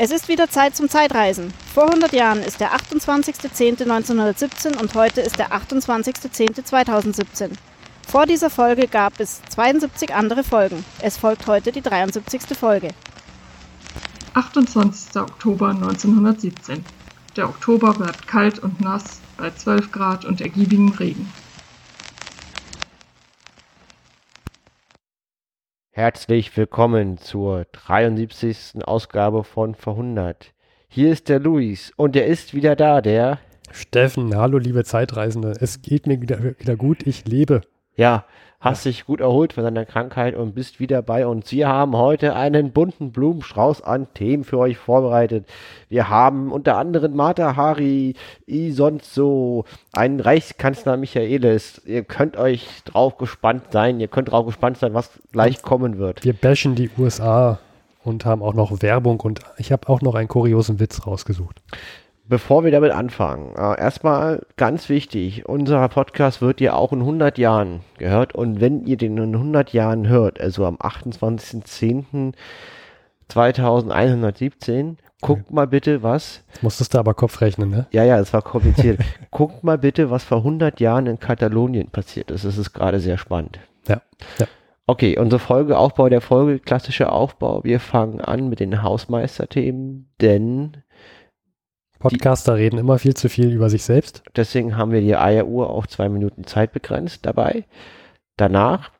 Es ist wieder Zeit zum Zeitreisen. Vor 100 Jahren ist der 28.10.1917 und heute ist der 28.10.2017. Vor dieser Folge gab es 72 andere Folgen. Es folgt heute die 73. Folge. 28. Oktober 1917. Der Oktober bleibt kalt und nass bei 12 Grad und ergiebigem Regen. Herzlich willkommen zur 73. Ausgabe von Verhundert. Hier ist der Luis und er ist wieder da, der Steffen. Hallo, liebe Zeitreisende. Es geht mir wieder, wieder gut. Ich lebe. Ja, hast dich gut erholt von deiner Krankheit und bist wieder bei uns. Wir haben heute einen bunten Blumenstrauß an Themen für euch vorbereitet. Wir haben unter anderem Martha Hari, I sonst so, einen Reichskanzler Michaelis. Ihr könnt euch drauf gespannt sein. Ihr könnt drauf gespannt sein, was gleich kommen wird. Wir bashen die USA und haben auch noch Werbung und ich habe auch noch einen kuriosen Witz rausgesucht. Bevor wir damit anfangen, äh, erstmal ganz wichtig, unser Podcast wird ja auch in 100 Jahren gehört und wenn ihr den in 100 Jahren hört, also am 28.10.2117, guckt mal bitte was. Jetzt musstest du aber Kopf rechnen, ne? Ja, ja, es war kompliziert. guckt mal bitte, was vor 100 Jahren in Katalonien passiert ist. Das ist gerade sehr spannend. Ja, ja. Okay, unsere Folge, Aufbau der Folge, klassischer Aufbau. Wir fangen an mit den Hausmeisterthemen, denn Podcaster die, reden immer viel zu viel über sich selbst. Deswegen haben wir die Eieruhr auf zwei Minuten Zeit begrenzt dabei. Danach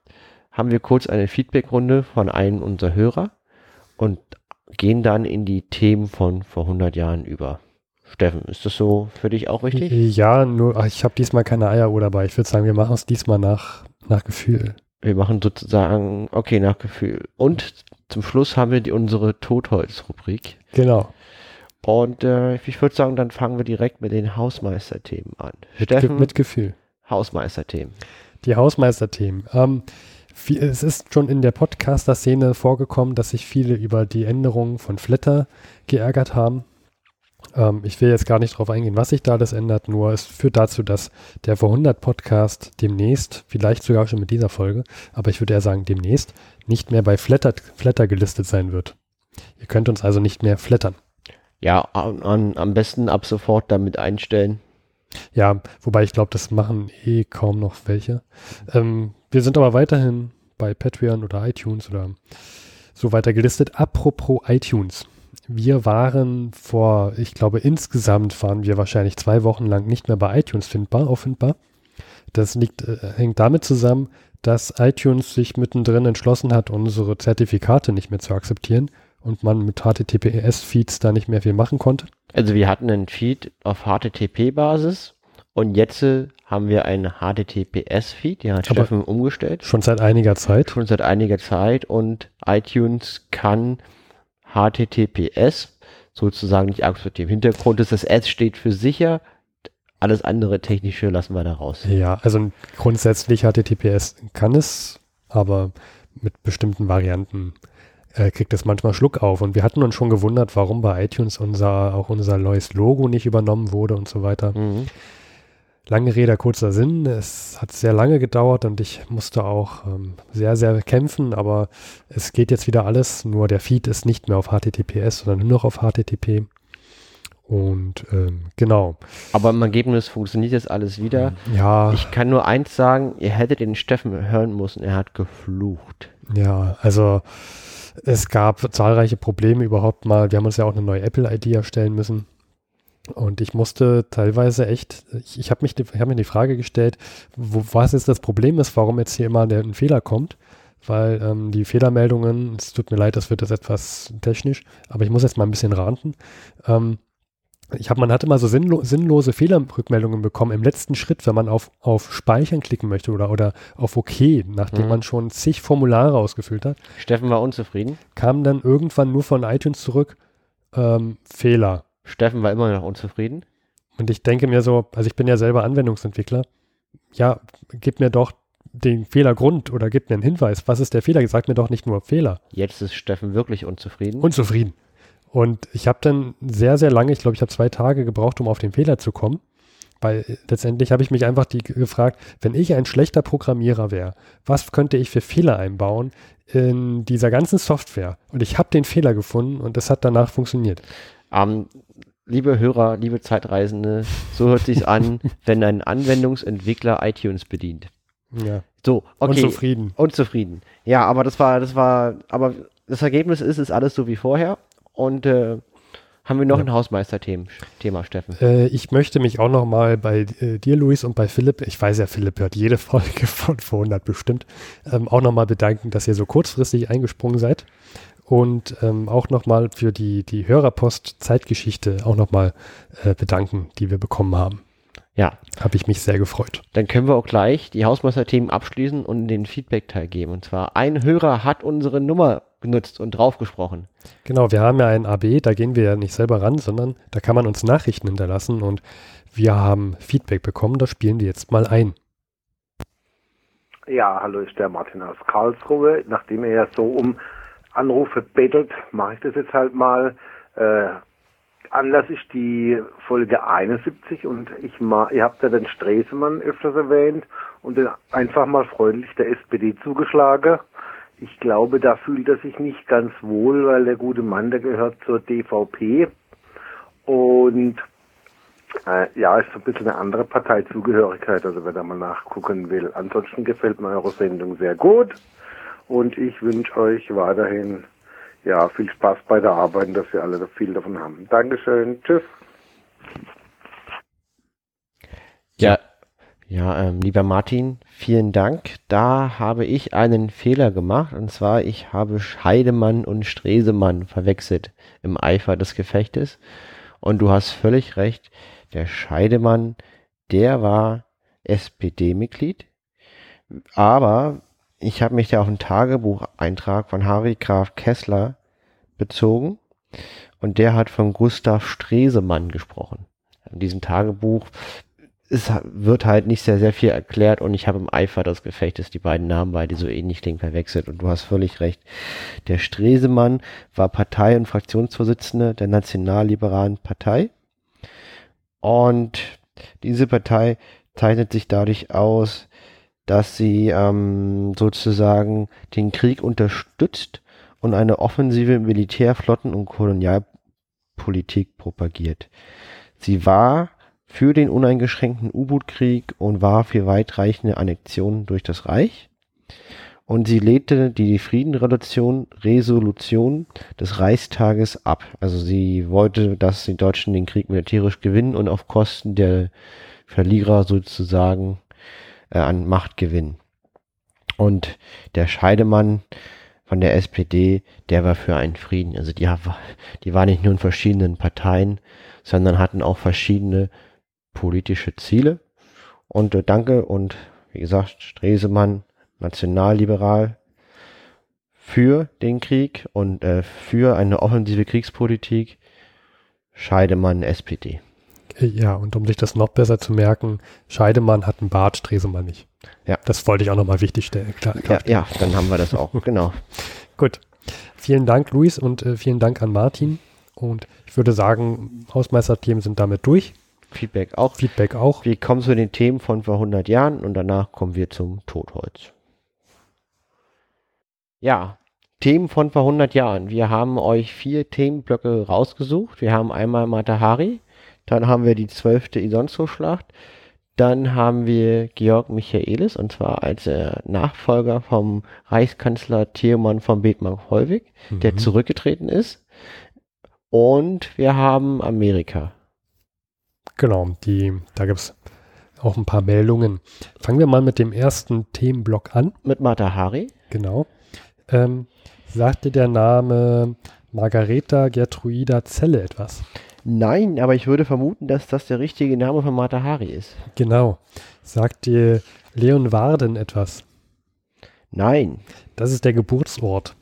haben wir kurz eine Feedbackrunde von einem unserer Hörer und gehen dann in die Themen von vor 100 Jahren über. Steffen, ist das so für dich auch richtig? Ja, nur ich habe diesmal keine Eieruhr dabei. Ich würde sagen, wir machen es diesmal nach, nach Gefühl. Wir machen sozusagen, okay, nach Gefühl. Und zum Schluss haben wir die, unsere Totholz-Rubrik. Genau. Und äh, ich würde sagen, dann fangen wir direkt mit den Hausmeisterthemen an. Mit, Steffen, mit Gefühl. Hausmeisterthemen. Die Hausmeisterthemen. Ähm, es ist schon in der Podcaster-Szene vorgekommen, dass sich viele über die Änderungen von Flatter geärgert haben. Ähm, ich will jetzt gar nicht darauf eingehen, was sich da alles ändert, nur es führt dazu, dass der vor 100 Podcast demnächst, vielleicht sogar schon mit dieser Folge, aber ich würde eher sagen demnächst, nicht mehr bei Flatter, Flatter gelistet sein wird. Ihr könnt uns also nicht mehr flattern. Ja, an, an, am besten ab sofort damit einstellen. Ja, wobei ich glaube, das machen eh kaum noch welche. Ähm, wir sind aber weiterhin bei Patreon oder iTunes oder so weiter gelistet. Apropos iTunes. Wir waren vor, ich glaube, insgesamt waren wir wahrscheinlich zwei Wochen lang nicht mehr bei iTunes findbar, auffindbar. Das liegt, äh, hängt damit zusammen, dass iTunes sich mittendrin entschlossen hat, unsere Zertifikate nicht mehr zu akzeptieren und man mit HTTPS-Feeds da nicht mehr viel machen konnte? Also wir hatten einen Feed auf HTTP-Basis und jetzt äh, haben wir einen HTTPS-Feed, den hat Aber Steffen umgestellt. Schon seit einiger Zeit? Schon seit einiger Zeit und iTunes kann HTTPS sozusagen nicht akzeptieren. Im Hintergrund ist das S steht für sicher, alles andere technische lassen wir da raus. Ja, also grundsätzlich HTTPS kann es, aber mit bestimmten Varianten äh, kriegt das manchmal Schluck auf. Und wir hatten uns schon gewundert, warum bei iTunes unser, auch unser neues Logo nicht übernommen wurde und so weiter. Mhm. Lange Rede, kurzer Sinn. Es hat sehr lange gedauert und ich musste auch ähm, sehr, sehr kämpfen, aber es geht jetzt wieder alles. Nur der Feed ist nicht mehr auf HTTPS, sondern nur noch auf HTTP. Und ähm, genau. Aber im Ergebnis funktioniert jetzt alles wieder. Ja. Ich kann nur eins sagen, ihr hättet den Steffen hören müssen, er hat geflucht. Ja, also es gab zahlreiche Probleme überhaupt mal. Wir haben uns ja auch eine neue Apple-ID erstellen müssen. Und ich musste teilweise echt, ich, ich habe mich, hab mir die Frage gestellt, wo, was jetzt das Problem ist, warum jetzt hier immer der, ein Fehler kommt. Weil ähm, die Fehlermeldungen, es tut mir leid, das wird jetzt etwas technisch, aber ich muss jetzt mal ein bisschen ranten. Ähm, ich habe, man hatte mal so sinnlo sinnlose Fehlerrückmeldungen bekommen im letzten Schritt, wenn man auf, auf Speichern klicken möchte oder, oder auf OK, nachdem mhm. man schon zig Formulare ausgefüllt hat. Steffen war unzufrieden. Kam dann irgendwann nur von iTunes zurück, ähm, Fehler. Steffen war immer noch unzufrieden. Und ich denke mir so, also ich bin ja selber Anwendungsentwickler, ja, gib mir doch den Fehlergrund oder gib mir einen Hinweis. Was ist der Fehler? Sag mir doch nicht nur Fehler. Jetzt ist Steffen wirklich unzufrieden. Unzufrieden. Und ich habe dann sehr, sehr lange, ich glaube, ich habe zwei Tage gebraucht, um auf den Fehler zu kommen. Weil äh, letztendlich habe ich mich einfach die gefragt, wenn ich ein schlechter Programmierer wäre, was könnte ich für Fehler einbauen in dieser ganzen Software? Und ich habe den Fehler gefunden und es hat danach funktioniert. Ähm, liebe Hörer, liebe Zeitreisende, so hört sich an, wenn ein Anwendungsentwickler iTunes bedient. Ja. So, okay. Unzufrieden. Unzufrieden. Ja, aber das war, das war, aber das Ergebnis ist, ist alles so wie vorher. Und äh, haben wir noch Ja. ein Hausmeister-Thema, Thema, Steffen? Äh, ich möchte mich auch noch mal bei äh, dir, Luis, und bei Philipp, ich weiß ja, Philipp hört jede Folge von vor 100 bestimmt, ähm, auch noch mal bedanken, dass ihr so kurzfristig eingesprungen seid. Und ähm, auch noch mal für die, die Hörerpost-Zeitgeschichte auch noch mal äh, bedanken, die wir bekommen haben. Ja, Habe ich mich sehr gefreut. dann können wir auch gleich die Hausmeister-Themen abschließen und den Feedback-Teil geben. Und zwar, ein Hörer hat unsere Nummer genutzt und draufgesprochen. Genau, wir haben ja ein AB, da gehen wir ja nicht selber ran, sondern da kann man uns Nachrichten hinterlassen und wir haben Feedback bekommen, das spielen wir jetzt mal ein. Ja, hallo, ist der Martin aus Karlsruhe. Nachdem er ja so um Anrufe bettelt, mache ich das jetzt halt mal. Äh, Anlass ist die Folge 71 und ich ma ihr habt ja den Stresemann öfters erwähnt und den einfach mal freundlich der SPD zugeschlagen. Ich glaube, da fühlt er sich nicht ganz wohl, weil der gute Mann, der gehört zur DVP und äh, ja, ist so ein bisschen eine andere Parteizugehörigkeit, also wer da mal nachgucken will. Ansonsten gefällt mir eure Sendung sehr gut und ich wünsche euch weiterhin ja viel Spaß bei der Arbeit dass wir alle viel davon haben. Dankeschön, tschüss. Ja, ja, ähm, lieber Martin, vielen Dank. Da habe ich einen Fehler gemacht und zwar ich habe Scheidemann und Stresemann verwechselt im Eifer des Gefechtes. Und du hast völlig recht, der Scheidemann, der war SPD-Mitglied, aber ich habe mich da auf einen Tagebucheintrag von Harry Graf Kessler bezogen und der hat von Gustav Stresemann gesprochen. In diesem Tagebuch es wird halt nicht sehr, sehr viel erklärt und ich habe im Eifer des Gefechtes die beiden Namen, weil die so ähnlich klingen, verwechselt und du hast völlig recht. Der Stresemann war Partei- und Fraktionsvorsitzender der Nationalliberalen Partei und diese Partei zeichnet sich dadurch aus, dass sie ähm, sozusagen den Krieg unterstützt und eine offensive Militärflotten- und Kolonialpolitik propagiert. Sie war für den uneingeschränkten U-Boot-Krieg und war für weitreichende Annexionen durch das Reich. Und sie lehnte die Friedenresolution Resolution des Reichstages ab. Also sie wollte, dass die Deutschen den Krieg militärisch gewinnen und auf Kosten der Verlierer sozusagen äh, an Macht gewinnen. Und der Scheidemann von der SPD, der war für einen Frieden. Also die, die war nicht nur in verschiedenen Parteien, sondern hatten auch verschiedene politische Ziele. Und äh, danke und wie gesagt, Stresemann, nationalliberal für den Krieg und äh, für eine offensive Kriegspolitik, Scheidemann, SPD. Ja, und um sich das noch besser zu merken, Scheidemann hat einen Bart, Stresemann nicht. Ja. Das wollte ich auch nochmal wichtig stellen. Klar, Ja, klar. ja, dann haben wir das auch, genau. Gut. Vielen Dank, Luis, und äh, vielen Dank an Martin. Und ich würde sagen, Hausmeisterthemen sind damit durch. Feedback auch. Feedback auch. Wir kommen zu den Themen von vor 100 Jahren und danach kommen wir zum Totholz. Ja, Themen von vor 100 Jahren. Wir haben euch vier Themenblöcke rausgesucht. Wir haben einmal Matahari, dann haben wir die zwölfte Isonzo-Schlacht, dann haben wir Georg Michaelis und zwar als äh, Nachfolger vom Reichskanzler Theoman von Bethmann-Hollweg, der Mhm. zurückgetreten ist. Und wir haben Amerika. Genau, die, da gibt es auch ein paar Meldungen. Fangen wir mal mit dem ersten Themenblock an. Mit Matahari. Genau. Ähm, sagte der Name Margareta Gertruida Zelle etwas? Nein, aber ich würde vermuten, dass das der richtige Name von Matahari ist. Genau. Sagt dir Leonwarden etwas? Nein. Das ist der Geburtsort.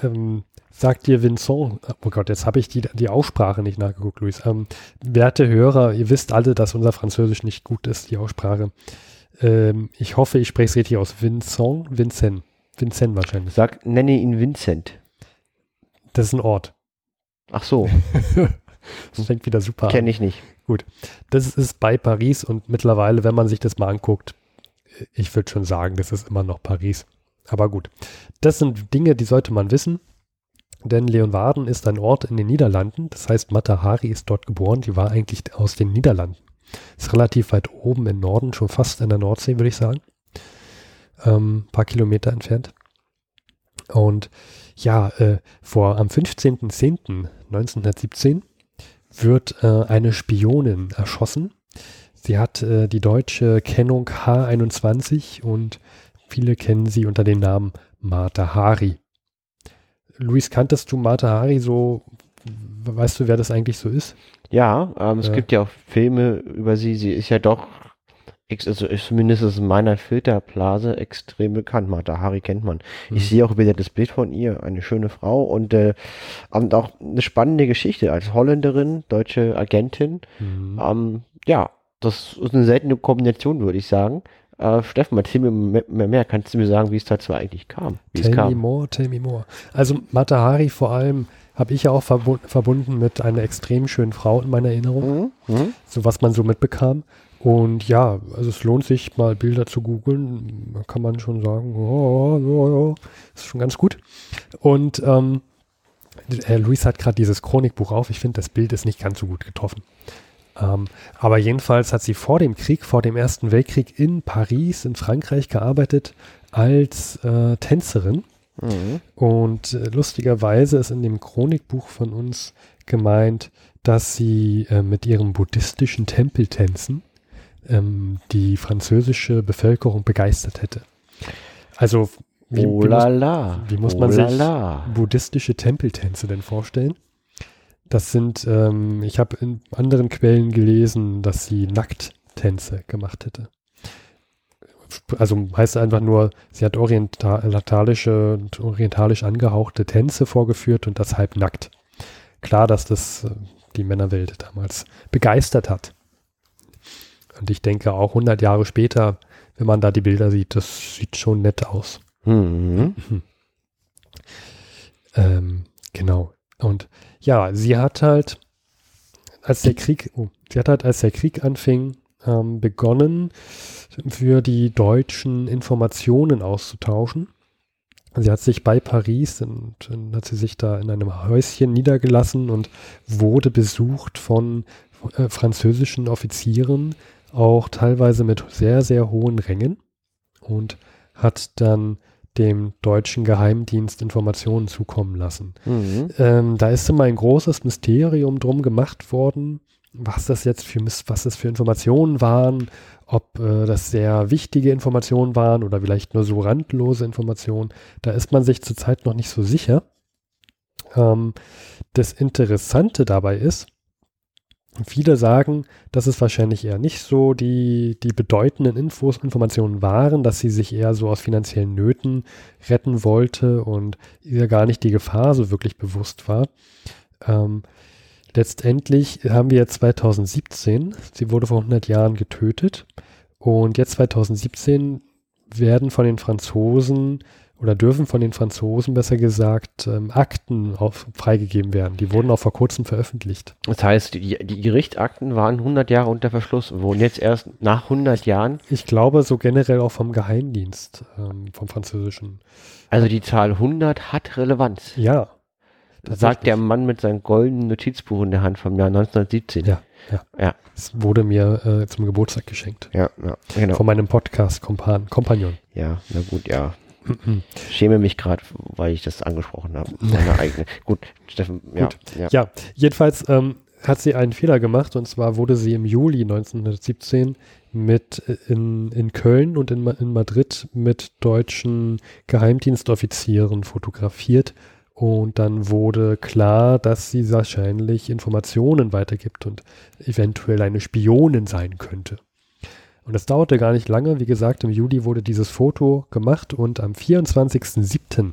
Ähm, sagt dir Vincent, oh Gott, jetzt habe ich die, die Aussprache nicht nachgeguckt, Luis. Ähm, werte Hörer, ihr wisst alle, dass unser Französisch nicht gut ist, die Aussprache. Ähm, ich hoffe, ich spreche es richtig aus. Vincent, Vincent. Vincent wahrscheinlich. Sag, nenne ihn Vincent. Das ist ein Ort. Ach so, Das fängt wieder super kenne an. ich nicht. Gut, das ist bei Paris und mittlerweile, wenn man sich das mal anguckt, ich würde schon sagen, das ist immer noch Paris. Aber gut, das sind Dinge, die sollte man wissen. Denn Leeuwarden ist ein Ort in den Niederlanden. Das heißt, Matahari ist dort geboren. Die war eigentlich aus den Niederlanden. Ist relativ weit oben im Norden, schon fast in der Nordsee, würde ich sagen. Ähm, paar Kilometer entfernt. Und ja, äh, vor am 15.10.1917 wird äh, eine Spionin erschossen. Sie hat äh, die deutsche Kennung H21 und viele kennen sie unter dem Namen Martha Hari. Luis, kanntest du Martha Hari so? Weißt du, wer das eigentlich so ist? Ja, ähm, es Ja. gibt ja auch Filme über sie. Sie ist ja doch, also ist zumindest in meiner Filterblase extrem bekannt. Martha Hari kennt man. Mhm. Ich sehe auch wieder das Bild von ihr. Eine schöne Frau und, äh, und auch eine spannende Geschichte als Holländerin, deutsche Agentin. Mhm. Ähm, ja, das ist eine seltene Kombination, würde ich sagen. Äh, Steffen, erzähl mir mehr, mehr. Kannst du mir sagen, wie es dazu eigentlich kam? Wie Tell me kam? more, tell me more. Also Mata Hari vor allem habe ich ja auch verbu verbunden mit einer extrem schönen Frau in meiner Erinnerung, Mhm. Mhm. so was man so mitbekam. Und ja, also es lohnt sich mal Bilder zu googeln. Da kann man schon sagen, oh, oh, oh, ist schon ganz gut. Und ähm, äh, Luis hat gerade dieses Chronikbuch auf. Ich finde, das Bild ist nicht ganz so gut getroffen. Ähm, aber jedenfalls hat sie vor dem Krieg, vor dem Ersten Weltkrieg in Paris, in Frankreich gearbeitet als äh, Tänzerin. Mhm. Und äh, lustigerweise ist in dem Chronikbuch von uns gemeint, dass sie äh, mit ihren buddhistischen Tempeltänzen ähm, die französische Bevölkerung begeistert hätte. Also wie, oh wie, muss, wie muss oh man sich buddhistische Tempeltänze denn vorstellen? Das sind, ähm, ich habe in anderen Quellen gelesen, dass sie Nackttänze gemacht hätte. Also heißt einfach nur, sie hat orientalische und orientalisch angehauchte Tänze vorgeführt und das halb nackt. Klar, dass das äh, die Männerwelt damals begeistert hat. Und ich denke auch 100 Jahre später, wenn man da die Bilder sieht, das sieht schon nett aus. Mhm. Ähm, genau. Und ja, sie hat halt, als der Krieg, oh, sie hat halt, als der Krieg anfing, ähm, begonnen, für die Deutschen Informationen auszutauschen. Sie hat sich bei Paris und dann hat sie sich da in einem Häuschen niedergelassen und wurde besucht von äh, französischen Offizieren, auch teilweise mit sehr, sehr hohen Rängen und hat dann dem deutschen Geheimdienst Informationen zukommen lassen. Mhm. Ähm, da ist immer ein großes Mysterium drum gemacht worden, was das jetzt für was das für Informationen waren, ob äh, das sehr wichtige Informationen waren oder vielleicht nur so randlose Informationen. Da ist man sich zurzeit noch nicht so sicher. Ähm, das Interessante dabei ist, viele sagen, dass es wahrscheinlich eher nicht so die, die bedeutenden Infos, Informationen waren, dass sie sich eher so aus finanziellen Nöten retten wollte und ihr gar nicht die Gefahr so wirklich bewusst war. Ähm, letztendlich haben wir jetzt 2017, sie wurde vor 100 Jahren getötet und jetzt 2017 werden von den Franzosen oder dürfen von den Franzosen besser gesagt ähm, Akten auf, freigegeben werden. Die wurden auch vor kurzem veröffentlicht. Das heißt, die, die Gerichtsakten waren 100 Jahre unter Verschluss und wurden jetzt erst nach 100 Jahren, Ich glaube so generell auch vom Geheimdienst, ähm, vom französischen. also die Zahl 100 hat Relevanz. Ja. Sagt der Mann mit seinem goldenen Notizbuch in der Hand vom Jahr 1917. Ja, ja. Ja, Es wurde mir äh, zum Geburtstag geschenkt. ja, ja genau. Von meinem Podcast-Kompagnon. Ja, na gut, ja. Schäme mich gerade, weil ich das angesprochen habe. Meine eigene. Gut, Steffen, ja. Gut. ja. Ja, jedenfalls ähm, hat sie einen Fehler gemacht und zwar wurde sie im Juli 1917 mit äh, in, in Köln und in, in Madrid mit deutschen Geheimdienstoffizieren fotografiert und dann wurde klar, dass sie wahrscheinlich Informationen weitergibt und eventuell eine Spionin sein könnte. Und das dauerte gar nicht lange. Wie gesagt, im Juli wurde dieses Foto gemacht und am 24.07.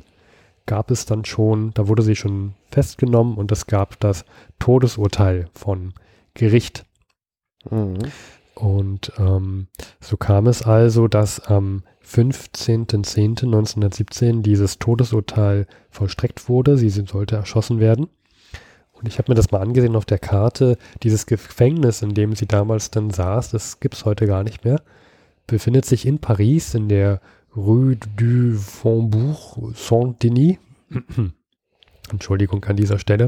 gab es dann schon, da wurde sie schon festgenommen und es gab das Todesurteil von Gericht. Mhm. Und ähm, so kam es also, dass am 15.10.1917 dieses Todesurteil vollstreckt wurde. Sie sollte erschossen werden. Und ich habe mir das mal angesehen auf der Karte. Dieses Gefängnis, in dem sie damals dann saß, das gibt es heute gar nicht mehr, befindet sich in Paris in der Rue du Faubourg Saint-Denis. Entschuldigung an dieser Stelle.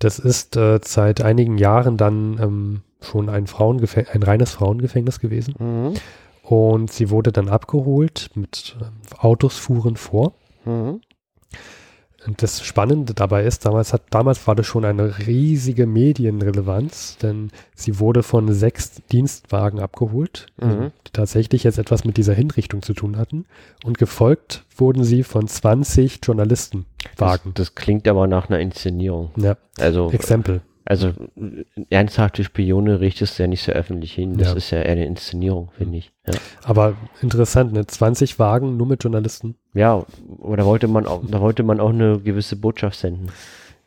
Das ist äh, seit einigen Jahren dann ähm, schon ein, ein reines Frauengefängnis gewesen. Mhm. Und sie wurde dann abgeholt, mit äh, Autos fuhren vor. Mhm. Und das Spannende dabei ist, damals, hat, damals war das schon eine riesige Medienrelevanz, denn sie wurde von sechs Dienstwagen abgeholt, Mhm. die tatsächlich jetzt etwas mit dieser Hinrichtung zu tun hatten. Und gefolgt wurden sie von 20 Journalistenwagen. Das, das klingt aber nach einer Inszenierung. Ja, Also, Exempel. Also ernsthafte Spione richtest du ja nicht so öffentlich hin. Das Ja. ist ja eher eine Inszenierung, finde ich. Ja. Aber interessant, ne? 20 Wagen nur mit Journalisten. ja, oder wollte man auch, da wollte man auch eine gewisse Botschaft senden.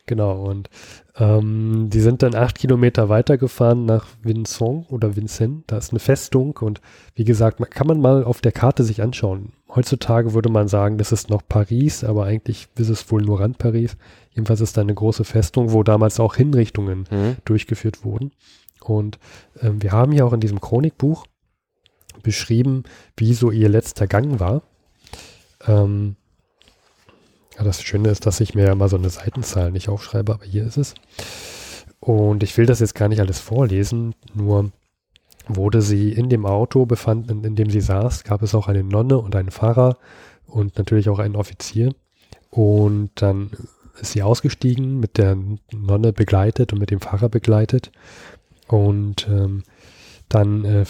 Genau, und ähm, die sind dann acht Kilometer weitergefahren nach Vincent oder Vincent. Da ist eine Festung und wie gesagt, man, kann man mal auf der Karte sich anschauen. Heutzutage würde man sagen, das ist noch Paris, aber eigentlich ist es wohl nur Rand Paris. Jedenfalls ist da eine große Festung, wo damals auch Hinrichtungen Mhm. durchgeführt wurden. Und ähm, wir haben hier auch in diesem Chronikbuch beschrieben, wie so ihr letzter Gang war. Ähm, ja, das Schöne ist, dass ich mir ja mal so eine Seitenzahl nicht aufschreibe, aber hier ist es. Und ich will das jetzt gar nicht alles vorlesen, nur wurde sie in dem Auto befand, in, dem sie saß, gab es auch eine Nonne und einen Pfarrer und natürlich auch einen Offizier. Und dann ist sie ausgestiegen, mit der Nonne begleitet und mit dem Pfarrer begleitet. Und ähm, dann äh,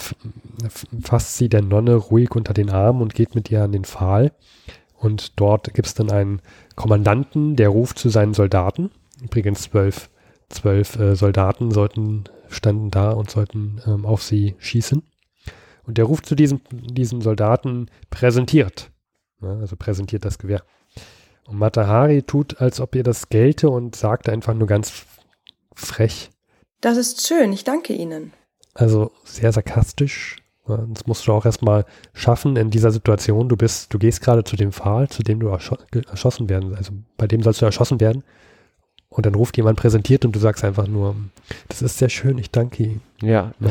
fasst sie der Nonne ruhig unter den Arm und geht mit ihr an den Pfahl. Und dort gibt es dann einen Kommandanten, der ruft zu seinen Soldaten. Übrigens zwölf, zwölf äh, Soldaten sollten, standen da und sollten ähm, auf sie schießen. Und der ruft zu diesem, diesem Soldaten, präsentiert. Ja, also präsentiert das Gewehr. Und Matahari tut, als ob ihr das gelte und sagt einfach nur ganz frech, Das ist schön, ich danke Ihnen. also sehr sarkastisch. Ja, Das musst du auch erstmal schaffen in dieser Situation. Du bist, du gehst gerade zu dem Pfahl, zu dem du erscho erschossen werden, also bei dem sollst du erschossen werden. Und dann ruft jemand präsentiert und du sagst einfach nur, das ist sehr schön, ich danke Ihnen. Ja, Ja.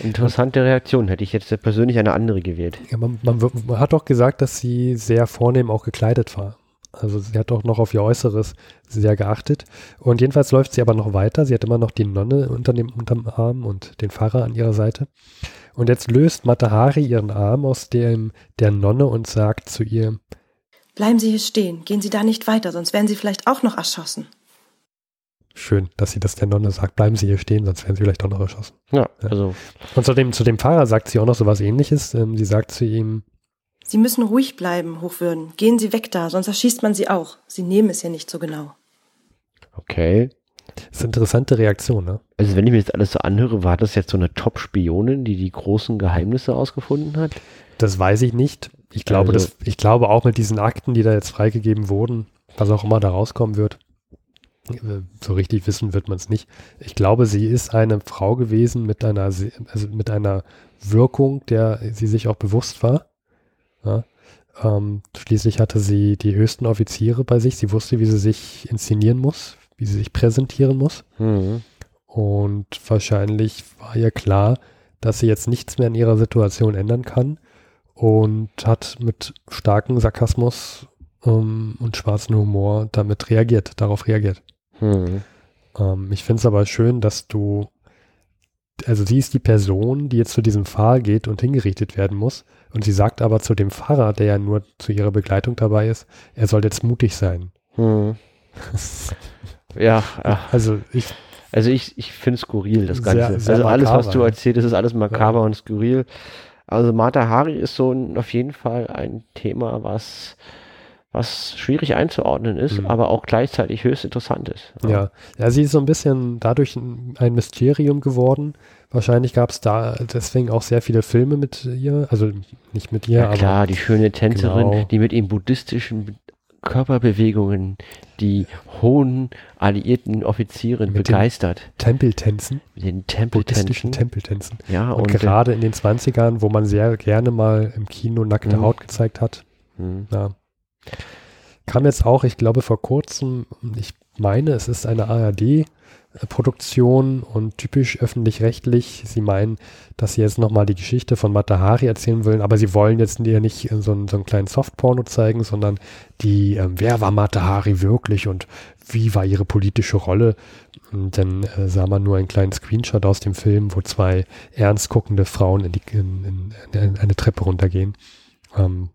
interessante Reaktion. Hätte ich jetzt persönlich eine andere gewählt. Ja, man, man, man hat doch gesagt, dass sie sehr vornehm auch gekleidet war. Also sie hat auch noch auf ihr Äußeres sehr geachtet. Und jedenfalls läuft sie aber noch weiter. Sie hat immer noch die Nonne unter dem, unterm Arm und den Pfarrer an ihrer Seite. Und jetzt löst Matahari ihren Arm aus dem der Nonne und sagt zu ihr, Bleiben Sie hier stehen, gehen Sie da nicht weiter, sonst werden Sie vielleicht auch noch erschossen. schön, dass sie das der Nonne sagt, bleiben Sie hier stehen, sonst werden Sie vielleicht auch noch erschossen. Ja, also Und zu dem, zu dem Pfarrer sagt sie auch noch so was ähnliches. Ähm, sie sagt zu ihm, Sie müssen ruhig bleiben, Hochwürden. Gehen Sie weg da, sonst erschießt man Sie auch. Sie nehmen es ja nicht so genau. okay. das ist eine interessante Reaktion, ne? Also wenn ich mir jetzt alles so anhöre, war das jetzt so eine Top-Spionin, die die großen Geheimnisse ausgefunden hat? Das weiß ich nicht. Ich glaube, Also- das, ich glaube auch mit diesen Akten, die da jetzt freigegeben wurden, was auch immer da rauskommen wird, äh, so richtig wissen wird man es nicht. Ich glaube, sie ist eine Frau gewesen mit einer, also mit einer Wirkung, der sie sich auch bewusst war. Ja. Ähm, schließlich hatte sie die höchsten Offiziere bei sich. Sie wusste, wie sie sich inszenieren muss, wie sie sich präsentieren muss. Mhm. Und wahrscheinlich war ihr klar, dass sie jetzt nichts mehr in ihrer Situation ändern kann und hat mit starkem Sarkasmus ähm, und schwarzen Humor damit reagiert, darauf reagiert. Mhm. Ähm, ich finde es aber schön, dass du, also sie ist die Person, die jetzt zu diesem Pfahl geht und hingerichtet werden muss. Und sie sagt aber zu dem Pfarrer, der ja nur zu ihrer Begleitung dabei ist, er soll jetzt mutig sein. Mhm. Ja, ach, Also ich, also ich, ich finde es skurril, das Sehr- Ganze. sehr also alles, was makaber, du ja. erzählst, ist alles makaber und skurril. Also Mata Hari ist so ein, auf jeden Fall ein Thema, was, was schwierig einzuordnen ist, Mhm. aber auch gleichzeitig höchst interessant ist. Ja. ja, sie ist so ein bisschen dadurch ein, Mysterium geworden. Wahrscheinlich gab es da deswegen auch sehr viele Filme mit ihr, also nicht mit ihr, Ja, aber klar, die schöne Tänzerin, Genau. die mit ihren buddhistischen Körperbewegungen die hohen alliierten Offiziere Mit den begeistert. Tempeltänzen, Mit den buddhistischen Tempeltänzen. Tempeltänzen. Ja, Und, und, äh, gerade in den 20ern, wo man sehr gerne mal im Kino nackte Mhm. Haut gezeigt hat, hm. ja. Kam jetzt auch, ich glaube, vor kurzem, ich meine, es ist eine ARD-Produktion und typisch öffentlich-rechtlich. Sie meinen, dass sie jetzt nochmal die Geschichte von Matahari erzählen wollen, aber sie wollen jetzt ihr nicht so einen, so einen kleinen Softporno zeigen, sondern die, ähm, wer war Matahari wirklich und wie war ihre politische Rolle? Und dann äh, sah man nur einen kleinen Screenshot aus dem Film, wo zwei ernst guckende Frauen in, die, in, in, in eine Treppe runtergehen. Ähm,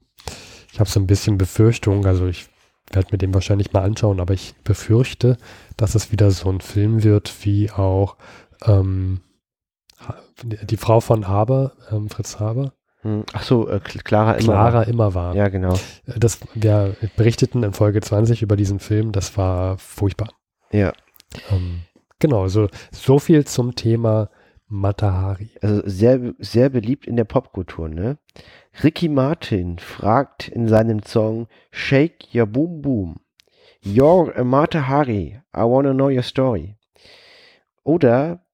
ich habe so ein bisschen Befürchtung, also ich werde mir den wahrscheinlich mal anschauen, aber ich befürchte, dass es wieder so ein Film wird, wie auch ähm, die Frau von Haber, ähm, Fritz Haber. Hm, Ach so, äh, Clara immer. Clara immer war. Ja, genau. Äh, Das, wir berichteten in Folge 20 über diesen Film, das war furchtbar. Ja. Ähm, genau, so, so viel zum Thema Matahari. Also sehr, sehr beliebt in der Popkultur, ne? Ricky Martin fragt in seinem Song Shake Your Boom Boom. You're a Matahari, I wanna know your story. Oder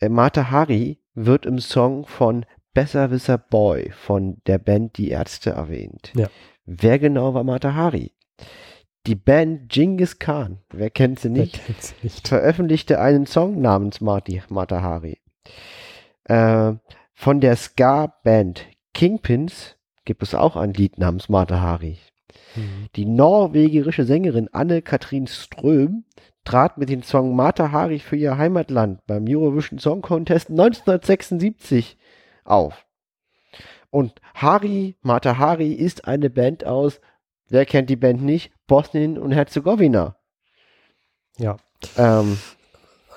äh, Matahari wird im Song von Besserwisser Boy von der Band Die Ärzte erwähnt. Ja. Wer genau war Matahari? Die Band Genghis Khan, wer kennt sie nicht? Wer kennt's nicht? veröffentlichte einen Song namens Marty Matahari. Äh, von der Ska-Band Kingpins gibt es auch ein Lied namens Matahari. Mhm. Die norwegische Sängerin Anne-Kathrin Ström trat mit dem Song Matahari für ihr Heimatland beim Eurovision Song Contest 1976 auf. Und Hari Matahari ist eine Band aus, wer kennt die Band nicht? Bosnien und Herzegowina. Ja. Ähm,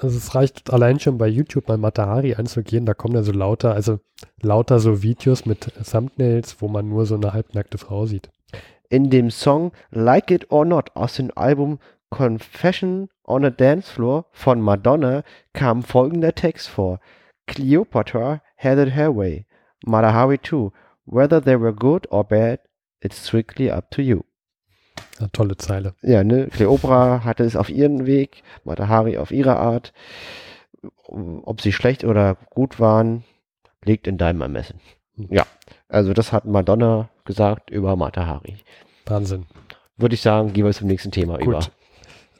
Also es reicht allein schon bei YouTube mal Matahari anzugehen, da kommen ja so lauter, also lauter so Videos mit Thumbnails, wo man nur so eine halbnackte Frau sieht. in dem Song Like It or Not aus dem Album Confession on a Dance Floor von Madonna kam folgender Text vor. Cleopatra had it her way. Matahari too. Whether they were good or bad, it's strictly up to you. Eine tolle Zeile. Ja, ne? Cleopatra hatte es auf ihren Weg, Matahari auf ihre Art. Ob sie schlecht oder gut waren, liegt in deinem Ermessen. Ja, also das hat Madonna gesagt über Matahari. Wahnsinn. Würde ich sagen, gehen wir zum nächsten Thema über. Gut.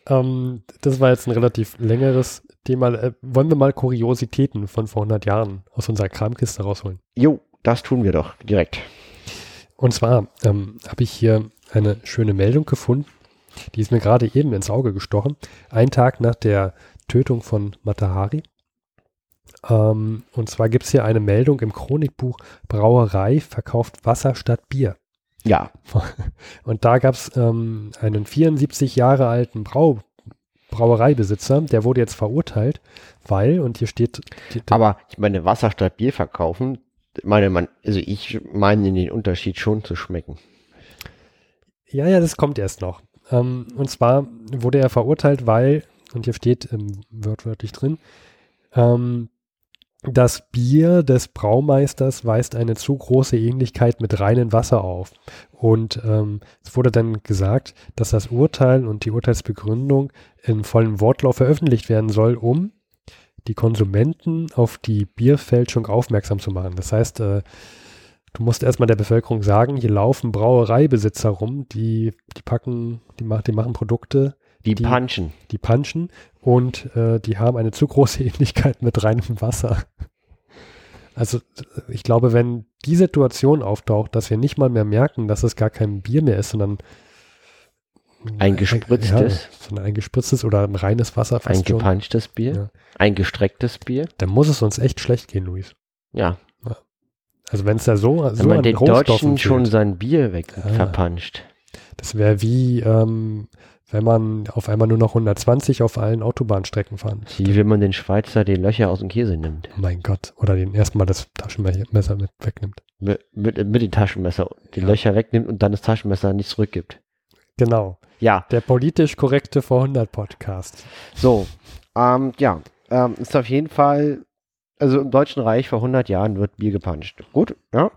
Ähm, das war jetzt ein relativ längeres Thema. Äh, wollen wir mal Kuriositäten von vor 100 Jahren aus unserer Kramkiste rausholen? Jo, das tun wir doch direkt. Und zwar ähm, habe ich hier eine schöne Meldung gefunden. Die ist mir gerade eben ins Auge gestochen. Ein Tag nach der Tötung von Matahari. Ähm, und zwar gibt es hier eine Meldung im Chronikbuch Brauerei verkauft Wasser statt Bier. Ja, Und da gab es ähm, einen 74 Jahre alten Brau Brauereibesitzer, der wurde jetzt verurteilt, weil, und hier steht, die, aber ich meine, Wasser statt Bier verkaufen, meine man, also ich meine den Unterschied schon zu schmecken. Ja, ja, das kommt erst noch. Ähm, und zwar wurde er verurteilt, weil, und hier steht ähm, wörtwörtlich drin, ähm, das Bier des Braumeisters weist eine zu große Ähnlichkeit mit reinem Wasser auf. Und ähm, es wurde dann gesagt, dass das Urteil und die Urteilsbegründung im vollen Wortlauf veröffentlicht werden soll, um die Konsumenten auf die Bierfälschung aufmerksam zu machen. Das heißt, äh, du musst erstmal der Bevölkerung sagen, hier laufen Brauereibesitzer rum, die, die packen, die, mach, die machen Produkte, Die, Die- Punchen. die punchen und äh, die haben eine zu große Ähnlichkeit mit reinem Wasser. Also ich glaube, wenn die Situation auftaucht, dass wir nicht mal mehr merken, dass es gar kein Bier mehr ist, sondern Ein gespritztes. ja, ein gespritztes oder ein reines Wasser Ein schon, gepunchtes Bier, Ja. ein gestrecktes Bier. dann muss es uns echt schlecht gehen, Luis. Ja, Also wenn es da so, wenn so man an den Rohstoffen Deutschen schon fehlt, sein Bier weg Ah. verpuncht. das wäre wie, ähm, wenn man auf einmal nur noch 120 auf allen Autobahnstrecken fahren. Wie wenn man den Schweizer die Löcher aus dem Käse nimmt. Oh mein Gott. Oder den erstmal das Taschenmesser mit wegnimmt. Mit, mit, mit dem Taschenmesser die Ja. Löcher wegnimmt und dann das Taschenmesser nicht zurückgibt. Genau. Ja, Der politisch korrekte vor 100 Podcast. so. Ähm, ja, ähm, ist auf jeden Fall, also im Deutschen Reich vor 100 Jahren wird Bier gepuncht. Gut, ja.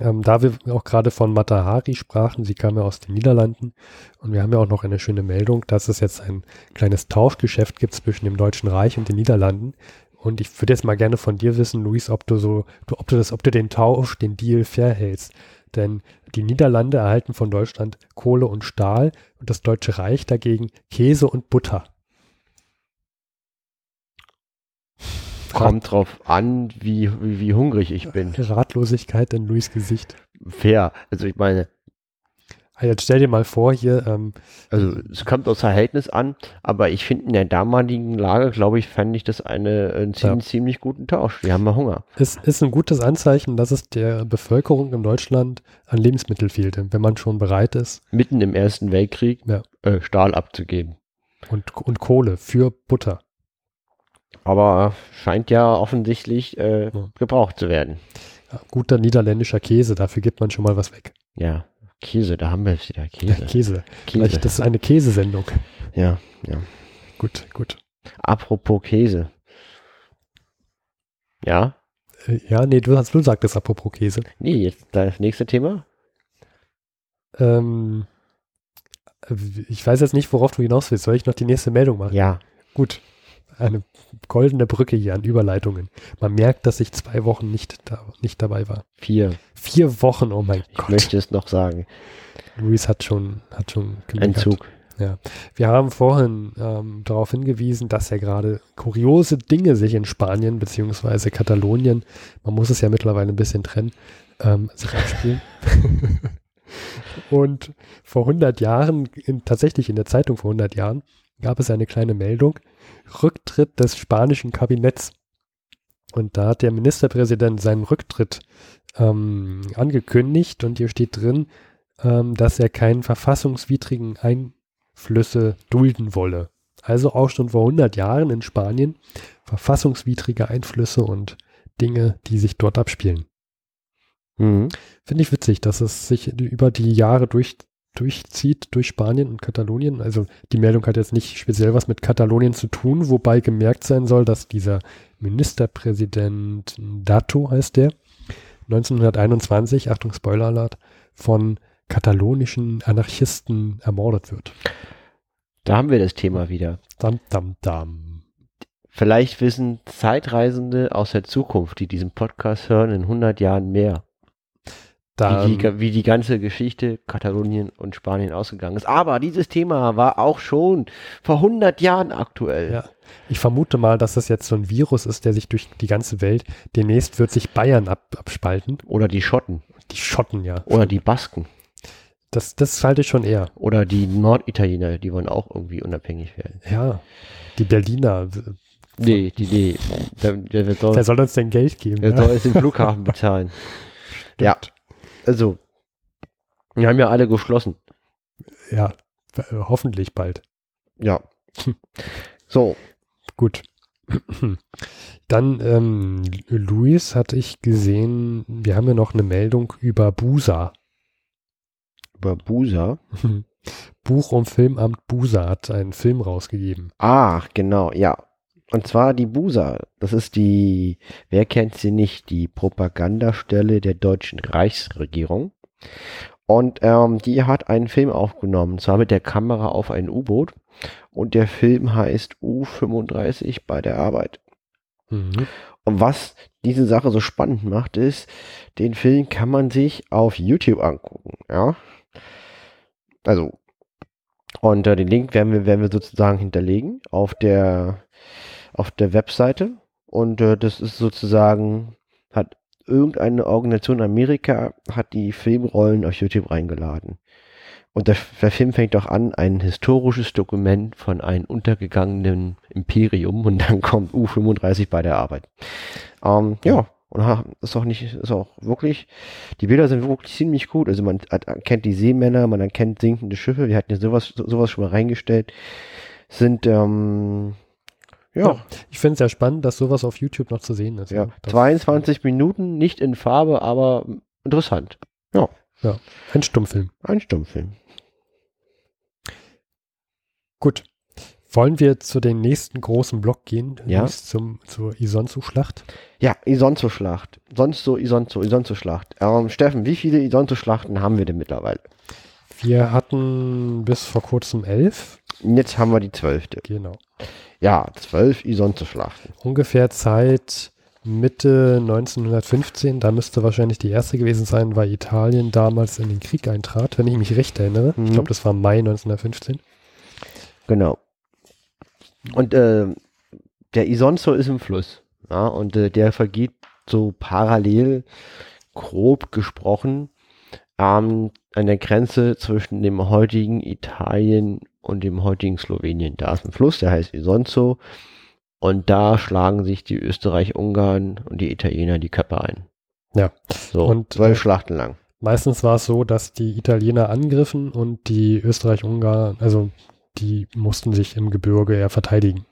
Ähm, da wir auch gerade von Matahari sprachen, sie kam ja aus den Niederlanden und wir haben ja auch noch eine schöne Meldung, dass es jetzt ein kleines Tauschgeschäft gibt zwischen dem Deutschen Reich und den Niederlanden. Und ich würde jetzt mal gerne von dir wissen, Luis, ob du so, du, ob du das, ob du den Tausch, den Deal fair hältst. Denn die Niederlande erhalten von Deutschland Kohle und Stahl und das Deutsche Reich dagegen Käse und Butter. Kommt drauf an, wie, wie, wie hungrig ich bin. Ratlosigkeit in Louis Gesicht. Fair. Also ich meine, Jetzt stell dir mal vor, hier, ähm, also es kommt aufs Verhältnis an, aber ich finde in der damaligen Lage, glaube ich, fände ich das eine, einen ziemlich, ziemlich guten Tausch. Wir haben ja Hunger. es ist ein gutes Anzeichen, dass es der Bevölkerung in Deutschland an Lebensmittel fehlte, wenn man schon bereit ist Mitten im Ersten Weltkrieg Ja. äh, Stahl abzugeben. und, und Kohle für Butter. Aber scheint ja offensichtlich äh, Ja. gebraucht zu werden. Ja, guter niederländischer Käse, dafür gibt man schon mal was weg. Ja, Käse, da haben wir es wieder. Ja, Käse. Käse. Käse. Vielleicht, das ist eine Käsesendung. Ja, ja. Gut, gut. Apropos Käse. Ja? Äh, Ja, nee, du, hast, du sagtest apropos Käse. Nee, jetzt das nächste Thema. Ähm, äh, ich weiß jetzt nicht, worauf du hinaus willst. Soll ich noch die nächste Meldung machen? Ja. Gut. Eine goldene Brücke hier an Überleitungen. Man merkt, dass ich zwei Wochen nicht, da, nicht dabei war. Vier. Vier Wochen, oh mein Ich Gott. möchte es noch sagen. Luis hat schon, hat schon gemeckert. Entzug. Wir haben vorhin ähm, darauf hingewiesen, dass ja gerade kuriose Dinge sich in Spanien beziehungsweise Katalonien, man muss es ja mittlerweile ein bisschen trennen, ähm, sich abspielen. Und vor 100 Jahren, in, tatsächlich in der Zeitung vor 100 Jahren, gab es eine kleine Meldung, Rücktritt des spanischen Kabinetts. Und da hat der Ministerpräsident seinen Rücktritt ähm, angekündigt und hier steht drin, ähm, dass er keinen verfassungswidrigen Einflüsse dulden wolle. Also auch schon vor 100 Jahren in Spanien verfassungswidrige Einflüsse und Dinge, die sich dort abspielen. Mhm. Finde ich witzig, dass es sich über die Jahre durch, durchzieht durch Spanien und Katalonien. Also die Meldung hat jetzt nicht speziell was mit Katalonien zu tun, wobei gemerkt sein soll, dass dieser Ministerpräsident Dato heißt der, 1921, Achtung Spoiler-Alert, von katalonischen Anarchisten ermordet wird. Da haben wir das Thema wieder. Dam, dam, dam. Vielleicht wissen Zeitreisende aus der Zukunft, die diesen Podcast hören, in 100 Jahren mehr, wie, die, wie die ganze Geschichte Katalonien und Spanien ausgegangen ist. Aber dieses Thema war auch schon vor 100 Jahren aktuell. Ja. Ich vermute mal, dass das jetzt so ein Virus ist, der sich durch die ganze Welt, demnächst wird sich Bayern ab, abspalten. Oder die Schotten. Die Schotten, ja. Oder die Basken. Das, das halte ich schon eher. Oder die Norditaliener, die wollen auch irgendwie unabhängig werden. Ja. Die Berliner. Nee, die, nee. Der, der, der soll, Wer soll uns denn Geld geben? der ja? soll jetzt den Flughafen bezahlen. Ja. Also, wir haben ja alle geschlossen. ja. Hoffentlich bald. Ja. So, Gut. Dann, ähm, Luis hatte ich gesehen, wir haben ja noch eine Meldung über Busa. über Busa. Buch- und Filmamt Busa hat einen Film rausgegeben. Ach, genau, ja. Und zwar die Busa. Das ist die, wer kennt sie nicht, die Propagandastelle der deutschen Reichsregierung. Und ähm, die hat einen Film aufgenommen, und zwar mit der Kamera auf ein U-Boot. Und der Film heißt U35 bei der Arbeit. Mhm. Und was diese Sache so spannend macht, ist, den Film kann man sich auf YouTube angucken, ja. Also, und äh, den Link werden wir, werden wir sozusagen hinterlegen auf der, auf der Webseite. Und äh, das ist sozusagen, hat irgendeine Organisation in Amerika, hat die Filmrollen auf YouTube reingeladen. Und der, der Film fängt auch an, ein historisches Dokument von einem untergegangenen Imperium und dann kommt U35 bei der Arbeit. Ähm, ja, und ha, ist auch nicht, ist auch wirklich, die Bilder sind wirklich ziemlich gut. Also man erkennt die Seemänner, man erkennt sinkende Schiffe, wir hatten ja sowas, so- sowas schon mal reingestellt. Sind, ähm, ja, Ja, Ich finde es sehr spannend, dass sowas auf YouTube noch zu sehen ist. ja, ne? Das- 22 Minuten, nicht in Farbe, aber interessant. Ein Stummfilm. Ein Stummfilm. Gut. Wollen wir zu den nächsten großen Block gehen? Ja. Zum, zur Isonzo-Schlacht? Ja, Isonzo-Schlacht. Sonst so Isonzo, Isonzo-Schlacht. Ähm, Steffen, wie viele Isonzo-Schlachten haben wir denn mittlerweile? Wir hatten bis vor kurzem elf. Jetzt haben wir die zwölfte. Genau. Ja, zwölf Isonzo-Schlachten. Ungefähr Zeit Mitte 1915, da müsste wahrscheinlich die erste gewesen sein, weil Italien damals in den Krieg eintrat, wenn ich mich recht erinnere. Mhm. Ich glaube, das war Mai 1915. Genau. Und äh, der Isonzo ist im Fluss. Ja, und äh, der vergeht so parallel, grob gesprochen, ähm, an der Grenze zwischen dem heutigen Italien und dem heutigen Slowenien. Da ist ein Fluss, der heißt Isonzo. Und da schlagen sich die Österreich-Ungarn und die Italiener die Köpfe ein. Ja. So, Und, zwölf äh, Schlachten lang. Meistens war es so, dass die Italiener angriffen und die Österreich-Ungarn, also die mussten sich im Gebirge eher verteidigen.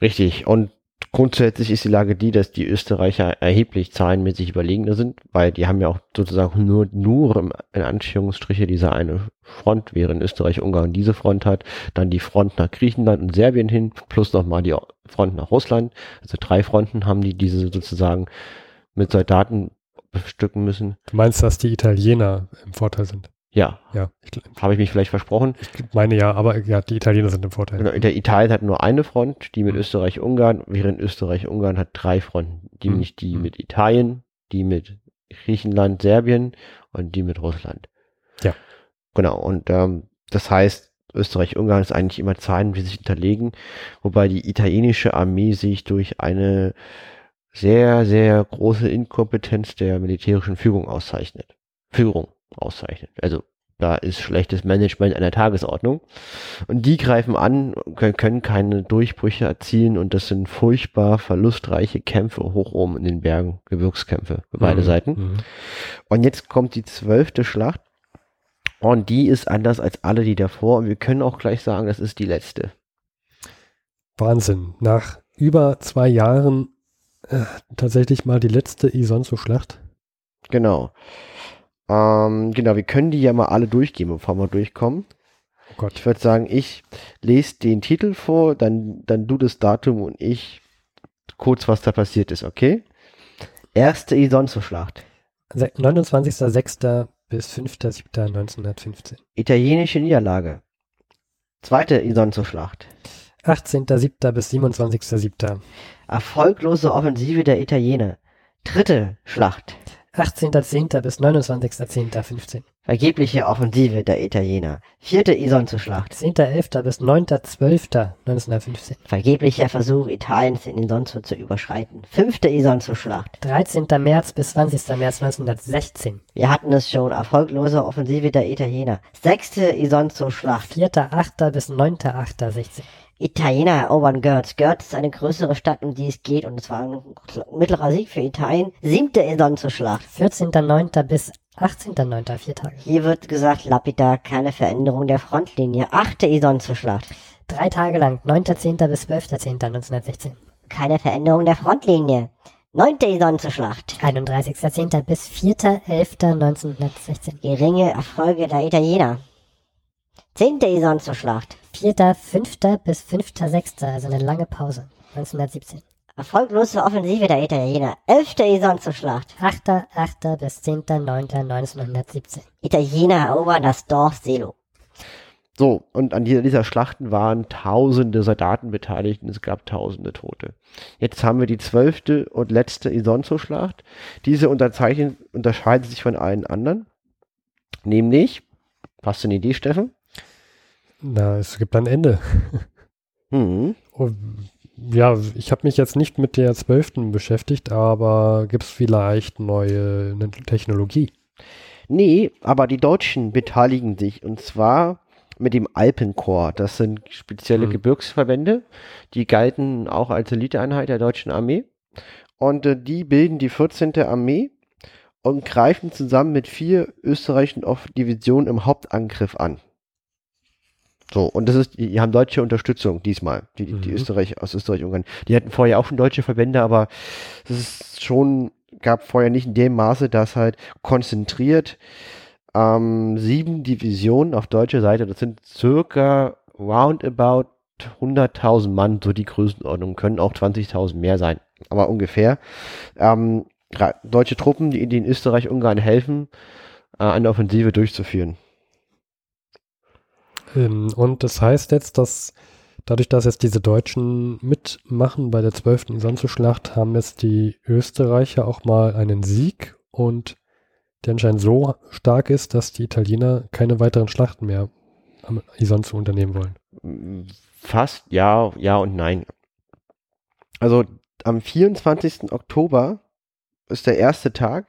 Richtig. Und grundsätzlich ist die Lage die, dass die Österreicher erheblich zahlenmäßig überlegener sind, weil die haben ja auch sozusagen nur, nur in Anführungsstriche diese eine Front, während Österreich-Ungarn diese Front hat, dann die Front nach Griechenland und Serbien hin, plus nochmal die Front nach Russland. Also drei Fronten haben die diese sozusagen mit Soldaten bestücken müssen. Du meinst, dass die Italiener im Vorteil sind? Ja, Ja, habe ich mich vielleicht versprochen. ich meine ja, aber ja, die Italiener sind im Vorteil. Genau, der Italien hat nur eine Front, die mit. Österreich-Ungarn, während Österreich-Ungarn hat drei Fronten. Die Mhm. die Mhm. mit Italien, die mit Griechenland, Serbien und die mit Russland. Ja. Genau, und ähm, das heißt, Österreich-Ungarn ist eigentlich immer zahlenmäßig unterlegen, wobei die italienische Armee sich durch eine sehr, sehr große Inkompetenz der militärischen Führung auszeichnet. Führung auszeichnet. Also da ist schlechtes Management an der Tagesordnung. Und die greifen an, können, können keine Durchbrüche erzielen und das sind furchtbar verlustreiche Kämpfe hoch oben in den Bergen, Gebirgskämpfe für beide Mhm. Seiten. Mhm. Und jetzt kommt die zwölfte Schlacht und die ist anders als alle die davor und wir können auch gleich sagen, das ist die letzte. Wahnsinn. Nach über zwei Jahren äh, tatsächlich mal die letzte Isonzo-Schlacht. Genau. Ähm, genau, wir können die ja mal alle durchgehen, bevor wir durchkommen. Oh Gott. Ich würde sagen, ich lese den Titel vor, dann, dann du das Datum und ich kurz, was da passiert ist, okay? Erste Isonzo-Schlacht. Se- 29.06. bis 5.07.1915. Italienische Niederlage. Zweite Isonzo-Schlacht. 18.07. bis 27.07. Erfolglose Offensive der Italiener. Dritte Schlacht. 18.10. bis 29.10.15. Vergebliche Offensive der Italiener. Vierte Isonzo-Schlacht. 10.11. bis 9.12.1915. Vergeblicher Versuch Italiens in den Sonzo zu überschreiten. Fünfte Isonzo-Schlacht. 13. März bis 20. März 1916. Wir hatten es schon. Erfolglose Offensive der Italiener. Sechste Isonzo-Schlacht. 4.8. bis 9.8.16. Italiener erobern Görz. Görz ist eine größere Stadt, um die es geht, und es war ein mittlerer Sieg für Italien. Siebte Isonzo-Schlacht. 14.9. bis 18.9. Vier Tage. Hier wird gesagt, lapidar, keine Veränderung der Frontlinie. Achte Isonzo-Schlacht. Drei Tage lang. 9.10. bis 12.10.1916. Keine Veränderung der Frontlinie. Neunte Isonzo-Schlacht. 31.10. bis 4.11.1916. Geringe Erfolge der Italiener. Zehnte Isonzo-Schlacht. 4.5. bis 5.6. also eine lange Pause. 1917. Erfolglose Offensive der Italiener. Elfte Isonzo-Schlacht. 8.8. bis 10.9.1917. Italiener erobern das Dorf Selo. So, und an dieser, dieser Schlachten waren tausende Soldaten beteiligt und es gab tausende Tote. Jetzt haben wir die zwölfte und letzte Isonzo-Schlacht. Diese unterzeichnen, unterscheiden sich von allen anderen. Nämlich, hast du eine Idee, Steffen? Na, es gibt ein Ende. Hm. Oh, ja, ich habe mich jetzt nicht mit der zwölften beschäftigt, aber gibt es vielleicht neue ne- Technologie? Nee, aber die Deutschen beteiligen sich und zwar mit dem Alpenkorps. Das sind spezielle Hm. Gebirgsverbände, die galten auch als Eliteeinheit der deutschen Armee. Und äh, die bilden die 14. Armee und greifen zusammen mit vier österreichischen Divisionen im Hauptangriff an. So, und das ist, die haben deutsche Unterstützung diesmal, die, die Mhm. Österreich aus Österreich-Ungarn. Die hatten vorher auch schon deutsche Verbände, aber es ist schon, gab vorher nicht in dem Maße, dass halt konzentriert ähm, sieben Divisionen auf deutscher Seite, das sind circa roundabout 100.000 Mann, so die Größenordnung, können auch 20.000 mehr sein, aber ungefähr. Ähm, deutsche Truppen, die in Österreich-Ungarn helfen, äh, eine Offensive durchzuführen. Ähm, und das heißt jetzt, dass dadurch, dass jetzt diese Deutschen mitmachen bei der 12. Isonzo-Schlacht, haben jetzt die Österreicher auch mal einen Sieg und der anscheinend so stark ist, dass die Italiener keine weiteren Schlachten mehr am Isonzo unternehmen wollen. Fast ja, ja und nein. Also am 24. Oktober ist der erste Tag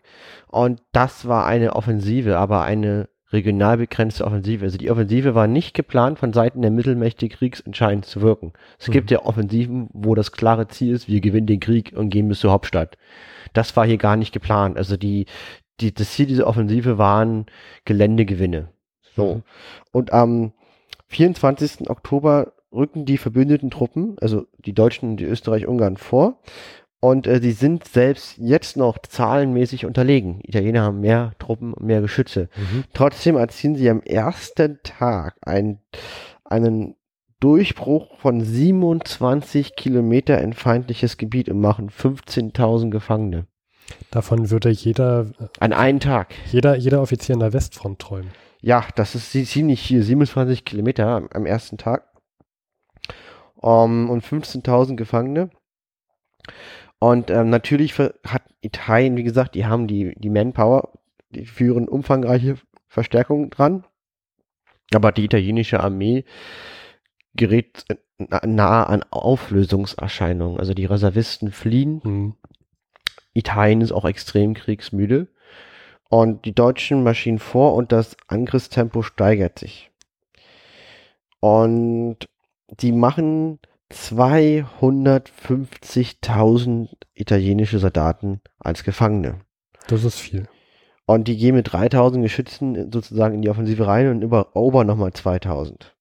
und das war eine Offensive, aber eine regional begrenzte Offensive. Also die Offensive war nicht geplant, von Seiten der Mittelmächte kriegsentscheidend zu wirken. Es mhm. gibt ja Offensiven, wo das klare Ziel ist, wir gewinnen den Krieg und gehen bis zur Hauptstadt. Das war hier gar nicht geplant. Also die, die, das Ziel dieser Offensive waren Geländegewinne. So. Mhm. Und am 24. Oktober rücken die verbündeten Truppen, also die Deutschen und die Österreich-Ungarn vor und äh, sie sind selbst jetzt noch zahlenmäßig unterlegen. Italiener haben mehr Truppen, mehr Geschütze. Mhm. Trotzdem erzielen sie am ersten Tag ein, einen Durchbruch von 27 Kilometer in feindliches Gebiet und machen 15.000 Gefangene. Davon würde jeder. An einen Tag. Jeder, jeder Offizier in der Westfront träumen. Ja, das ist ziemlich viel. 27 Kilometer am, am ersten Tag. Um, und 15.000 Gefangene. Und ähm, natürlich hat Italien, wie gesagt, die haben die, die Manpower, die führen umfangreiche Verstärkungen dran. Aber die italienische Armee gerät nahe an Auflösungserscheinungen. Also die Reservisten fliehen. Mhm. Italien ist auch extrem kriegsmüde. Und die Deutschen marschieren vor und das Angriffstempo steigert sich. Und die machen 250.000 italienische Soldaten als Gefangene. Das ist viel. Und die gehen mit 3000 Geschützen sozusagen in die Offensive rein und erobern nochmal 2000.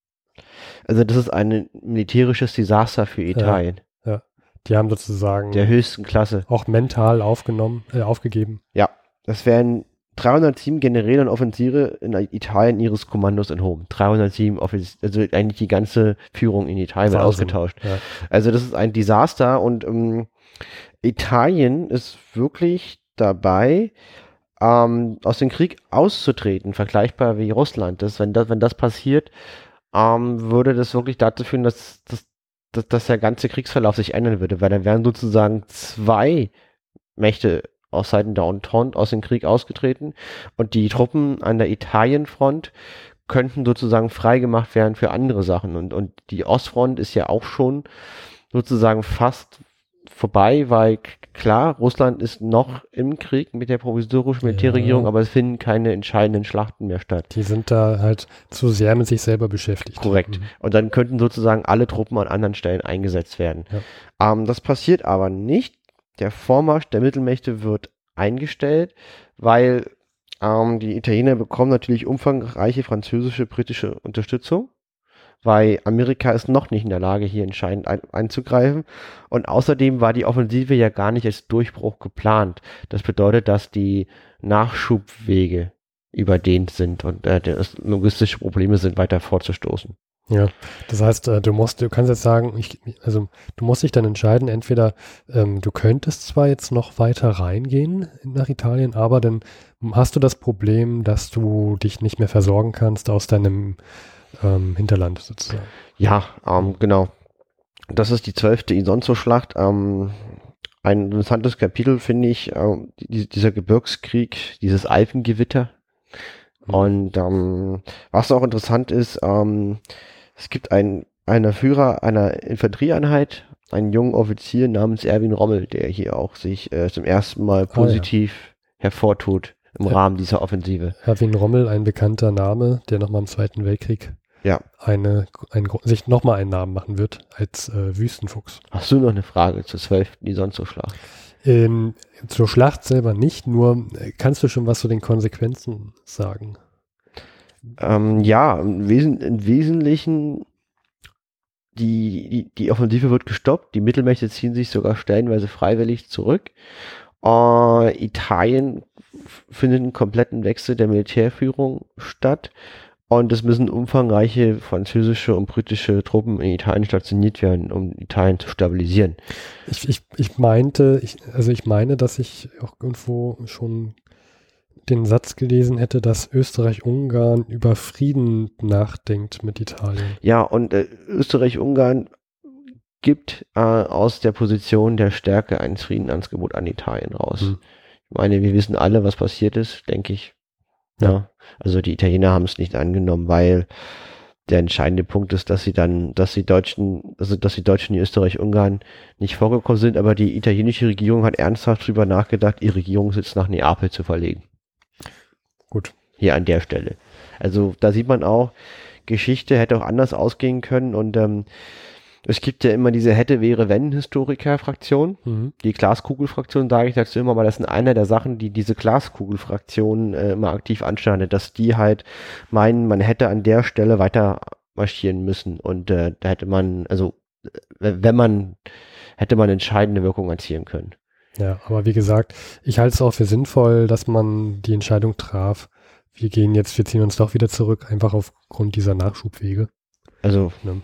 Also das ist ein militärisches Desaster für Italien. Ja, ja. Die haben sozusagen der höchsten Klasse auch mental aufgenommen, äh, aufgegeben. Ja, das wären 307 Generäle und Offiziere in Italien ihres Kommandos enthoben. 307 Offiziere, also eigentlich die ganze Führung in Italien wird ausgetauscht. Ja. Also das ist ein Desaster und ähm, Italien ist wirklich dabei, ähm, aus dem Krieg auszutreten, vergleichbar wie Russland. Das, wenn, das, wenn das passiert, ähm, würde das wirklich dazu führen, dass, dass, dass, dass der ganze Kriegsverlauf sich ändern würde, weil dann wären sozusagen zwei Mächte aus Seiten der Entente aus dem Krieg ausgetreten und die Truppen an der Italienfront könnten sozusagen freigemacht werden für andere Sachen und, und die Ostfront ist ja auch schon sozusagen fast vorbei, weil klar, Russland ist noch im Krieg mit der provisorischen Militärregierung, ja. aber es finden keine entscheidenden Schlachten mehr statt. Die sind da halt zu sehr mit sich selber beschäftigt. Korrekt. Mhm. Und dann könnten sozusagen alle Truppen an anderen Stellen eingesetzt werden. Ja. Ähm, das passiert aber nicht, der Vormarsch der Mittelmächte wird eingestellt, weil ähm, die Italiener bekommen natürlich umfangreiche französische, britische Unterstützung, weil Amerika ist noch nicht in der Lage, hier entscheidend ein, einzugreifen. Und außerdem war die Offensive ja gar nicht als Durchbruch geplant. Das bedeutet, dass die Nachschubwege überdehnt sind und äh, logistische Probleme sind weiter vorzustoßen. Ja, das heißt, äh, du musst, du kannst jetzt sagen, ich, also du musst dich dann entscheiden, entweder ähm, du könntest zwar jetzt noch weiter reingehen nach Italien, aber dann hast du das Problem, dass du dich nicht mehr versorgen kannst aus deinem ähm, Hinterland sozusagen. Ja, ähm, genau. Das ist die zwölfte Isonzo-Schlacht. Ähm, ein interessantes Kapitel finde ich, äh, die, dieser Gebirgskrieg, dieses Alpengewitter. Mhm. Und ähm, was auch interessant ist, ähm, es gibt einen, einen Führer einer Infanterieeinheit, einen jungen Offizier namens Erwin Rommel, der hier auch sich äh, zum ersten Mal positiv oh, ja. hervortut im ja. Rahmen dieser Offensive. Erwin Rommel, ein bekannter Name, der nochmal im Zweiten Weltkrieg ja. eine, ein, sich nochmal einen Namen machen wird als äh, Wüstenfuchs. Hast du noch eine Frage zur 12. die sonst so Schlacht? Ähm, zur Schlacht selber nicht, nur äh, kannst du schon was zu den Konsequenzen sagen? Ähm, ja, im, Wesen, im Wesentlichen die, die, die Offensive wird gestoppt, die Mittelmächte ziehen sich sogar stellenweise freiwillig zurück. Äh, Italien findet einen kompletten Wechsel der Militärführung statt und es müssen umfangreiche französische und britische Truppen in Italien stationiert werden, um Italien zu stabilisieren. Ich, ich, ich meinte, ich, also ich meine, dass ich auch irgendwo schon den Satz gelesen hätte, dass Österreich-Ungarn über Frieden nachdenkt mit Italien. Ja, und äh, Österreich-Ungarn gibt äh, aus der Position der Stärke ein Friedenangebot an Italien raus. Hm. Ich meine, wir wissen alle, was passiert ist, denke ich. Ja. Also die Italiener haben es nicht angenommen, weil der entscheidende Punkt ist, dass sie dann, dass die Deutschen, also dass die Deutschen in Österreich-Ungarn nicht vorgekommen sind, aber die italienische Regierung hat ernsthaft drüber nachgedacht, ihr Regierungssitz nach Neapel zu verlegen. Gut. Hier an der Stelle. Also da sieht man auch, Geschichte hätte auch anders ausgehen können und ähm, es gibt ja immer diese hätte, wäre, wenn Historiker-Fraktion. Mhm. Die Glaskugel-Fraktion sage ich dazu immer, aber das sind einer der Sachen, die diese Glaskugel-Fraktion äh, immer aktiv anschneidet, dass die halt meinen, man hätte an der Stelle weiter marschieren müssen und äh, da hätte man, also wenn man, hätte man entscheidende Wirkung erzielen können. Ja, aber wie gesagt, ich halte es auch für sinnvoll, dass man die Entscheidung traf. Wir gehen jetzt, wir ziehen uns doch wieder zurück, einfach aufgrund dieser Nachschubwege. Also Ja.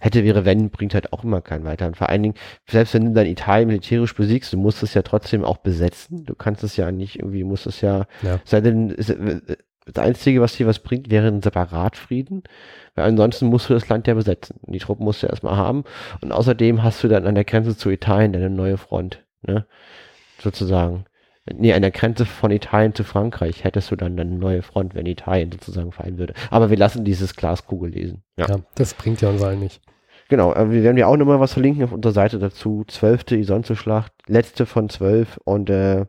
hätte, wäre, wenn, bringt halt auch immer keinen weiter. Und vor allen Dingen, selbst wenn du dann Italien militärisch besiegst, du musst es ja trotzdem auch besetzen. Du kannst es ja nicht irgendwie, musst es ja, Ja. sei denn, ist, das Einzige, was dir was bringt, wäre ein Separatfrieden. Weil ansonsten musst du das Land ja besetzen. Die Truppen musst du erstmal haben. Und außerdem hast du dann an der Grenze zu Italien deine neue Front, ne? Sozusagen. Nee, an der Grenze von Italien zu Frankreich hättest du dann eine neue Front, wenn Italien sozusagen fallen würde. Aber wir lassen dieses Glaskugel lesen. Ja. das bringt ja uns allen nicht. Genau, äh, wir werden ja auch nochmal was verlinken auf unserer Seite dazu. Zwölfte Isonzo-Schlacht, letzte von zwölf. Und äh,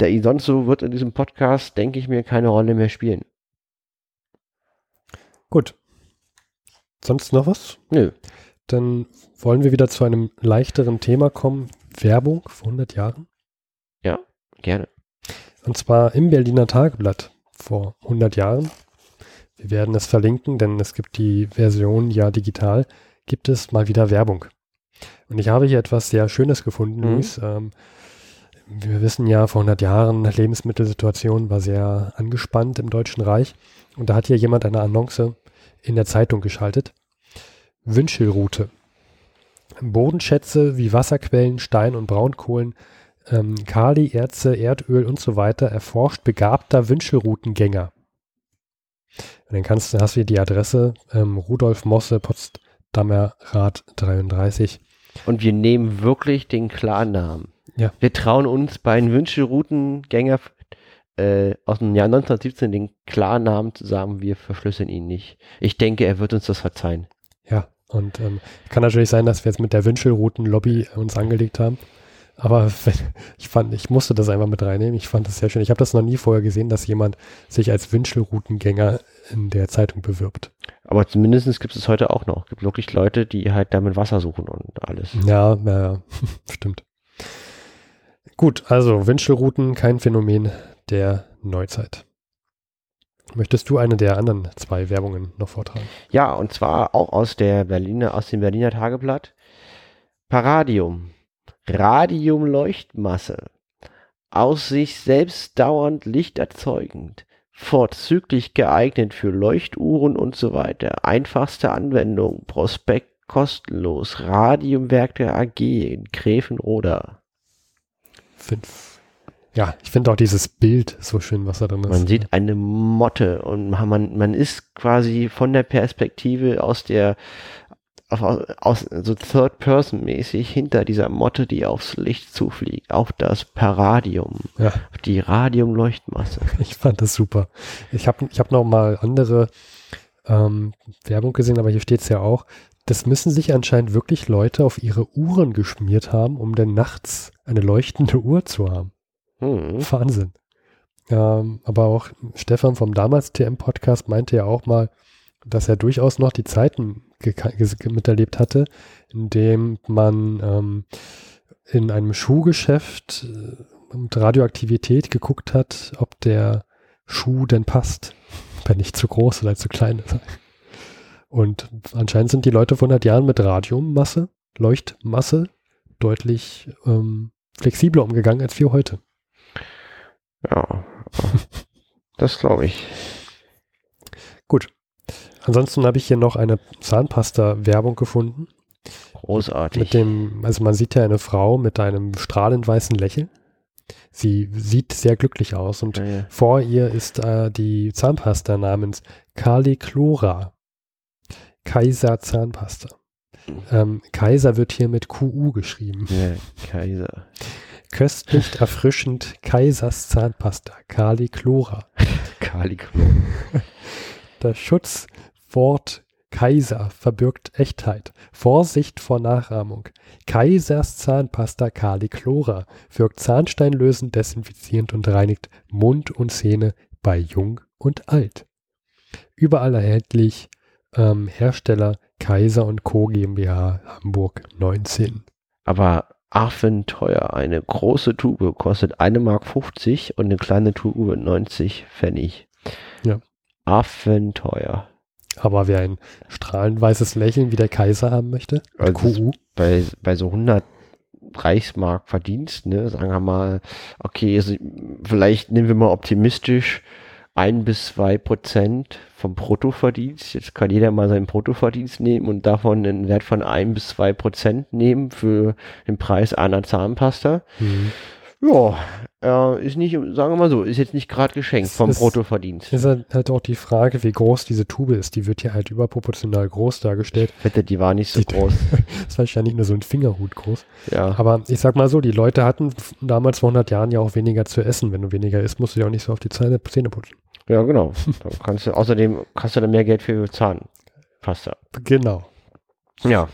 der Isonzo wird in diesem Podcast, denke ich mir, keine Rolle mehr spielen. Gut. Sonst noch was? Nö. Dann wollen wir wieder zu einem leichteren Thema kommen. Werbung vor 100 Jahren. Gerne. Und zwar im Berliner Tageblatt vor 100 Jahren. Wir werden es verlinken, denn es gibt die Version ja digital. Gibt es mal wieder Werbung. Und ich habe hier etwas sehr Schönes gefunden, Mhm. Luis. Ähm, wir wissen ja, vor 100 Jahren, Lebensmittelsituation war sehr angespannt im Deutschen Reich. Und da hat hier jemand eine Annonce in der Zeitung geschaltet. Wünschelroute. Bodenschätze wie Wasserquellen, Stein- und Braunkohlen ähm, Kali, Erze, Erdöl und so weiter erforscht begabter Wünschelroutengänger. Und dann kannst, du- hast du hier die Adresse ähm, Rudolf Mosse, Potsdamer Rat 33. Und wir nehmen wirklich den Klarnamen. Ja. Wir trauen uns bei einem Wünschelroutengänger äh, aus dem Jahr 1917 den Klarnamen zu sagen, wir verschlüsseln ihn nicht. Ich denke, er wird uns das verzeihen. Und ähm, kann natürlich sein, dass wir jetzt mit der Wünschelrouten-Lobby uns angelegt haben. Aber wenn, ich fand, ich musste das einfach mit reinnehmen. Ich fand das sehr schön. Ich habe das noch nie vorher gesehen, dass jemand sich als Wünschelroutengänger in der Zeitung bewirbt. Aber zumindest gibt es heute auch noch. Es gibt wirklich Leute, die halt damit Wasser suchen und alles. Ja, ja, ja, stimmt. Gut, also Wünschelrouten, kein Phänomen der Neuzeit. Möchtest du eine der anderen zwei Werbungen noch vortragen? Ja, und zwar auch aus der Berliner, aus dem Berliner Tageblatt. Paradium. Radiumleuchtmasse. Aus sich selbst dauernd Licht erzeugend. Vorzüglich geeignet für Leuchtuhren und so weiter. Einfachste Anwendung. Prospekt kostenlos. Radiumwerke AG in Gräfenroda. Fünf. Ja, ich finde auch dieses Bild so schön, was da drin ist. Man sieht eine Motte und man, man, ist quasi von der Perspektive aus der auf, aus so Third-Person-mäßig hinter dieser Motte, die aufs Licht zufliegt, auf das Paradium, Ja. auf die Radiumleuchtmasse. Ich fand das super. Ich habe ich hab noch mal andere ähm, Werbung gesehen, aber hier steht es ja auch. Das müssen sich anscheinend wirklich Leute auf ihre Uhren geschmiert haben, um dann nachts eine leuchtende Uhr zu haben. Hm. Wahnsinn. Ähm, aber auch Stefan vom damals TM-Podcast meinte ja auch mal, dass er durchaus noch die Zeiten miterlebt hatte, in dem man ähm, in einem Schuhgeschäft äh, mit Radioaktivität geguckt hat, ob der Schuh denn passt, wenn nicht zu groß oder zu klein ist. Und anscheinend sind die Leute vor 100 Jahren mit Radiummasse, Leuchtmasse deutlich ähm, flexibler umgegangen als wir heute. Ja, das glaube ich. Gut. Ansonsten habe ich hier noch eine Zahnpasta-Werbung gefunden. Großartig. Mit dem, also man sieht ja eine Frau mit einem strahlend weißen Lächeln. Sie sieht sehr glücklich aus und Ja, ja. vor ihr ist äh, die Zahnpasta namens Caliclora. Kaiser Zahnpasta. Ähm, Kaiser wird hier mit QU geschrieben. Ja, Kaiser. Köstlich erfrischend Kaisers Zahnpasta. Caliclora. Kaliklo. Das Schutzwort Kaiser verbirgt Echtheit. Vorsicht vor Nachahmung. Kaisers Zahnpasta Caliclora wirkt zahnsteinlösend, desinfizierend und reinigt Mund und Zähne bei Jung und Alt. Überall erhältlich ähm, Hersteller Kaiser und Co. GmbH Hamburg 19. Aber affenteuer. Eine große Tube kostet 1,50 Mark 50 und eine kleine Tube 90 Pfennig. Ja. Affenteuer. Aber wer ein strahlend weißes Lächeln wie der Kaiser haben möchte, Also bei, bei so 100 Reichsmark Verdienst, ne, sagen wir mal, okay, also vielleicht nehmen wir mal optimistisch ein bis zwei Prozent vom Bruttoverdienst. Jetzt kann jeder mal seinen Bruttoverdienst nehmen und davon einen Wert von ein bis zwei Prozent nehmen für den Preis einer Zahnpasta. Mhm. Ja, äh, ist nicht, sagen wir mal so, ist jetzt nicht gerade geschenkt Es vom Bruttoverdienst. ist halt halt auch die Frage, wie groß diese Tube ist. Die wird hier halt überproportional groß dargestellt. Wette, die war nicht so Die- groß. ist wahrscheinlich nur so ein Fingerhut groß. Ja. Aber ich sag mal so, die Leute hatten damals vor 100 Jahren ja auch weniger zu essen. Wenn du weniger isst, musst du ja auch nicht so auf die Zähne, Zähne putzen. Ja, genau. Dann kannst du, außerdem hast du dann mehr Geld für Zahnpasta. Genau. Ja.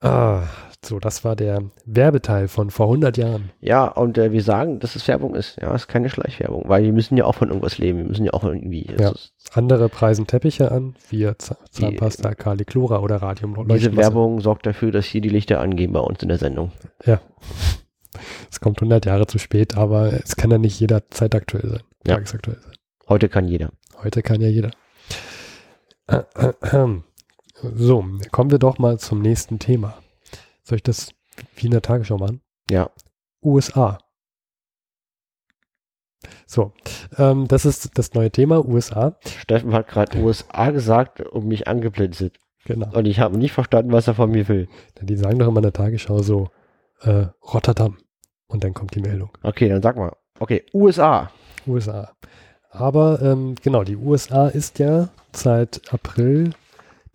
Ah, so, das war der Werbeteil von vor 100 Jahren. Ja, und äh, wir sagen, dass es Werbung ist. Ja, es ist keine Schleichwerbung, weil wir müssen ja auch von irgendwas leben. Wir müssen ja auch irgendwie. Ja. Andere preisen Teppiche an, wir Z Zahnpasta, Caliclora oder Radium. diese. Werbung sorgt dafür, dass hier die Lichter angehen bei uns in der Sendung. Ja. Es kommt 100 Jahre zu spät, aber es kann ja nicht jeder zeitaktuell sein, Ja. tagesaktuell sein. Heute kann jeder. Heute kann ja jeder. So, kommen wir doch mal zum nächsten Thema. Soll ich das wie in der Tagesschau machen? Ja. USA. So, ähm, das ist das neue Thema, USA. Steffen hat gerade USA gesagt und mich angeblinzelt. Genau. Und ich habe nicht verstanden, was er von mir will. Die sagen doch immer in der Tagesschau so, äh, Rotterdam. Und dann kommt die Meldung. Okay, dann sag mal. Okay, USA. USA. Aber ähm, genau, die USA ist ja seit April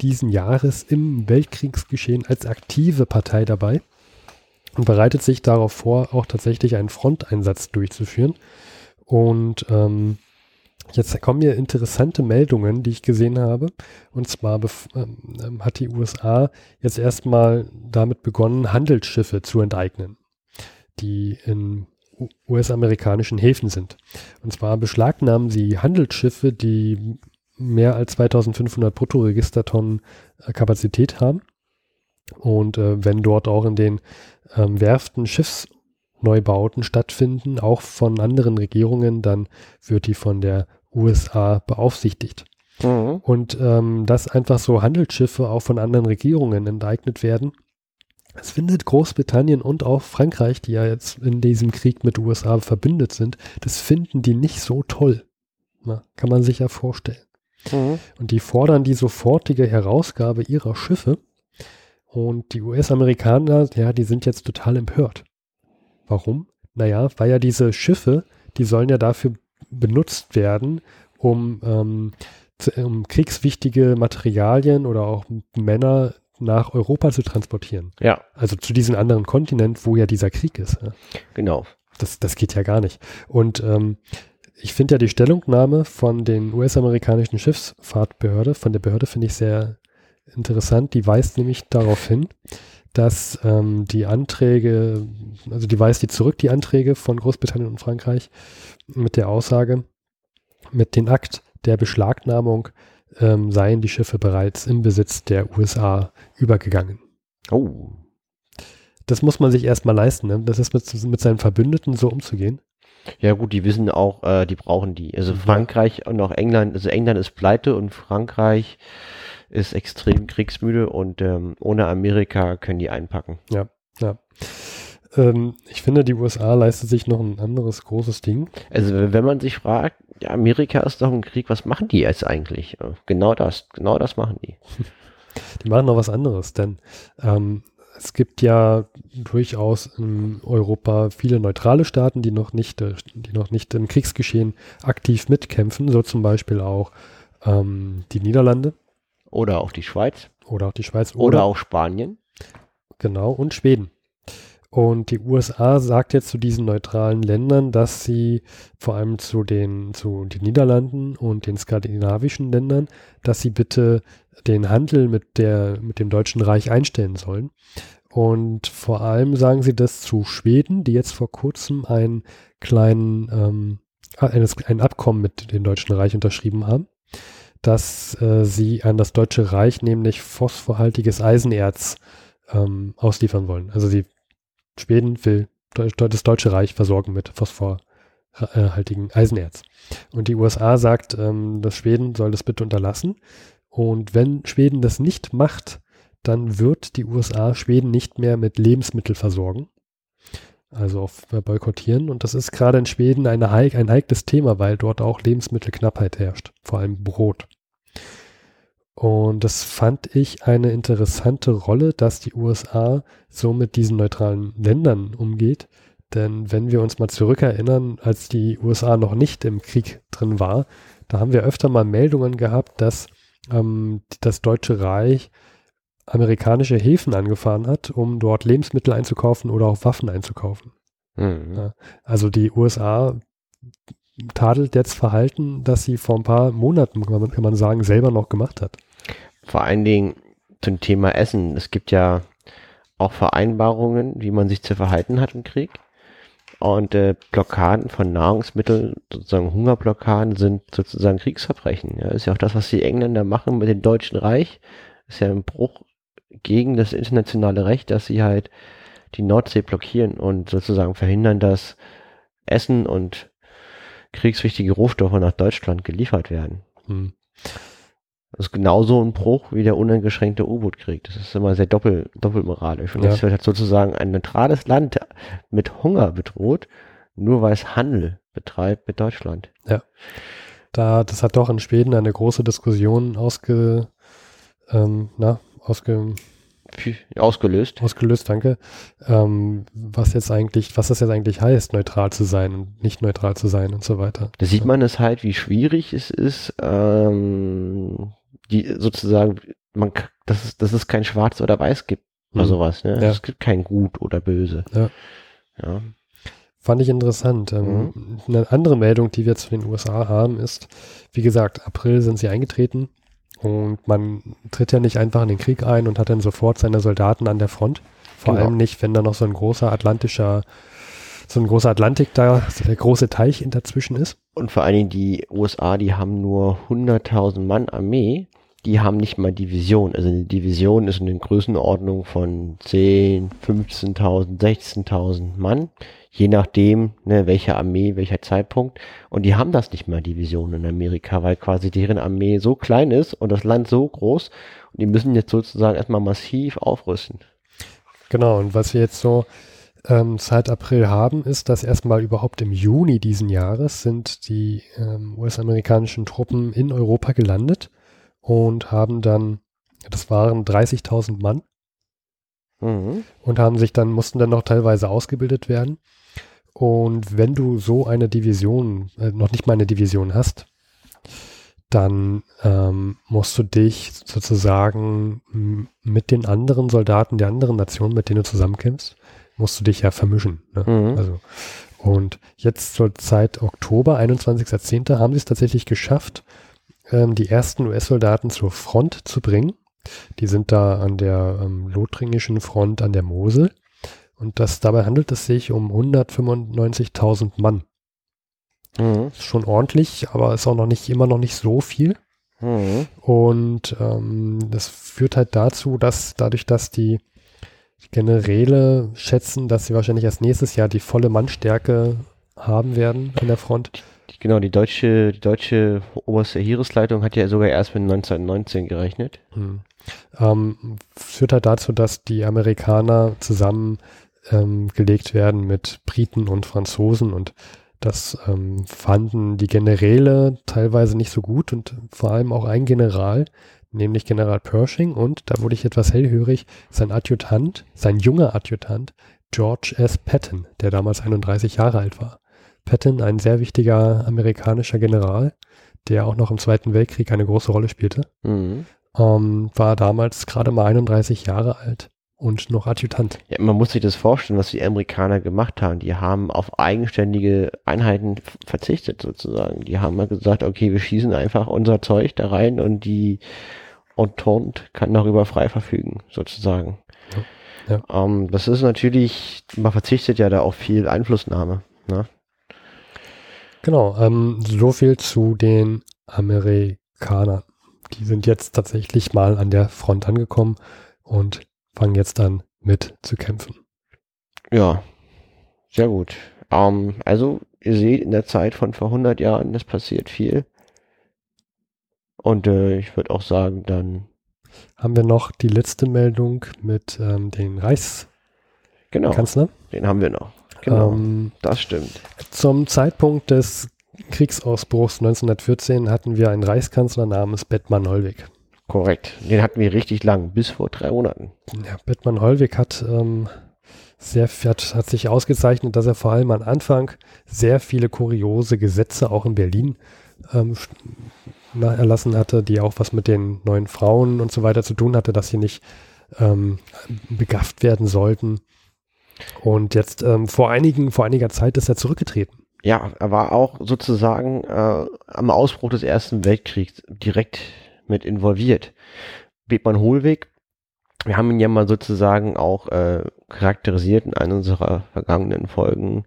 diesen Jahres im Weltkriegsgeschehen als aktive Partei dabei und bereitet sich darauf vor, auch tatsächlich einen Fronteinsatz durchzuführen. Und ähm, jetzt kommen hier interessante Meldungen, die ich gesehen habe. Und zwar bef- ähm, hat die USA jetzt erstmal damit begonnen, Handelsschiffe zu enteignen, die in US-amerikanischen Häfen sind. Und zwar beschlagnahmen sie Handelsschiffe, die mehr als 2500 Bruttoregistertonnen äh, Kapazität haben. Und äh, wenn dort auch in den ähm, Werften Schiffsneubauten stattfinden, auch von anderen Regierungen, dann wird die von der USA beaufsichtigt. Mhm. Und ähm, dass einfach so Handelsschiffe auch von anderen Regierungen enteignet werden. Es findet Großbritannien und auch Frankreich, die ja jetzt in diesem Krieg mit USA verbündet sind, das finden die nicht so toll. Na, kann man sich ja vorstellen. Mhm. Und die fordern die sofortige Herausgabe ihrer Schiffe. Und die US-Amerikaner, ja, die sind jetzt total empört. Warum? Naja, weil ja diese Schiffe, die sollen ja dafür benutzt werden, um, ähm, zu, um kriegswichtige Materialien oder auch Männer nach Europa zu transportieren. Ja, Also zu diesem anderen Kontinent, wo ja dieser Krieg ist. Ja. genau. Das, das geht ja gar nicht. Und ähm, ich finde ja die Stellungnahme von den US-amerikanischen Schiffsfahrtbehörde, von der Behörde finde ich sehr interessant. Die weist nämlich darauf hin, dass ähm, die Anträge, also die weist die zurück, die Anträge von Großbritannien und Frankreich mit der Aussage, mit dem Akt der Beschlagnahmung ähm, seien die Schiffe bereits im Besitz der USA übergegangen. Oh. Das muss man sich erstmal leisten, ne? das ist mit, mit seinen Verbündeten so umzugehen. Ja gut, die wissen auch, äh, die brauchen die. Also Frankreich und auch England, also England ist pleite und Frankreich ist extrem kriegsmüde und ähm, ohne Amerika können die einpacken. Ähm, ich finde, die USA leistet sich noch ein anderes großes Ding. Also wenn man sich fragt, ja, Amerika ist doch im Krieg, was machen die jetzt eigentlich? Ja, Genau das, genau das machen die. Die machen noch was anderes, denn ähm, es gibt ja durchaus in Europa viele neutrale Staaten, die noch nicht, äh, die noch nicht im Kriegsgeschehen aktiv mitkämpfen, so zum Beispiel auch ähm, die Niederlande. Oder auch die Schweiz. Oder auch die Schweiz. Oder, oder auch Spanien. Genau, und Schweden. Und die USA sagt jetzt zu diesen neutralen Ländern, dass sie vor allem zu den, zu den Niederlanden und den skandinavischen Ländern, dass sie bitte den Handel mit der, mit dem Deutschen Reich einstellen sollen. Und vor allem sagen sie das zu Schweden, die jetzt vor kurzem einen kleinen, ähm, ein Abkommen mit dem Deutschen Reich unterschrieben haben, dass äh, sie an das Deutsche Reich nämlich phosphorhaltiges Eisenerz ähm, ausliefern wollen. Also sie Schweden will das Deutsche Reich versorgen mit phosphorhaltigen Eisenerz. Und die USA sagt, ähm, dass Schweden soll das bitte unterlassen. Und wenn Schweden das nicht macht, dann wird die USA Schweden nicht mehr mit Lebensmitteln versorgen. Also auf äh, boykottieren. Und das ist gerade in Schweden eine, ein heikles Thema, weil dort auch Lebensmittelknappheit herrscht. Vor allem Brot. Und das fand ich eine interessante Rolle, dass die USA so mit diesen neutralen Ländern umgeht. Denn wenn wir uns mal zurückerinnern, als die USA noch nicht im Krieg drin war, da haben wir öfter mal Meldungen gehabt, dass ähm, das Deutsche Reich amerikanische Häfen angefahren hat, um dort Lebensmittel einzukaufen oder auch Waffen einzukaufen. Mhm. Ja, also die USA tadelt jetzt Verhalten, das sie vor ein paar Monaten, kann man sagen, selber noch gemacht hat. Vor allen Dingen zum Thema Essen. Es gibt ja auch Vereinbarungen, wie man sich zu verhalten hat im Krieg. Und äh, Blockaden von Nahrungsmitteln, sozusagen Hungerblockaden, sind sozusagen Kriegsverbrechen. Ja, ist ja auch das, was die Engländer machen mit dem Deutschen Reich. Ist ja ein Bruch gegen das internationale Recht, dass sie halt die Nordsee blockieren und sozusagen verhindern, dass Essen und kriegswichtige Rohstoffe nach Deutschland geliefert werden. Hm. Das ist genauso ein Bruch wie der uneingeschränkte U-Boot-Krieg. Das ist immer sehr doppel, doppelmoralisch. Und ja. jetzt wird halt sozusagen ein neutrales Land mit Hunger bedroht, nur weil es Handel betreibt mit Deutschland. Ja. Da, das hat doch in Schweden eine große Diskussion ausge, ähm, na, ausge, ausgelöst. Ausgelöst, danke. Ähm, was jetzt eigentlich, was das jetzt eigentlich heißt, neutral zu sein und nicht neutral zu sein und so weiter. Da sieht man es halt, wie schwierig es ist, ähm, die sozusagen, man, dass es, dass es kein Schwarz oder Weiß gibt oder mhm. sowas. Ne? Ja. Es gibt kein Gut oder Böse. Ja. ja. Fand ich interessant. Ähm, mhm. Eine andere Meldung, die wir zu den USA haben, ist, wie gesagt, April sind sie eingetreten. Und man tritt ja nicht einfach in den Krieg ein und hat dann sofort seine Soldaten an der Front. Vor genau. allem nicht, wenn da noch so ein großer atlantischer, so ein großer Atlantik da, der große Teich in dazwischen ist. Und vor allen Dingen die USA, die haben nur 100.000 Mann Armee. Die haben nicht mal Division. Also eine Division ist eine Größenordnung von 10, 15.000, 16.000 Mann je nachdem, ne, welche Armee, welcher Zeitpunkt. Und die haben das nicht mal, Divisionen in Amerika, weil quasi deren Armee so klein ist und das Land so groß. Und die müssen jetzt sozusagen erstmal massiv aufrüsten. Genau, und was wir jetzt so ähm, seit April haben, ist, dass erstmal überhaupt im Juni diesen Jahres sind die ähm, US-amerikanischen Truppen in Europa gelandet und haben dann, das waren 30.000 Mann, mhm. und haben sich dann, mussten dann noch teilweise ausgebildet werden. Und wenn du so eine Division, äh, noch nicht mal eine Division hast, dann ähm, musst du dich sozusagen mit den anderen Soldaten der anderen Nationen, mit denen du zusammenkämpfst, musst du dich ja vermischen. Ne? Mhm. Also, und jetzt zur Zeit Oktober, 21.10., haben sie es tatsächlich geschafft, ähm, die ersten US-Soldaten zur Front zu bringen. Die sind da an der ähm, lothringischen Front an der Mosel. Und das, dabei handelt es sich um 195.000 Mann. Mhm. Ist schon ordentlich, aber ist auch noch nicht, immer noch nicht so viel. Mhm. Und ähm, das führt halt dazu, dass dadurch, dass die Generäle schätzen, dass sie wahrscheinlich erst nächstes Jahr die volle Mannstärke haben werden an der Front. Genau, die deutsche, die deutsche oberste Heeresleitung hat ja sogar erst mit 1919 gerechnet. Hm. Ähm, führt halt dazu, dass die Amerikaner zusammen ähm, gelegt werden mit Briten und Franzosen und das ähm, fanden die Generäle teilweise nicht so gut und vor allem auch ein General, nämlich General Pershing und, da wurde ich etwas hellhörig, sein Adjutant, sein junger Adjutant, George S. Patton, der damals 31 Jahre alt war. Patton, ein sehr wichtiger amerikanischer General, der auch noch im Zweiten Weltkrieg eine große Rolle spielte, Mhm. ähm, war damals gerade mal 31 Jahre alt und noch Adjutant. Ja, man muss sich das vorstellen, was die Amerikaner gemacht haben. Die haben auf eigenständige Einheiten verzichtet sozusagen. Die haben mal gesagt, okay, wir schießen einfach unser Zeug da rein und die Entente kann darüber frei verfügen, sozusagen. Ja. Ähm, das ist natürlich, man verzichtet ja da auf viel Einflussnahme. Ne? Genau, ähm, so viel zu den Amerikanern. Die sind jetzt tatsächlich mal an der Front angekommen und fangen jetzt an mit zu kämpfen. Ja, sehr gut. Ähm, also, ihr seht in der Zeit von vor 100 Jahren, es passiert viel. Und äh, ich würde auch sagen, dann, Haben wir noch die letzte Meldung mit ähm, den Reichskanzler? genau, den haben wir noch. Genau, Ähm, das stimmt. zum Zeitpunkt des Kriegsausbruchs 1914 hatten wir einen Reichskanzler namens Bettmann Hollweg. Korrekt. Den hatten wir richtig lang, bis vor drei Monaten. Ja, Bettmann Hollweg hat, ähm, sehr, hat, hat sich ausgezeichnet, dass er vor allem am Anfang sehr viele kuriose Gesetze auch in Berlin ähm, erlassen hatte, die auch was mit den neuen Frauen und so weiter zu tun hatte, dass sie nicht ähm, begafft werden sollten. Und jetzt ähm, vor einigen, vor einiger Zeit ist er zurückgetreten. Ja, er war auch sozusagen äh, am Ausbruch des Ersten Weltkriegs direkt mit involviert. Bethmann Hohlweg, wir haben ihn ja mal sozusagen auch äh, charakterisiert in einer unserer vergangenen Folgen.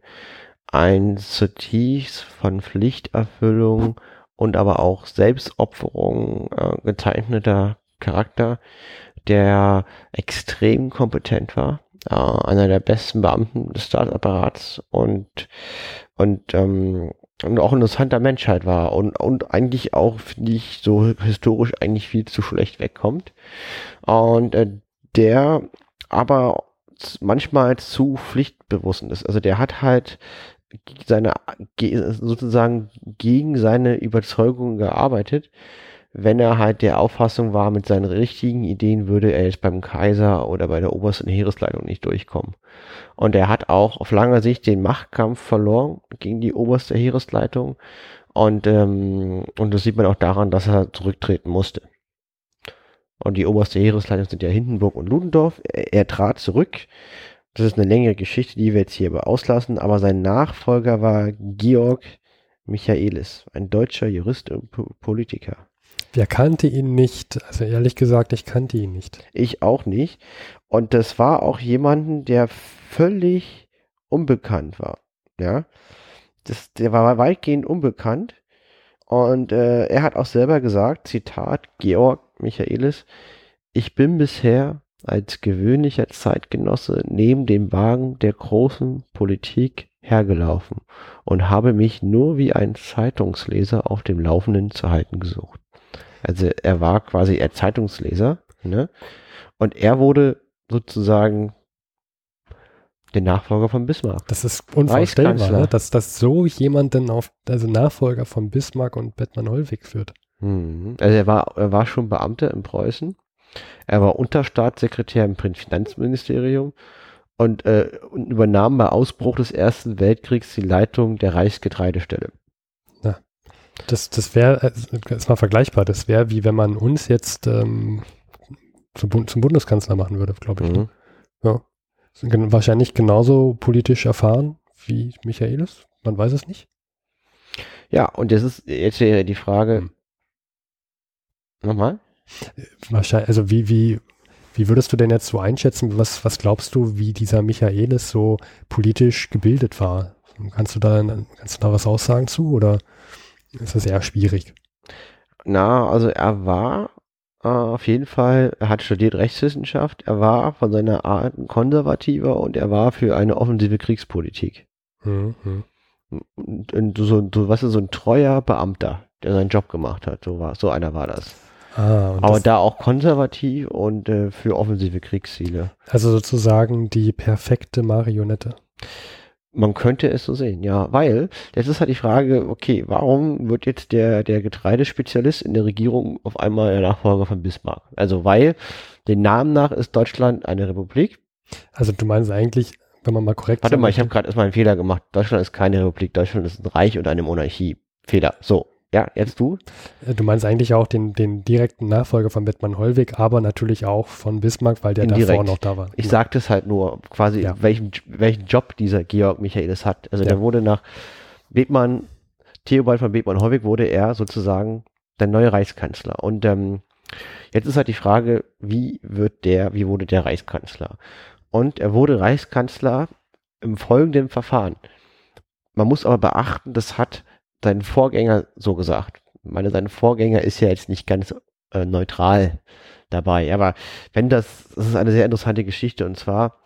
Ein zutiefst von Pflichterfüllung und aber auch Selbstopferung äh, gezeichneter Charakter, der extrem kompetent war, äh, einer der besten Beamten des Staatsapparats und und, ähm, und auch ein interessanter Mensch halt war und, und eigentlich auch, finde ich, so historisch eigentlich viel zu schlecht wegkommt. Und äh, der aber manchmal zu pflichtbewusst ist. Also der hat halt seine ge- sozusagen gegen seine Überzeugung gearbeitet, wenn er halt der Auffassung war, mit seinen richtigen Ideen würde er jetzt beim Kaiser oder bei der obersten Heeresleitung nicht durchkommen. Und er hat auch auf lange Sicht den Machtkampf verloren gegen die oberste Heeresleitung. Und, ähm, und das sieht man auch daran, dass er zurücktreten musste. Und die oberste Heeresleitung sind ja Hindenburg und Ludendorff. Er, er trat zurück. Das ist eine längere Geschichte, die wir jetzt hier aber auslassen. Aber sein Nachfolger war Georg Michaelis, ein deutscher Jurist und Po- Politiker. Wer kannte ihn nicht? Also ehrlich gesagt, ich kannte ihn nicht. Ich auch nicht. Und das war auch jemanden, der völlig unbekannt war. Ja. Das, der war weitgehend unbekannt. Und äh, er hat auch selber gesagt, Zitat, Georg Michaelis, ich bin bisher als gewöhnlicher Zeitgenosse neben dem Wagen der großen Politik hergelaufen und habe mich nur wie ein Zeitungsleser auf dem Laufenden zu halten gesucht. Also er war quasi er Zeitungsleser, ne? Und er wurde sozusagen der Nachfolger von Bismarck. Das ist unvorstellbar, ne? dass, dass so jemand denn auf, also Nachfolger von Bismarck und Bettmann Hollweg führt. Mhm. Also er war, er war schon Beamter in Preußen. Er war Unterstaatssekretär im Finanzministerium und, äh, und übernahm bei Ausbruch des Ersten Weltkriegs die Leitung der Reichsgetreidestelle. Das, das wäre, äh, ist mal vergleichbar, das wäre wie wenn man uns jetzt ähm, zum, zum Bundeskanzler machen würde, glaube ich. Mhm. Ja. Wahrscheinlich genauso politisch erfahren wie Michaelis, man weiß es nicht. Ja, und das ist jetzt wäre die Frage. Hm. Nochmal? Wahrscheinlich, also wie, wie, wie würdest du denn jetzt so einschätzen, was, was glaubst du, wie dieser Michaelis so politisch gebildet war? Kannst du da, kannst du da was aussagen zu oder ist das eher schwierig? Na, also er war äh, auf jeden Fall, er hat studiert Rechtswissenschaft, er war von seiner Art ein konservativer und er war für eine offensive Kriegspolitik. Mhm. mhm. Und, und so, so, was ist so ein treuer Beamter, der seinen Job gemacht hat. So war, so einer war das. Ah, Aber das, da auch konservativ und äh, für offensive Kriegsziele. also sozusagen die perfekte Marionette. Man könnte es so sehen, ja, weil jetzt ist halt die Frage, okay, warum wird jetzt der, der Getreidespezialist in der Regierung auf einmal der Nachfolger von Bismarck? Also, weil den Namen nach ist Deutschland eine Republik. Also du meinst eigentlich, wenn man mal korrekt Warte mal, ich habe gerade erstmal einen Fehler gemacht. Deutschland ist keine Republik, Deutschland ist ein Reich und eine Monarchie. Fehler. So, ja, jetzt du. Äh, Du meinst eigentlich auch den, den direkten Nachfolger von Bettmann Hollweg, aber natürlich auch von Bismarck, weil der Indirekt. davor noch da war. Ich sagte es halt nur, quasi, Ja. welchen, welchen Job dieser Georg Michaelis hat. Also Ja. der wurde nach Bethmann, Theobald von Bethmann-Hollweg wurde er sozusagen der neue Reichskanzler. Und ähm, jetzt ist halt die Frage, wie wird der, wie wurde der Reichskanzler? Und er wurde Reichskanzler im folgenden Verfahren. Man muss aber beachten, das hat sein Vorgänger so gesagt. Ich meine, sein Vorgänger ist ja jetzt nicht ganz äh, neutral dabei. Aber wenn das, das ist eine sehr interessante Geschichte und zwar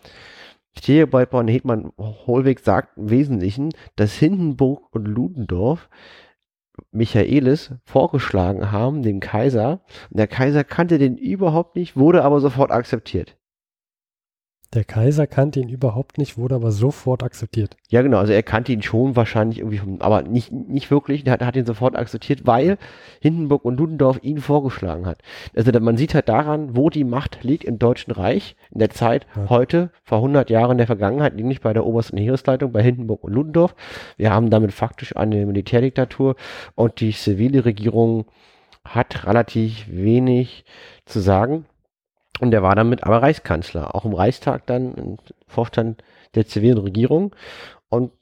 Theobald von Hetman Hohlweg sagt im Wesentlichen, dass Hindenburg und Ludendorff Michaelis vorgeschlagen haben, dem Kaiser. Und der Kaiser kannte den überhaupt nicht, wurde aber sofort akzeptiert. Der Kaiser kannte ihn überhaupt nicht, wurde aber sofort akzeptiert. Ja, genau, also er kannte ihn schon wahrscheinlich irgendwie, vom, aber nicht, nicht wirklich, er hat, hat ihn sofort akzeptiert, weil Hindenburg und Ludendorff ihn vorgeschlagen hat. Also man sieht halt daran, wo die Macht liegt im Deutschen Reich, in der Zeit Ja. heute, vor 100 Jahren in der Vergangenheit, nicht bei der obersten Heeresleitung, bei Hindenburg und Ludendorff. Wir haben damit faktisch eine Militärdiktatur und die zivile Regierung hat relativ wenig zu sagen. Und er war damit aber Reichskanzler, auch im Reichstag dann, im Vorstand der zivilen Regierung. Und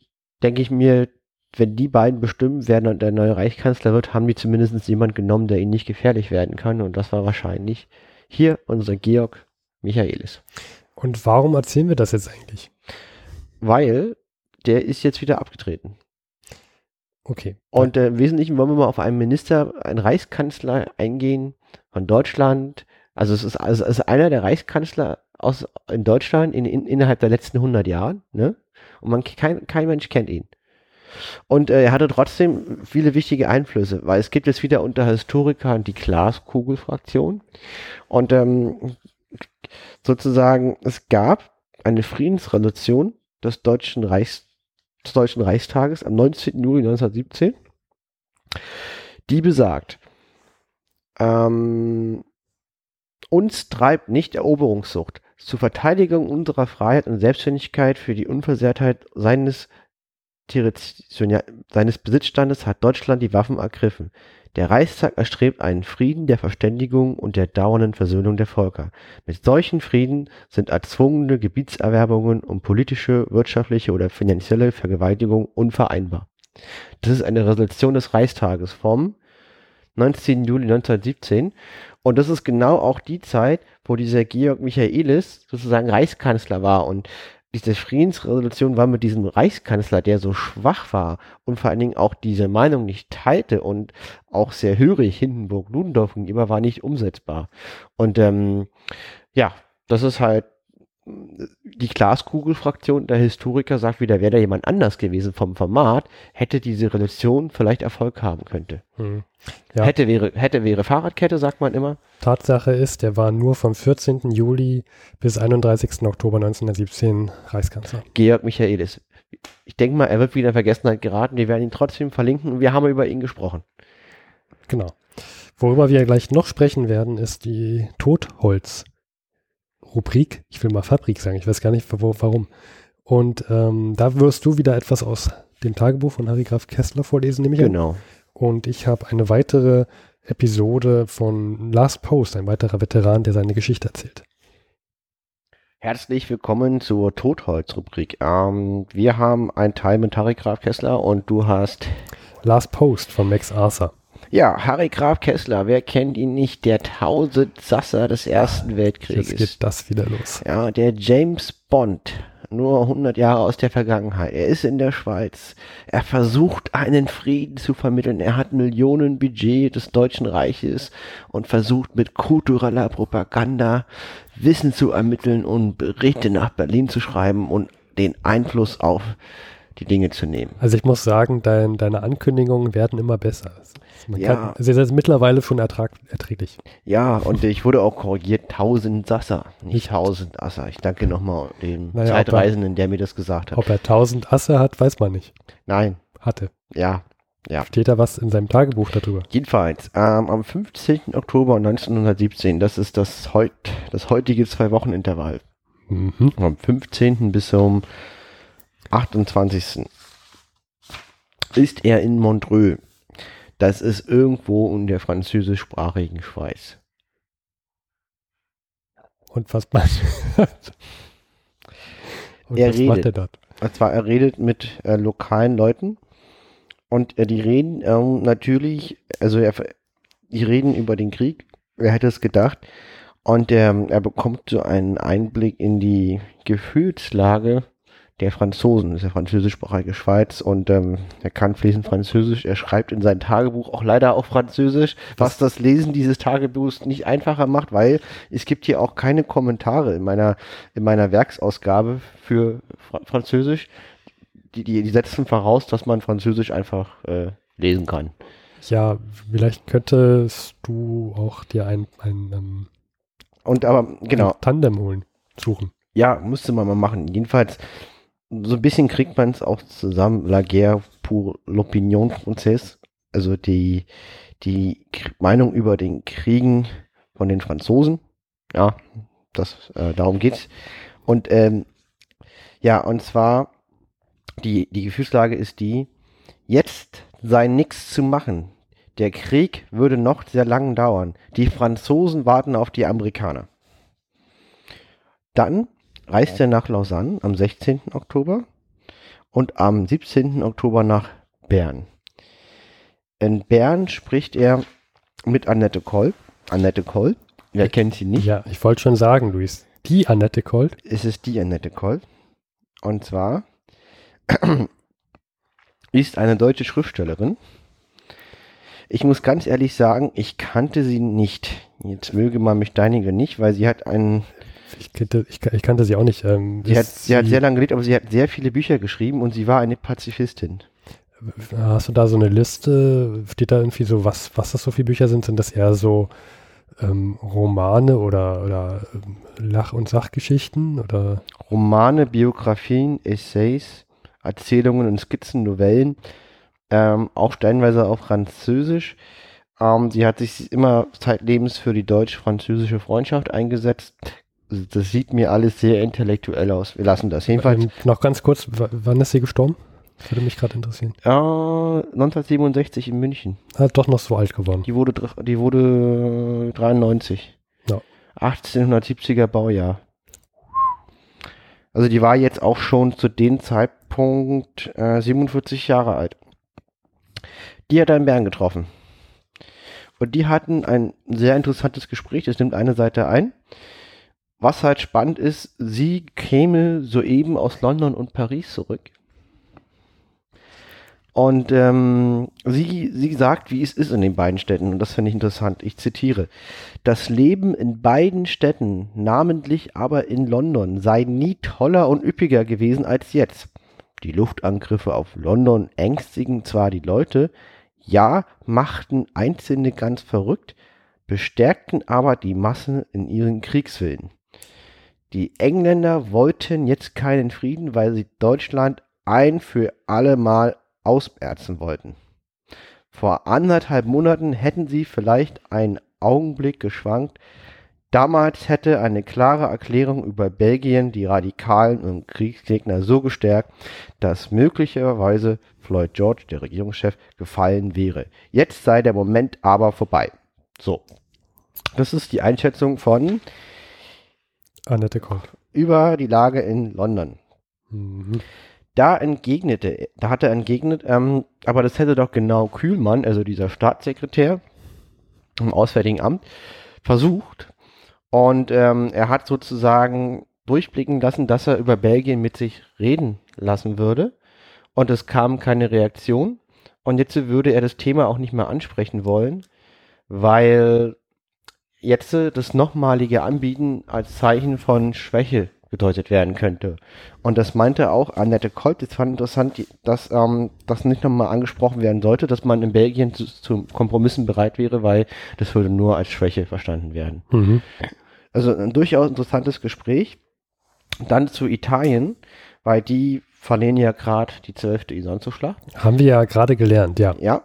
denke ich mir, wenn die beiden bestimmen, wer der neue Reichskanzler wird, haben die zumindest jemand genommen, der ihnen nicht gefährlich werden kann. Und das war wahrscheinlich hier unser Georg Michaelis. Und warum erzählen wir das jetzt eigentlich? Weil der ist jetzt wieder abgetreten. Okay. Und äh, im Wesentlichen wollen wir mal auf einen Minister, einen Reichskanzler eingehen von Deutschland. Also es ist, also es ist einer der Reichskanzler aus in Deutschland in, in, innerhalb der letzten 100 Jahren, ne? Und man kein, kein Mensch kennt ihn. Und äh, er hatte trotzdem viele wichtige Einflüsse, weil es gibt jetzt wieder unter Historikern die Glaskugelfraktion. Und ähm, sozusagen, es gab eine Friedensresolution des Deutschen Reichs, des Deutschen Reichstages am 19. Juli 1917, die besagt, ähm, uns treibt nicht Eroberungssucht. Zur Verteidigung unserer Freiheit und Selbstständigkeit für die Unversehrtheit seines, seines Besitzstandes hat Deutschland die Waffen ergriffen. Der Reichstag erstrebt einen Frieden der Verständigung und der dauernden Versöhnung der Völker. Mit solchen Frieden sind erzwungene Gebietserwerbungen und politische, wirtschaftliche oder finanzielle Vergewaltigung unvereinbar. Das ist eine Resolution des Reichstages vom 19. Juli 1917 und das ist genau auch die Zeit, wo dieser Georg Michaelis sozusagen Reichskanzler war und diese Friedensresolution war mit diesem Reichskanzler, der so schwach war und vor allen Dingen auch diese Meinung nicht teilte und auch sehr hörig Hindenburg Ludendorff gegenüber war nicht umsetzbar. Und ähm, ja, das ist halt die Glaskugelfraktion der Historiker sagt wieder, wäre da jemand anders gewesen vom Format, hätte diese Revolution vielleicht Erfolg haben könnte. Hm. Ja. Hätte wäre, hätte wäre Fahrradkette, sagt man immer. Tatsache ist, der war nur vom 14. Juli bis 31. Oktober 1917 Reichskanzler. Georg Michaelis. Ich denke mal, er wird wieder in Vergessenheit geraten. Wir werden ihn trotzdem verlinken und wir haben über ihn gesprochen. Genau. Worüber wir gleich noch sprechen werden, ist die Totholz-Rubrik. Ich will mal Fabrik sagen, ich weiß gar nicht wo, warum. Und ähm, da wirst du wieder etwas aus dem Tagebuch von Harry Graf Kessler vorlesen, nehme ich an. Genau. Und ich habe eine weitere Episode von Last Post, ein weiterer Veteran, der seine Geschichte erzählt. Herzlich willkommen zur Totholz-Rubrik. Ähm, wir haben einen Teil mit Harry Graf Kessler und du hast Last Post von Max Arthur. Ja, Harry Graf Kessler, wer kennt ihn nicht? Der Tausendsasser des Ersten Weltkrieges. Jetzt geht das wieder los. Ja, der James Bond, nur 100 Jahre aus der Vergangenheit. Er ist in der Schweiz. Er versucht, einen Frieden zu vermitteln. Er hat Millionen Budget des Deutschen Reiches und versucht mit kultureller Propaganda Wissen zu ermitteln und Berichte nach Berlin zu schreiben und den Einfluss auf die Dinge zu nehmen. Also ich muss sagen, dein, deine Ankündigungen werden immer besser. Man Ja. kann, es ist mittlerweile schon ertrag, erträglich. Ja, und ich wurde auch korrigiert, 1000 Sasser, nicht 1000 Asser. Ich danke nochmal dem Naja, Zeitreisenden, der mir das gesagt hat. Ob er 1000 Asse hat, weiß man nicht. Nein, Hatte. ja, ja. Steht da was in seinem Tagebuch darüber? Jedenfalls, ähm, am 15. Oktober 1917, das ist das, heut, das heutige Zwei-Wochen-Intervall, Mhm. vom 15. bis zum 28. ist er in Montreux. Das ist irgendwo in der französischsprachigen Schweiz. Und was man. Und Er was macht redet. er dort? Und zwar, er redet mit äh, lokalen Leuten und äh, die reden ähm, natürlich, also er, die reden über den Krieg, wer hätte es gedacht, und ähm, er bekommt so einen Einblick in die Gefühlslage der Franzosen, das ist ja französischsprachige Schweiz und ähm, er kann fließend Französisch, er schreibt in sein Tagebuch auch leider auf Französisch, was das Lesen dieses Tagebuchs nicht einfacher macht, weil es gibt hier auch keine Kommentare in meiner, in meiner Werksausgabe für Fra Französisch. Die, die, die setzen voraus, dass man Französisch einfach äh, lesen kann. Ja, vielleicht könntest du auch dir ein, ein, ähm, Und aber, genau, Tandem holen, suchen. ja, müsste man mal machen. Jedenfalls, so ein bisschen kriegt man es auch zusammen, La Guerre pour l'opinion française, also die, die Meinung über den Kriegen von den Franzosen. Ja, das, äh, darum geht's. Und ähm, ja, und zwar, die, die Gefühlslage ist die, jetzt sei nichts zu machen. Der Krieg würde noch sehr lang dauern. Die Franzosen warten auf die Amerikaner. Dann reist er nach Lausanne am 16. Oktober und am 17. Oktober nach Bern. In Bern spricht er mit Annette Koll. Annette Koll, wer kennt sie nicht? Ja, ich wollte schon sagen, Luis. Die Annette Colt. Es ist die Annette Koll. Und zwar ist eine deutsche Schriftstellerin. Ich muss ganz ehrlich sagen, ich kannte sie nicht. Jetzt möge man mich deinigen nicht, weil sie hat einen, Ich kannte, ich, ich kannte sie auch nicht. Ähm, sie hat, sie hat sehr lange gelebt, aber sie hat sehr viele Bücher geschrieben und sie war eine Pazifistin. Hast du da so eine Liste? Steht da irgendwie so, was, was das so viele Bücher sind? Sind das eher so ähm, Romane oder, oder ähm, Lach- und Sachgeschichten? Oder Romane, Biografien, Essays, Erzählungen und Skizzen, Novellen, ähm, auch stellenweise auf Französisch. Ähm, sie hat sich immer zeitlebens für die deutsch-französische Freundschaft eingesetzt. Das sieht mir alles sehr intellektuell aus. Wir lassen das. Jedenfalls ähm, noch ganz kurz, wann ist sie gestorben? Das würde mich gerade interessieren. äh, 1967 in München. Hat doch noch so alt geworden. Die wurde, die wurde 93. Ja. 1870er Baujahr. Also die war jetzt auch schon zu dem Zeitpunkt äh, 47 Jahre alt. Die hat in Bern getroffen. Und die hatten ein sehr interessantes Gespräch. Das nimmt eine Seite ein. Was halt spannend ist, sie käme soeben aus London und Paris zurück. Und ähm, sie, sie sagt, wie es ist in den beiden Städten. Und das finde ich interessant. Ich zitiere. Das Leben in beiden Städten, namentlich aber in London, sei nie toller und üppiger gewesen als jetzt. Die Luftangriffe auf London ängstigen zwar die Leute, ja, machten Einzelne ganz verrückt, bestärkten aber die Massen in ihren Kriegswillen. Die Engländer wollten jetzt keinen Frieden, weil sie Deutschland ein für alle Mal ausmerzen wollten. Vor anderthalb Monaten hätten sie vielleicht einen Augenblick geschwankt. Damals hätte eine klare Erklärung über Belgien die Radikalen und Kriegsgegner so gestärkt, dass möglicherweise Floyd George, der Regierungschef, gefallen wäre. Jetzt sei der Moment aber vorbei. So. Das ist die Einschätzung von Annette Colt. über die Lage in London. Mhm. Da entgegnete, da hat er entgegnet, ähm, aber das hätte doch genau Kühlmann, also dieser Staatssekretär im Auswärtigen Amt, versucht. Und ähm, er hat sozusagen durchblicken lassen, dass er über Belgien mit sich reden lassen würde. Und es kam keine Reaktion. Und jetzt würde er das Thema auch nicht mehr ansprechen wollen, weil jetzt das nochmalige Anbieten als Zeichen von Schwäche gedeutet werden könnte. Und das meinte auch Annette Kolb, das fand interessant, dass ähm, das nicht nochmal angesprochen werden sollte, dass man in Belgien zu, zu, Kompromissen bereit wäre, weil das würde nur als Schwäche verstanden werden. Mhm. Also ein durchaus interessantes Gespräch. Dann zu Italien, weil die verlieren ja gerade die zwölfte Isonzo-Schlacht. Haben wir ja gerade gelernt, ja. Ja.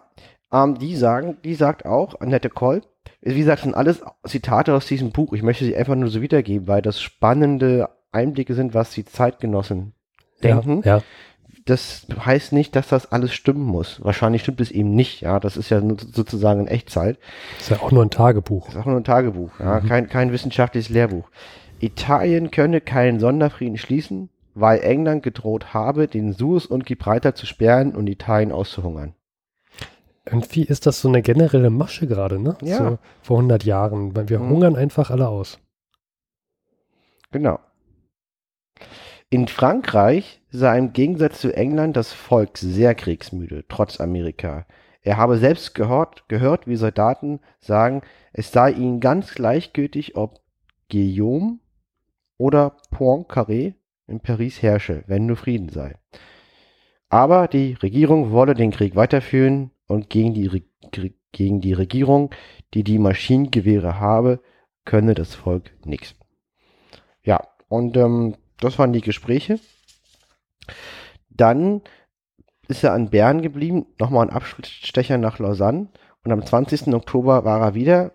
Ähm, die sagen, die sagt auch, Annette Kolb, wie gesagt, sind alles Zitate aus diesem Buch. Ich möchte sie einfach nur so wiedergeben, weil das spannende Einblicke sind, was die Zeitgenossen denken. Ja, ja. Das heißt nicht, dass das alles stimmen muss. Wahrscheinlich stimmt es eben nicht. Ja, das ist ja sozusagen in Echtzeit. Das ist ja auch nur ein Tagebuch. Das ist auch nur ein Tagebuch. Ja, mhm. kein, kein wissenschaftliches Lehrbuch. Italien könne keinen Sonderfrieden schließen, weil England gedroht habe, den Suez und Gibraltar zu sperren und Italien auszuhungern. Irgendwie ist das so eine generelle Masche gerade, ne? Ja. So vor 100 Jahren. Weil wir mhm. hungern einfach alle aus. Genau. In Frankreich sei im Gegensatz zu England das Volk sehr kriegsmüde, trotz Amerika. Er habe selbst gehört, gehört, wie Soldaten sagen, es sei ihnen ganz gleichgültig, ob Guillaume oder Poincaré in Paris herrsche, wenn nur Frieden sei. Aber die Regierung wolle den Krieg weiterführen und gegen die, gegen die Regierung, die die Maschinengewehre habe, könne das Volk nichts. Ja, und ähm, das waren die Gespräche. Dann ist er an Bern geblieben, nochmal ein Abstecher nach Lausanne. Und am 20. Oktober war er wieder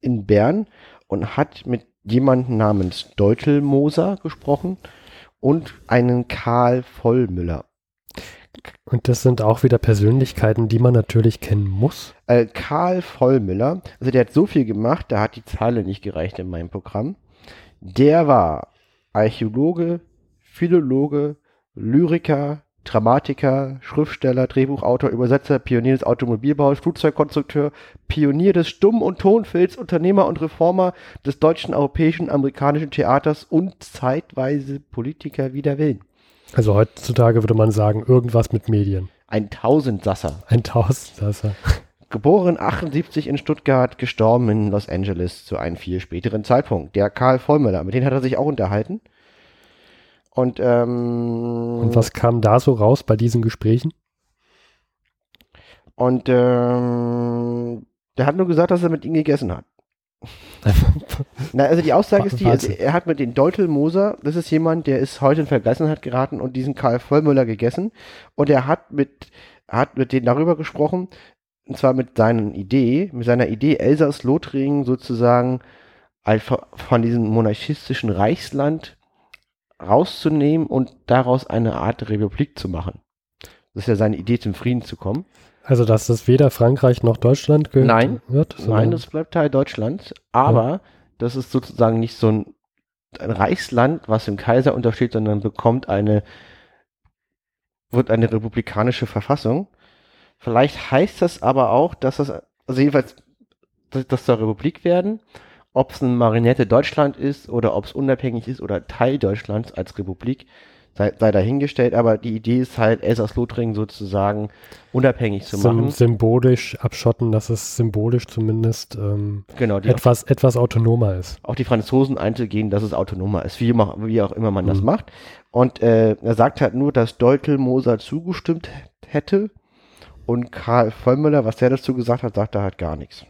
in Bern und hat mit jemandem namens Deutelmoser gesprochen und einen Karl Vollmüller. Und das sind auch wieder Persönlichkeiten, die man natürlich kennen muss. Äh, Karl Vollmüller, also der hat so viel gemacht, da hat die Zahl nicht gereicht in meinem Programm. Der war Archäologe, Philologe, Lyriker, Dramatiker, Schriftsteller, Drehbuchautor, Übersetzer, Pionier des Automobilbaus, Flugzeugkonstrukteur, Pionier des Stumm- und Tonfilms, Unternehmer und Reformer des deutschen, europäischen, amerikanischen Theaters und zeitweise Politiker wider Willen. Also heutzutage würde man sagen, irgendwas mit Medien. Ein Tausendsasser. Ein Tausendsasser. Geboren 78 in Stuttgart, gestorben in Los Angeles zu einem viel späteren Zeitpunkt. Der Karl Vollmüller, mit dem hat er sich auch unterhalten. Und, ähm, Und was kam da so raus bei diesen Gesprächen? Und ähm, der hat nur gesagt, dass er mit ihm gegessen hat. Na, also die Aussage ist die, also er hat mit den Deutelmoser, das ist jemand, der ist heute in Vergessenheit geraten und diesen Karl Vollmüller gegessen. Und er hat mit, hat mit denen darüber gesprochen, und zwar mit seinen Idee, mit seiner Idee, Elsass-Lothringen sozusagen von diesem monarchistischen Reichsland rauszunehmen und daraus eine Art Republik zu machen. Das ist ja seine Idee, zum Frieden zu kommen. Also, dass das weder Frankreich noch Deutschland gehört Nein, wird? Nein, das bleibt Teil Deutschlands. Aber ja. das ist sozusagen nicht so ein, ein Reichsland, was dem Kaiser untersteht, sondern bekommt eine, wird eine republikanische Verfassung. Vielleicht heißt das aber auch, dass das, also jedenfalls, dass das zur Republik werden. Ob es eine Marinette Deutschland ist oder ob es unabhängig ist oder Teil Deutschlands als Republik, sei, sei dahingestellt, aber die Idee ist halt, Elsass-Lothringen sozusagen unabhängig zu Sym machen. Symbolisch abschotten, dass es symbolisch zumindest ähm, genau, etwas, auch, etwas autonomer ist. Auch die Franzosen einzugehen, dass es autonomer ist, wie, immer, wie auch immer man mhm. das macht. Und äh, er sagt halt nur, dass Deutelmoser zugestimmt hätte und Karl Vollmüller, was der dazu gesagt hat, sagt er halt gar nichts.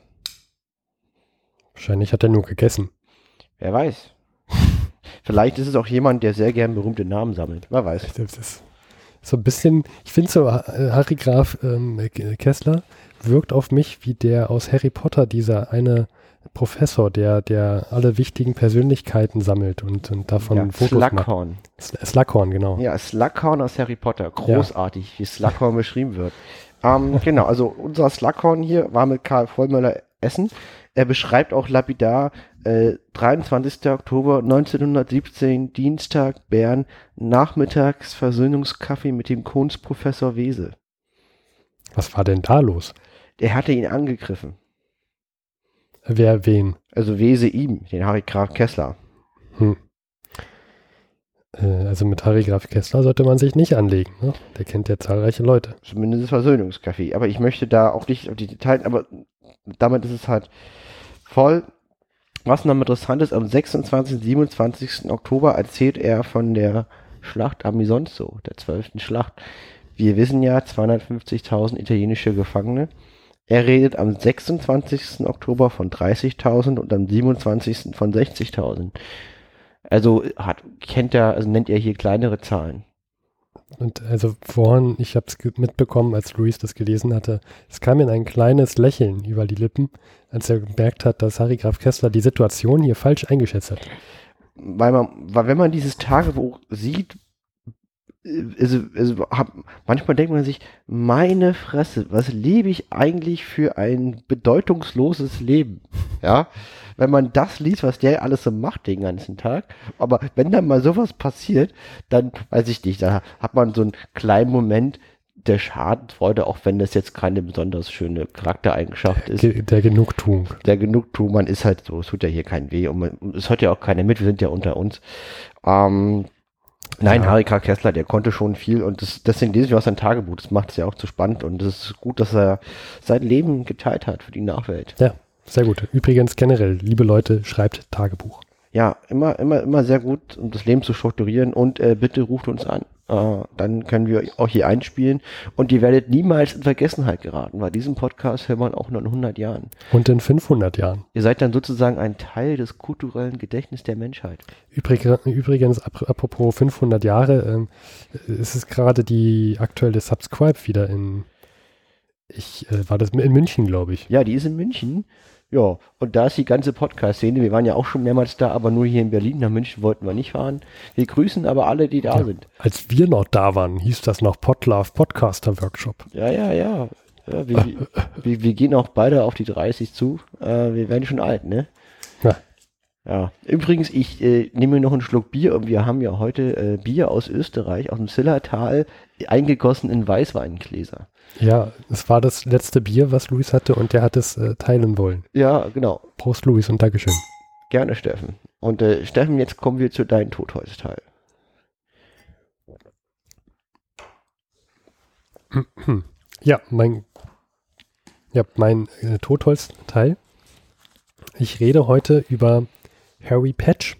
Wahrscheinlich hat er nur gegessen. Wer weiß. Vielleicht ist es auch jemand, der sehr gern berühmte Namen sammelt. Wer weiß. Das ist so ein bisschen, ich finde so, äh, Harry Graf ähm, Kessler wirkt auf mich wie der aus Harry Potter, dieser eine Professor, der, der alle wichtigen Persönlichkeiten sammelt und, und davon ja, Fotos Slughorn. macht. Slughorn, genau. Ja, Slughorn aus Harry Potter. Großartig, ja. wie Slughorn beschrieben wird. Ähm, genau, also unser Slughorn hier war mit Karl Vollmöller essen. Er beschreibt auch lapidar äh, 23. Oktober 1917, Dienstag, Bern, nachmittags Versöhnungskaffee mit dem Kunstprofessor Wese. Was war denn da los? Der hatte ihn angegriffen. Wer wen? Also Wese ihm, den Harry Graf Kessler. Hm. Äh, also mit Harry Graf Kessler sollte man sich nicht anlegen. Ne? Der kennt ja zahlreiche Leute. Zumindest Versöhnungskaffee. Aber ich möchte da auch nicht auf die Details, aber damit ist es halt voll. Was noch interessant ist, am 26. 27. Oktober erzählt er von der Schlacht am Isonzo, der 12. Schlacht. Wir wissen ja, 250.000 italienische Gefangene. Er redet am 26. Oktober von 30.000 und am 27. von 60.000. Also hat, kennt er, also nennt er hier kleinere Zahlen. Und also vorhin, ich habe es mitbekommen, als Luis das gelesen hatte, es kam ihm ein kleines Lächeln über die Lippen, als er gemerkt hat, dass Harry Graf Kessler die Situation hier falsch eingeschätzt hat. Weil man, weil wenn man dieses Tagebuch sieht, also, also hab, manchmal denkt man sich, meine Fresse, was lebe ich eigentlich für ein bedeutungsloses Leben? Ja, wenn man das liest, was der alles so macht den ganzen Tag. Aber wenn dann mal sowas passiert, dann weiß ich nicht, da hat man so einen kleinen Moment der Schadenfreude, auch wenn das jetzt keine besonders schöne Charaktereigenschaft ist. Der Genugtuung. Der Genugtuung, man ist halt so, es tut ja hier keinen weh und man, es hört ja auch keiner mit, wir sind ja unter uns. Ähm, Nein, ja. Harry K. Kessler, der konnte schon viel und das, deswegen lese ich auch sein Tagebuch. Das macht es ja auch zu spannend und es ist gut, dass er sein Leben geteilt hat für die Nachwelt. Ja, sehr gut. Übrigens generell, liebe Leute, schreibt Tagebuch. Ja, immer, immer, immer sehr gut, um das Leben zu strukturieren und äh, bitte ruft uns an. Äh, dann können wir auch hier einspielen und ihr werdet niemals in Vergessenheit geraten, weil diesen Podcast hört man auch nur in 100 Jahren. Und in 500 Jahren. Ihr seid dann sozusagen ein Teil des kulturellen Gedächtnisses der Menschheit. Übrigens, übrigens apropos 500 Jahre, ähm, ist es gerade die aktuelle Subscribe wieder in, ich, äh, war das in München, glaube ich. Ja, die ist in München. Ja, und da ist die ganze Podcast-Szene. Wir waren ja auch schon mehrmals da, aber nur hier in Berlin. Nach München wollten wir nicht fahren. Wir grüßen aber alle, die da ja, sind. Als wir noch da waren, hieß das noch Podlove Podcaster Workshop. Ja, ja, ja. ja wir, wir, wir, gehen auch beide auf die 30 zu. Äh, wir werden schon alt, ne? Ja. Ja, übrigens, ich äh, nehme noch einen Schluck Bier und wir haben ja heute äh, Bier aus Österreich, aus dem Zillertal, eingegossen in Weißweingläser. Ja, es war das letzte Bier, was Luis hatte und der hat es äh, teilen wollen. Ja, genau. Prost, Luis, und Dankeschön. Gerne, Steffen. Und äh, Steffen, jetzt kommen wir zu deinem Totholzteil. Ja, mein, ja, mein äh, Totholzteil. Ich rede heute über Harry Patch.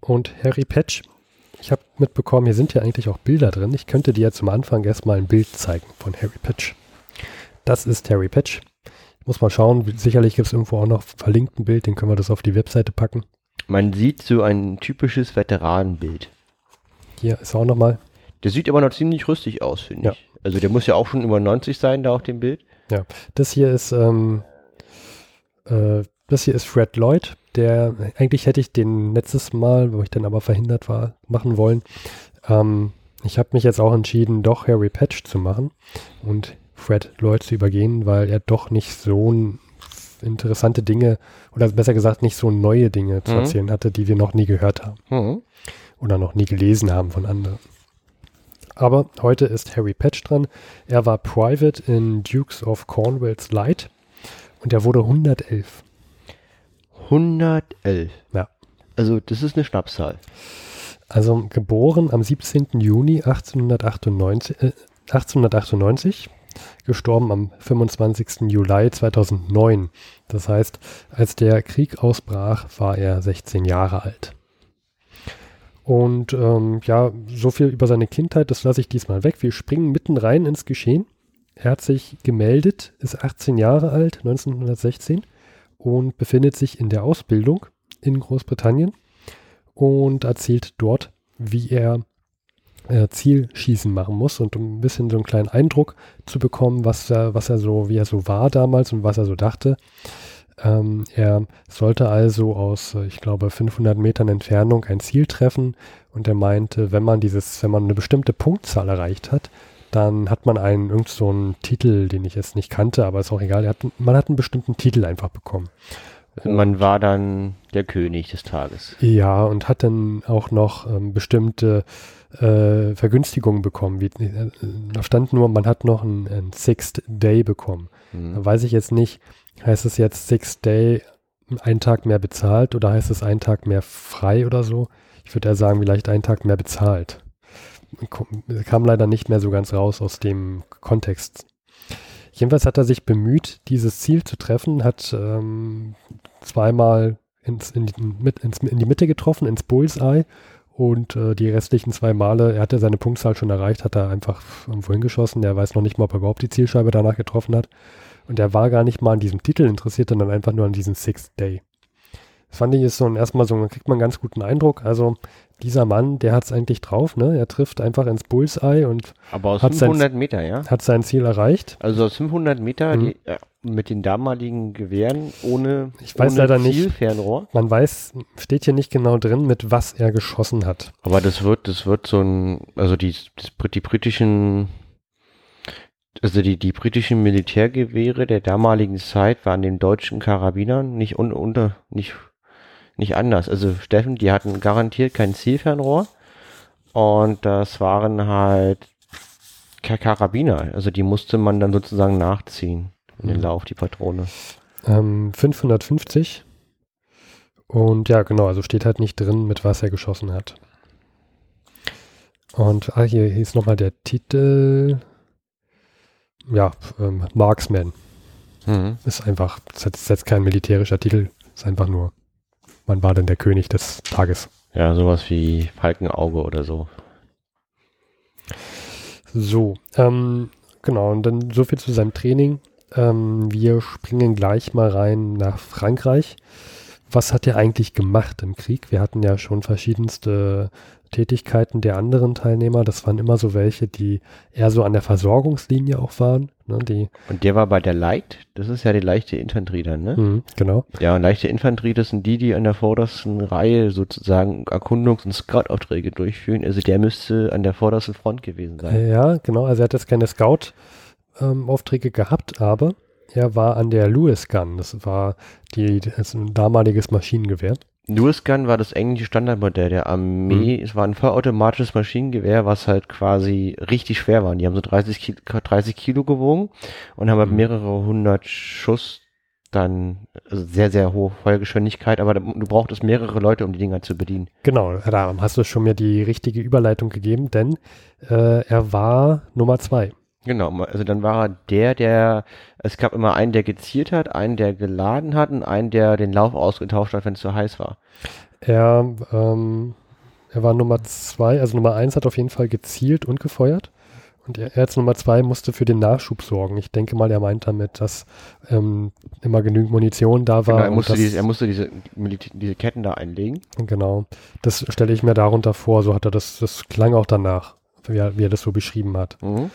Und Harry Patch ich habe mitbekommen, hier sind ja eigentlich auch Bilder drin. Ich könnte dir zum Anfang erstmal ein Bild zeigen von Harry Patch. Das ist Harry Patch. Ich muss mal schauen, sicherlich gibt es irgendwo auch noch verlinkt ein Bild, den können wir das auf die Webseite packen. Man sieht so ein typisches Veteranenbild. Hier ist auch nochmal. Der sieht aber noch ziemlich rüstig aus, finde ja. ich. Also der muss ja auch schon über 90 sein, da auf dem Bild. Ja, das hier ist, ähm, äh, das hier ist Fred Lloyd, der, eigentlich hätte ich den letztes Mal, wo ich dann aber verhindert war, machen wollen. Ähm, ich habe mich jetzt auch entschieden, doch Harry Patch zu machen und Fred Lloyd zu übergehen, weil er doch nicht so interessante Dinge oder besser gesagt nicht so neue Dinge zu mhm. erzählen hatte, die wir noch nie gehört haben mhm. oder noch nie gelesen haben von anderen. Aber heute ist Harry Patch dran. Er war Private in Dukes of Cornwall's Light und er wurde 111. 111. Ja. Also das ist eine Schnapszahl. Also geboren am 17. Juni 1898, äh, 1898, gestorben am 25. Juli 2009. Das heißt, als der Krieg ausbrach, war er 16 Jahre alt. Und ähm, ja, so viel über seine Kindheit, das lasse ich diesmal weg. Wir springen mitten rein ins Geschehen. Er hat sich gemeldet, ist 18 Jahre alt, 1916 und befindet sich in der Ausbildung in Großbritannien und erzählt dort, wie er äh, Zielschießen machen muss und um ein bisschen so einen kleinen Eindruck zu bekommen, was er, was er so, wie er so war damals und was er so dachte. Ähm, er sollte also aus, ich glaube, 500 Metern Entfernung ein Ziel treffen und er meinte, wenn man dieses, wenn man eine bestimmte Punktzahl erreicht hat, dann hat man einen, irgend so einen Titel, den ich jetzt nicht kannte, aber ist auch egal. Hat, man hat einen bestimmten Titel einfach bekommen. Und man war dann der König des Tages. Ja, und hat dann auch noch ähm, bestimmte äh, Vergünstigungen bekommen. Wie, äh, da stand nur, man hat noch einen, einen Sixth Day bekommen. Mhm. Da weiß ich jetzt nicht, heißt es jetzt Sixth Day, einen Tag mehr bezahlt oder heißt es einen Tag mehr frei oder so? Ich würde ja sagen, vielleicht einen Tag mehr bezahlt kam leider nicht mehr so ganz raus aus dem Kontext. Jedenfalls hat er sich bemüht, dieses Ziel zu treffen, hat ähm, zweimal ins, in, die, mit, ins, in die Mitte getroffen, ins Bullseye und äh, die restlichen zwei Male, er hatte seine Punktzahl schon erreicht, hat er einfach irgendwo hingeschossen. Er weiß noch nicht mal, ob er überhaupt die Zielscheibe danach getroffen hat. Und er war gar nicht mal an diesem Titel interessiert, sondern einfach nur an diesem Sixth Day. Das fand ich ist so ein, erstmal so, kriegt man einen ganz guten Eindruck. Also dieser Mann, der hat es eigentlich drauf, ne? Er trifft einfach ins Bullseye und Aber aus Hat 500 Meter, ja? hat sein Ziel erreicht. Also aus 500 Meter Mhm. die, äh, mit den damaligen Gewehren ohne, Ich weiß ohne leider nicht. Zielfernrohr. Man weiß, steht hier nicht genau drin, mit was er geschossen hat. Aber das wird, das wird so ein, also die, die britischen, also die, die britischen Militärgewehre der damaligen Zeit waren den deutschen Karabinern nicht un, unter, nicht, nicht anders. Also Steffen, die hatten garantiert kein Zielfernrohr und das waren halt Ka- Karabiner. Also die musste man dann sozusagen nachziehen in den Mhm. Lauf, die Patrone. Ähm, 550. Und ja, genau, also steht halt nicht drin, mit was er geschossen hat. Und ah, hier, hier ist nochmal der Titel. Ja, ähm, Marksman. Mhm. Ist einfach, das ist jetzt- ist jetzt kein militärischer Titel, ist einfach nur, man war denn der König des Tages. Ja, sowas wie Falkenauge oder so. So, ähm, genau, und dann so viel zu seinem Training. Ähm, wir springen gleich mal rein nach Frankreich. Was hat er eigentlich gemacht im Krieg? Wir hatten ja schon verschiedenste Tätigkeiten der anderen Teilnehmer. Das waren immer so welche, die eher so an der Versorgungslinie auch waren. Ne, die, Und der war bei der Light, das ist ja die leichte Infanterie dann, ne? Mhm, genau. Ja, und leichte Infanterie, das sind die, die an der vordersten Reihe sozusagen Erkundungs- und Scout-Aufträge durchführen. Also der müsste an der vordersten Front gewesen sein. Äh, Ja, genau. Also er hat jetzt keine Scout-Aufträge gehabt, aber er war an der Lewis Gun. Das war die, das ein damaliges Maschinengewehr. Gun war das englische Standardmodell der Armee. Es war ein vollautomatisches Maschinengewehr, was halt quasi richtig schwer war. Die haben so 30 Kilo, 30 Kilo gewogen und haben halt Mhm. mehrere hundert Schuss dann, also sehr, sehr hohe Feuergeschwindigkeit, aber du brauchtest mehrere Leute, um die Dinger zu bedienen. Genau, da hast du schon mir die richtige Überleitung gegeben, denn äh, er war Nummer zwei. Genau, also dann war er der, der, es gab immer einen, der gezielt hat, einen, der geladen hat und einen, der den Lauf ausgetauscht hat, wenn es zu heiß war. Er, ähm, er war Nummer zwei, also Nummer eins hat auf jeden Fall gezielt und gefeuert. Und er, er als Nummer zwei musste für den Nachschub sorgen. Ich denke mal, er meint damit, dass ähm, immer genügend Munition da war. Genau, er, musste das, diese, er musste diese, diese Ketten da einlegen. Genau. Das stelle ich mir darunter vor. So hat er das, das klang auch danach, wie er, wie er das so beschrieben hat. Mhm.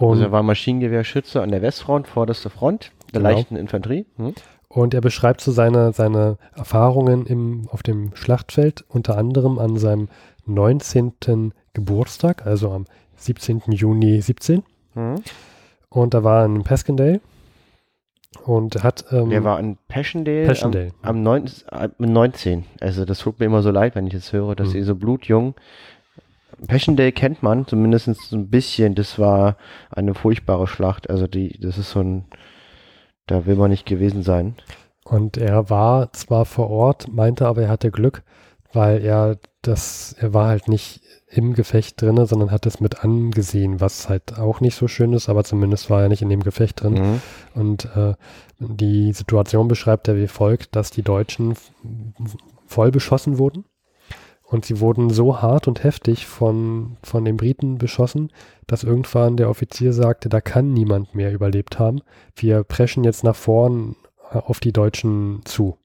Und, also er war Maschinengewehrschütze an der Westfront, vorderste Front der Genau. leichten Infanterie. Mhm. und er beschreibt so seine, seine Erfahrungen im, auf dem Schlachtfeld, unter anderem an seinem 19. Geburtstag, also am 17. Juni 17. Mhm. Und da war in Passchendaele und er hat ähm, Der war in Passchendaele, Passchendaele. Am, am 9, am 19. Also das tut mir immer so leid, wenn ich das höre, dass Mhm. sie so blutjung. Passchendaele kennt man zumindest so ein bisschen. Das war eine furchtbare Schlacht. Also die, das ist so ein, da will man nicht gewesen sein. Und er war zwar vor Ort, meinte aber, er hatte Glück, weil er das, er war halt nicht im Gefecht drinne, sondern hat es mit angesehen, was halt auch nicht so schön ist, aber zumindest war er nicht in dem Gefecht drin. Mhm. Und äh, die Situation beschreibt er wie folgt, dass die Deutschen voll beschossen wurden. Und sie wurden so hart und heftig von, von den Briten beschossen, dass irgendwann der Offizier sagte, da kann niemand mehr überlebt haben. Wir preschen jetzt nach vorn äh, auf die Deutschen zu.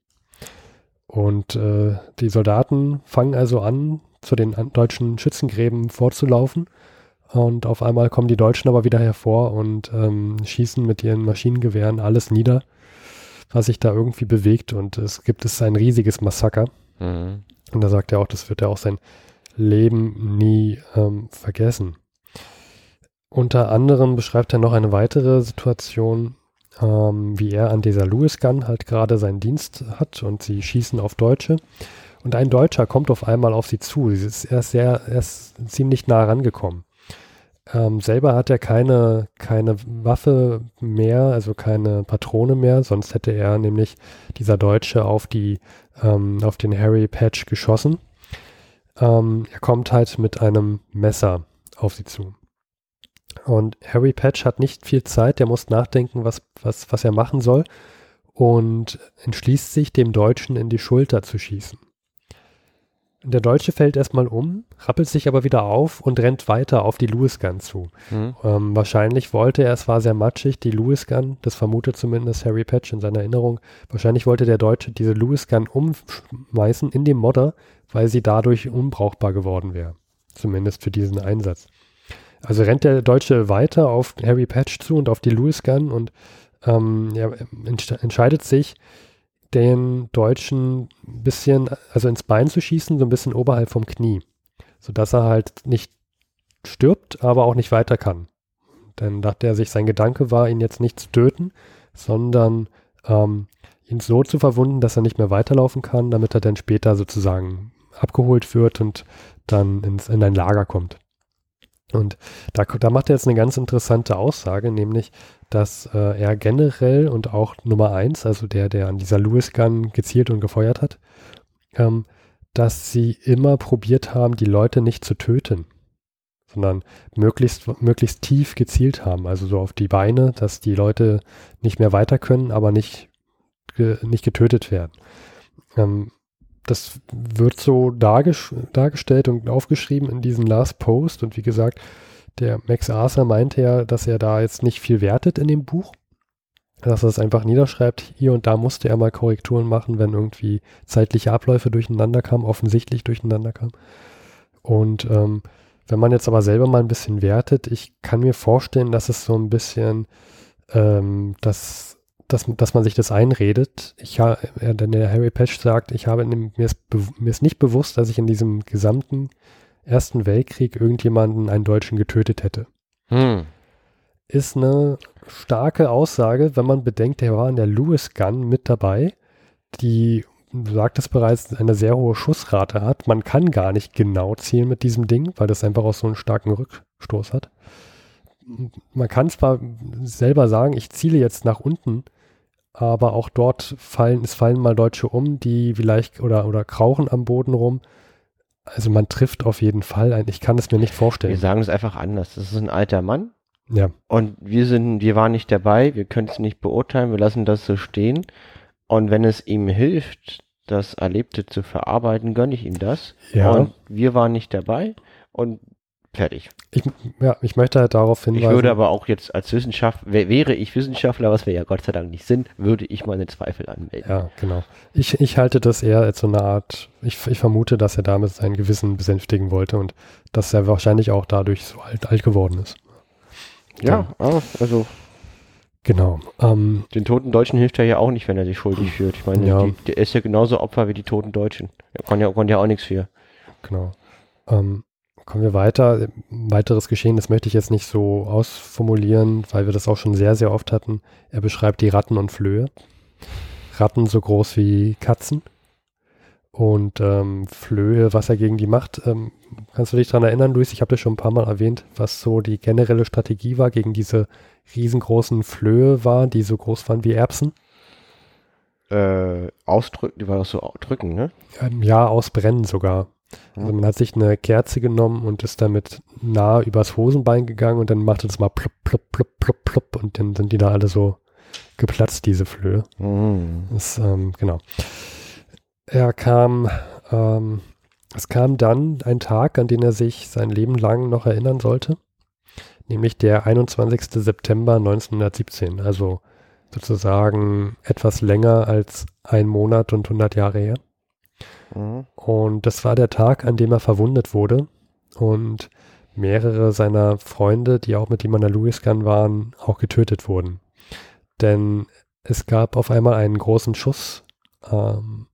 Und äh, die Soldaten fangen also an, zu den deutschen Schützengräben vorzulaufen. Und auf einmal kommen die Deutschen aber wieder hervor und ähm, schießen mit ihren Maschinengewehren alles nieder, was sich da irgendwie bewegt. Und es gibt es ein riesiges Massaker. Mhm. Und da sagt er auch, das wird er auch sein Leben nie ähm, vergessen. Unter anderem beschreibt er noch eine weitere Situation, ähm, wie er an dieser Lewis Gun halt gerade seinen Dienst hat und sie schießen auf Deutsche. Und ein Deutscher kommt auf einmal auf sie zu. Er, ist sehr, er ist ziemlich nah rangekommen. Ähm, selber hat er keine, keine Waffe mehr, also keine Patrone mehr, sonst hätte er nämlich dieser Deutsche auf die, ähm, auf den Harry Patch geschossen. Ähm, er kommt halt mit einem Messer auf sie zu. Und Harry Patch hat nicht viel Zeit, der muss nachdenken, was, was, was er machen soll und entschließt sich, dem Deutschen in die Schulter zu schießen. Der Deutsche fällt erstmal um, rappelt sich aber wieder auf und rennt weiter auf die Lewis Gun zu. Mhm. Ähm, wahrscheinlich wollte er, es war sehr matschig, die Lewis Gun, das vermutet zumindest Harry Patch in seiner Erinnerung, wahrscheinlich wollte der Deutsche diese Lewis Gun umschmeißen in dem Modder, weil sie dadurch unbrauchbar geworden wäre. Zumindest für diesen Einsatz. Also rennt der Deutsche weiter auf Harry Patch zu und auf die Lewis Gun und ähm, er entscheidet sich, den Deutschen ein bisschen, also ins Bein zu schießen, so ein bisschen oberhalb vom Knie, sodass er halt nicht stirbt, aber auch nicht weiter kann. Dann dachte er sich, sein Gedanke war, ihn jetzt nicht zu töten, sondern ähm, ihn so zu verwunden, dass er nicht mehr weiterlaufen kann, damit er dann später sozusagen abgeholt wird und dann ins, in ein Lager kommt. Und da, da macht er jetzt eine ganz interessante Aussage, nämlich, dass äh, er generell und auch Nummer eins, also der, der an dieser Lewis Gun gezielt und gefeuert hat, ähm, dass sie immer probiert haben, die Leute nicht zu töten, sondern möglichst, möglichst tief gezielt haben, also so auf die Beine, dass die Leute nicht mehr weiter können, aber nicht, ge, nicht getötet werden. Ähm, das wird so dargestellt und aufgeschrieben in diesem Last Post. Und wie gesagt, der Max Arthur meinte ja, dass er da jetzt nicht viel wertet in dem Buch. Dass er es einfach niederschreibt. Hier und da musste er mal Korrekturen machen, wenn irgendwie zeitliche Abläufe durcheinander kamen, offensichtlich durcheinander kamen. Und ähm, wenn man jetzt aber selber mal ein bisschen wertet, ich kann mir vorstellen, dass es so ein bisschen ähm, das dass, dass man sich das einredet. Ich ha, der Harry Patch sagt, ich habe dem, mir, ist mir ist nicht bewusst, dass ich in diesem gesamten Ersten Weltkrieg irgendjemanden, einen Deutschen getötet hätte. Hm. Ist eine starke Aussage, wenn man bedenkt, der war in der Lewis Gun mit dabei, die, du sagtest bereits, eine sehr hohe Schussrate hat. Man kann gar nicht genau zielen mit diesem Ding, weil das einfach auch so einen starken Rückstoß hat. Man kann zwar selber sagen, ich ziele jetzt nach unten, aber auch dort fallen, es fallen mal Deutsche um, die vielleicht oder, oder krauchen am Boden rum. Also man trifft auf jeden Fall ein. Ich kann es mir nicht vorstellen. Wir sagen es einfach anders. Das ist ein alter Mann. Ja. Und wir sind, wir waren nicht dabei, wir können es nicht beurteilen, wir lassen das so stehen. Und wenn es ihm hilft, das Erlebte zu verarbeiten, gönne ich ihm das. Ja. Und wir waren nicht dabei. Und Fertig. Ich, ja, ich möchte halt darauf hinweisen. Ich würde aber auch jetzt als Wissenschaftler, wäre ich Wissenschaftler, was wir ja Gott sei Dank nicht sind, würde ich meine Zweifel anmelden. Ja, genau. Ich, ich halte das eher als so eine Art, ich, ich vermute, dass er damit sein Gewissen besänftigen wollte und dass er wahrscheinlich auch dadurch so alt, alt geworden ist. Ja, ja also. Genau. Ähm, den toten Deutschen hilft er ja auch nicht, wenn er sich schuldig fühlt. Ich meine, ja. der ist ja genauso Opfer wie die toten Deutschen. Er kann ja, kann ja auch nichts für. Genau. Ähm, Kommen wir weiter. weiteres Geschehen, das möchte ich jetzt nicht so ausformulieren, weil wir das auch schon sehr, sehr oft hatten. Er beschreibt die Ratten und Flöhe. Ratten so groß wie Katzen. Und ähm, Flöhe, was er gegen die macht. Ähm, kannst du dich daran erinnern, Luis? Ich habe das schon ein paar Mal erwähnt, was so die generelle Strategie war gegen diese riesengroßen Flöhe war, die so groß waren wie Erbsen. Äh, ausdrücken, die war doch so drücken, ne? Ähm, ja, ausbrennen sogar. Also man hat sich eine Kerze genommen und ist damit nah übers Hosenbein gegangen und dann machte das mal plopp, plopp, plopp, plopp, plopp und dann sind die da alle so geplatzt, diese Flöhe. Mhm. Das, ähm, genau. Er kam, ähm, es kam dann ein Tag, an den er sich sein Leben lang noch erinnern sollte, nämlich der 21. September 1917, also sozusagen etwas länger als ein Monat und 100 Jahre her. Mhm. Und das war der Tag, an dem er verwundet wurde und mehrere seiner Freunde, die auch mit ihm an der Lewis Gun waren, auch getötet wurden. Denn es gab auf einmal einen großen Schuss ähm,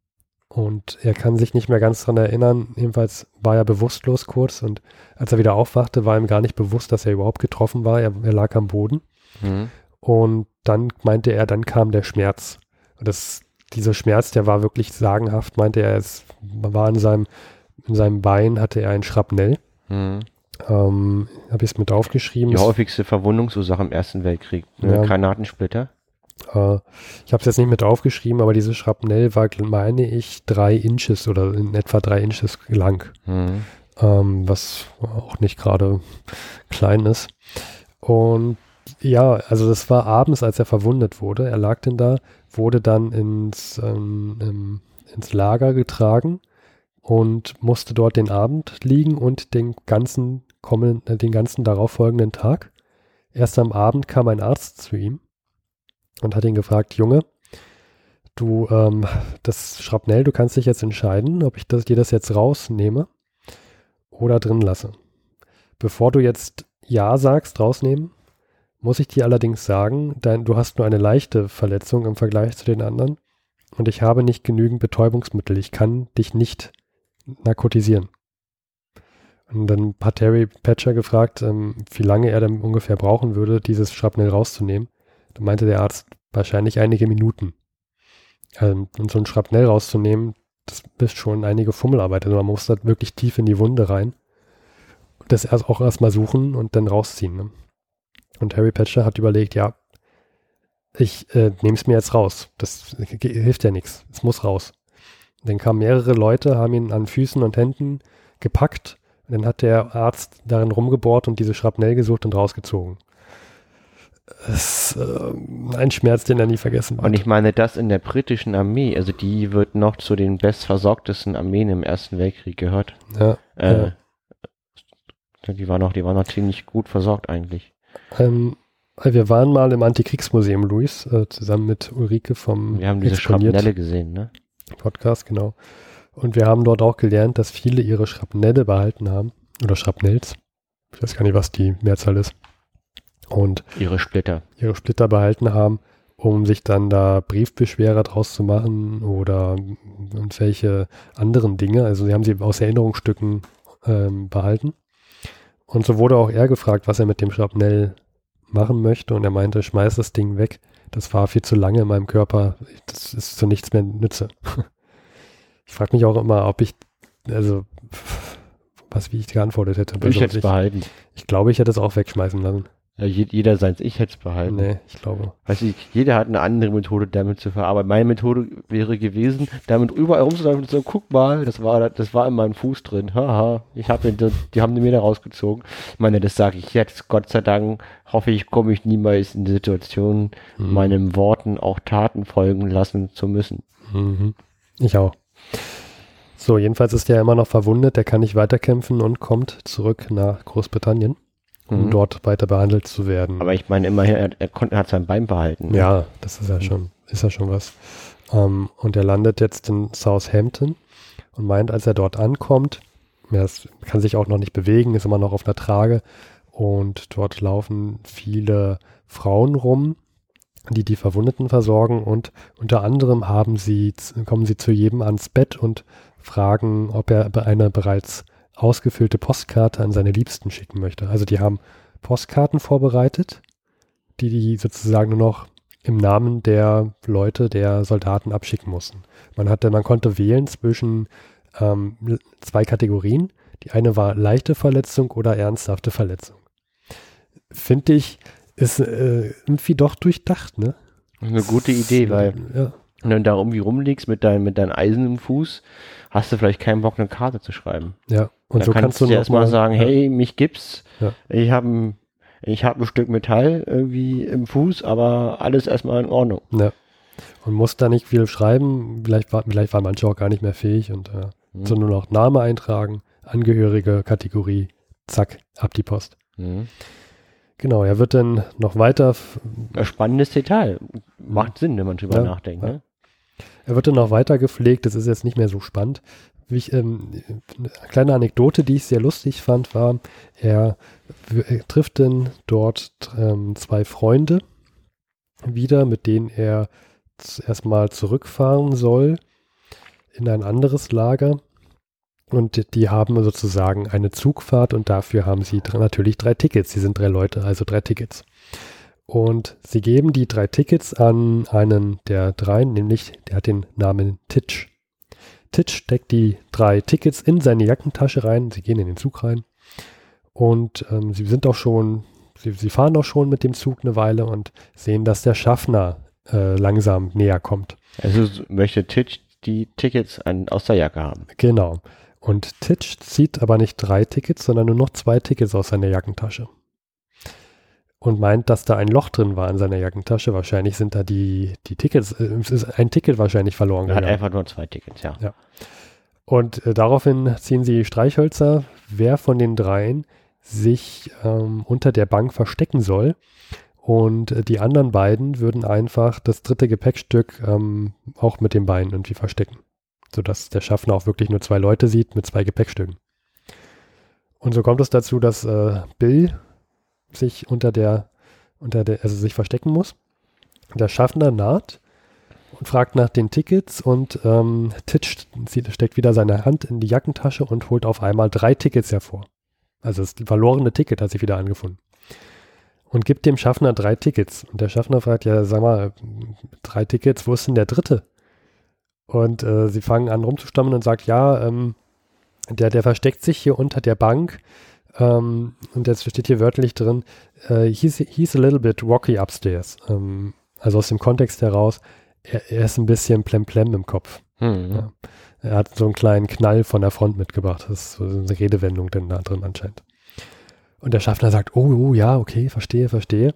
und er kann sich nicht mehr ganz daran erinnern. Jedenfalls war er bewusstlos kurz und als er wieder aufwachte, war ihm gar nicht bewusst, dass er überhaupt getroffen war. Er, er lag am Boden. Mhm. Und dann meinte er, dann kam der Schmerz. Und das dieser Schmerz, der war wirklich sagenhaft, meinte er, es war in seinem, in seinem Bein hatte er ein Schrapnell. Mhm. Ähm, Habe ich es mit aufgeschrieben. Die häufigste Verwundungsursache im Ersten Weltkrieg. Ne? Ja. Granatensplitter. Äh, ich habe es jetzt nicht mit aufgeschrieben, aber dieses Schrapnell war, meine ich, drei Inches oder in etwa drei Inches lang. Mhm. Ähm, was auch nicht gerade klein ist. Und ja, also das war abends, als er verwundet wurde. Er lag denn da, wurde dann ins, ähm, ins Lager getragen und musste dort den Abend liegen und den ganzen kommenden, äh, den ganzen darauffolgenden Tag. Erst am Abend kam ein Arzt zu ihm und hat ihn gefragt, Junge, du, ähm, das Schrapnell, du kannst dich jetzt entscheiden, ob ich das, dir das jetzt rausnehme oder drin lasse. Bevor du jetzt Ja sagst, rausnehmen, muss ich dir allerdings sagen, dein, du hast nur eine leichte Verletzung im Vergleich zu den anderen und ich habe nicht genügend Betäubungsmittel. Ich kann dich nicht narkotisieren. Und dann hat Terry Patcher gefragt, ähm, wie lange er dann ungefähr brauchen würde, dieses Schrapnell rauszunehmen. Da meinte der Arzt, wahrscheinlich einige Minuten. Ähm, und so ein Schrapnell rauszunehmen, das ist schon einige Fummelarbeit. Also man muss da wirklich tief in die Wunde rein. Das erst auch erstmal suchen und dann rausziehen. Ne? Und Harry Patcher hat überlegt, ja, ich äh, nehme es mir jetzt raus. Das hilft ja nichts. Es muss raus. Dann kamen mehrere Leute, haben ihn an Füßen und Händen gepackt. Und dann hat der Arzt darin rumgebohrt und diese Schrapnell gesucht und rausgezogen. Das ist äh, ein Schmerz, den er nie vergessen wird. Und ich meine, das in der britischen Armee, also die wird noch zu den bestversorgtesten Armeen im Ersten Weltkrieg gehört. Ja, Äh, Die war noch, die war noch ziemlich gut versorgt eigentlich. Ähm, wir waren mal im Antikriegsmuseum, Luis, äh, zusammen mit Ulrike vom Wir haben diese Schrapnelle gesehen, ne? Podcast, genau. Und wir haben dort auch gelernt, dass viele ihre Schrapnelle behalten haben. Oder Schrapnells. Ich weiß gar nicht, was die Mehrzahl ist. Und Ihre Splitter. ihre Splitter behalten haben, um sich dann da Briefbeschwerer draus zu machen oder irgendwelche anderen Dinge. Also sie haben sie aus Erinnerungsstücken ähm, behalten. Und so wurde auch er gefragt, was er mit dem Schrapnell machen möchte. Und er meinte, schmeiß das Ding weg. Das war viel zu lange in meinem Körper. Das ist zu nichts mehr nütze. Ich frage mich auch immer, ob ich, also, was, wie ich geantwortet hätte. Ich Also, hätte es behalten. ich glaube, ich hätte es auch wegschmeißen lassen. Ja, je- jeder seins, ich hätte es behalten. Nee, ich glaube. Weiß ich, jeder hat eine andere Methode, damit zu verarbeiten. Meine Methode wäre gewesen, damit überall rumzulaufen und so, guck mal, das war, das war in meinem Fuß drin. Haha, ich habe den, die haben die mir da rausgezogen. Ich meine, das sage ich jetzt. Gott sei Dank hoffe ich, komme ich niemals in die Situation, Hm. meinen Worten auch Taten folgen lassen zu müssen. Mhm. Ich auch. So, jedenfalls ist er immer noch verwundet, der kann nicht weiterkämpfen und kommt zurück nach Großbritannien, um Mhm. dort weiter behandelt zu werden. Aber ich meine immerhin, er, er, konnte, er hat sein Bein behalten. ne? ja, das ist ja schon, ist ja schon was. Ähm, und er landet jetzt in Southampton und meint, als er dort ankommt, er ist, kann sich auch noch nicht bewegen, ist immer noch auf einer Trage und dort laufen viele Frauen rum, die die Verwundeten versorgen und unter anderem haben sie, kommen sie zu jedem ans Bett und fragen, ob er be- eine bereits ausgefüllte Postkarte an seine Liebsten schicken möchte. Also die haben Postkarten vorbereitet, die die sozusagen nur noch im Namen der Leute, der Soldaten abschicken mussten. Man hatte, man konnte wählen zwischen ähm, zwei Kategorien. Die eine war leichte Verletzung oder ernsthafte Verletzung. Finde ich, ist äh, irgendwie doch durchdacht, ne? Eine gute Idee, weil Ja, wenn du da irgendwie rumliegst mit, dein, mit deinem Eisen im Fuß, hast du vielleicht keinen Bock, eine Karte zu schreiben. ja. Und da so kannst, kannst du noch erstmal mal sagen, ja, hey, mich gibt's. Ja. Ich habe ein, ich hab ein Stück Metall irgendwie im Fuß, aber alles erstmal in Ordnung. Ja. Und muss da nicht viel schreiben. Vielleicht, war, vielleicht waren manche auch gar nicht mehr fähig und äh, Mhm. so nur noch Name eintragen, Angehörige, Kategorie, zack, ab die Post. Mhm. Genau, er wird dann noch weiter, Ein spannendes Detail. Macht Sinn, wenn man drüber Ja, nachdenkt. ja. Ne? Er wird dann noch weiter gepflegt. Das ist jetzt nicht mehr so spannend. Ich, ähm, eine kleine Anekdote, die ich sehr lustig fand, war, er, er trifft dann dort ähm, zwei Freunde wieder, mit denen er erstmal zurückfahren soll in ein anderes Lager. Und die- haben sozusagen eine Zugfahrt und dafür haben sie natürlich drei Tickets. Sie sind drei Leute, also drei Tickets. Und sie geben die drei Tickets an einen der dreien, nämlich der hat den Namen Titch. Titch steckt die drei Tickets in seine Jackentasche rein. Sie gehen in den Zug rein. Und ähm, sie sind auch schon, sie, sie fahren auch schon mit dem Zug eine Weile und sehen, dass der Schaffner äh, langsam näher kommt. Also möchte Titch die Tickets an, aus der Jacke haben. Genau. Und Titch zieht aber nicht drei Tickets, sondern nur noch zwei Tickets aus seiner Jackentasche. Und meint, dass da ein Loch drin war in seiner Jackentasche. Wahrscheinlich sind da die, die Tickets, äh, es ist ein Ticket wahrscheinlich verloren Er hat gegangen. einfach nur zwei Tickets, ja. Und äh, daraufhin ziehen sie Streichhölzer, wer von den dreien sich ähm, unter der Bank verstecken soll. Und äh, die anderen beiden würden einfach das dritte Gepäckstück ähm, auch mit den Beinen irgendwie verstecken. Sodass der Schaffner auch wirklich nur zwei Leute sieht mit zwei Gepäckstücken. Und so kommt es dazu, dass äh, Bill sich unter der, unter der, also sich verstecken muss. Der Schaffner naht und fragt nach den Tickets und ähm, Titch steckt wieder seine Hand in die Jackentasche und holt auf einmal drei Tickets hervor. Also das verlorene Ticket hat sich wieder angefunden. Und gibt dem Schaffner drei Tickets. Und der Schaffner fragt, ja, sag mal, drei Tickets, wo ist denn der dritte? Und äh, sie fangen an rumzustammeln und sagt, ja, ähm, der, der versteckt sich hier unter der Bank. Ähm, und jetzt steht hier wörtlich drin, äh, he's, he's a little bit rocky upstairs. Ähm, also aus dem Kontext heraus, er, er ist ein bisschen plemplem im Kopf. Hm. Ja. Er hat so einen kleinen Knall von der Front mitgebracht. Das ist so eine Redewendung denn da drin anscheinend. Und der Schaffner sagt, oh, oh ja, okay, verstehe, verstehe.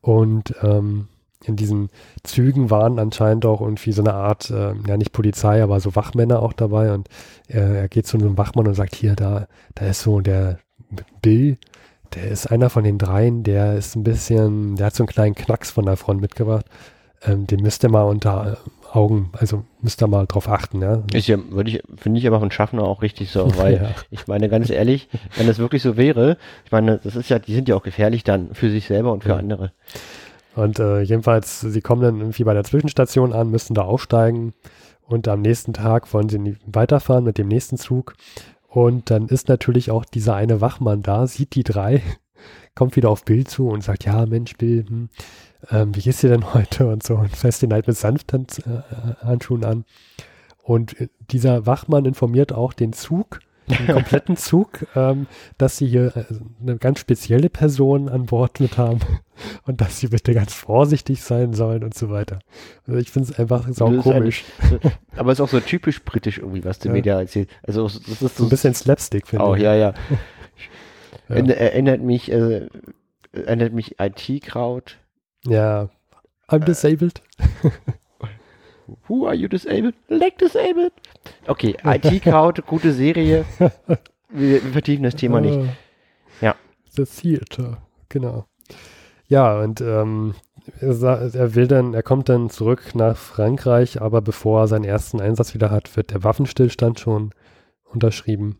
Und ähm, in diesen Zügen waren anscheinend auch irgendwie so eine Art, äh, ja nicht Polizei, aber so Wachmänner auch dabei. Und er, er geht zu einem Wachmann und sagt, hier, da, da ist so der Bill, der ist einer von den dreien, der ist ein bisschen, der hat so einen kleinen Knacks von der Front mitgebracht. Ähm, den müsst ihr mal unter Augen, also müsst ihr mal drauf achten, ja. Ist ja, würde ich, finde ich aber von Schaffner auch richtig so, weil Ja. ich meine, ganz ehrlich, wenn das wirklich so wäre, ich meine, das ist ja, die sind ja auch gefährlich dann für sich selber und für Ja. andere. Und äh, jedenfalls, sie kommen dann irgendwie bei der Zwischenstation an, müssen da aufsteigen und am nächsten Tag wollen sie weiterfahren mit dem nächsten Zug. Und dann ist natürlich auch dieser eine Wachmann da, sieht die drei, kommt wieder auf Bill zu und sagt, ja Mensch, Bill, hm, ähm, wie geht's dir denn heute und so und fässt ihn halt mit Sanfthandschuhen an. Und äh, dieser Wachmann informiert auch den Zug, den kompletten Zug, ähm, dass sie hier äh, eine ganz spezielle Person an Bord mit haben und dass sie bitte ganz vorsichtig sein sollen und so weiter. Also ich finde es einfach sau komisch. Aber es ist auch so typisch britisch irgendwie, was du Ja. da erzählt. Also das ist So ein bisschen Slapstick, finde auch, ich. ja, ja. Ja. Erinner- Erinnert mich, äh, erinnert mich IT-Kraut. Ja. I'm disabled. Who are you disabled? Like disabled. Okay, IT-Kraut, gute Serie. Wir, wir vertiefen das Thema nicht. Ah. Ja. The Theater, genau. Ja, und ähm, er, er will dann, er kommt dann zurück nach Frankreich, aber bevor er seinen ersten Einsatz wieder hat, wird der Waffenstillstand schon unterschrieben.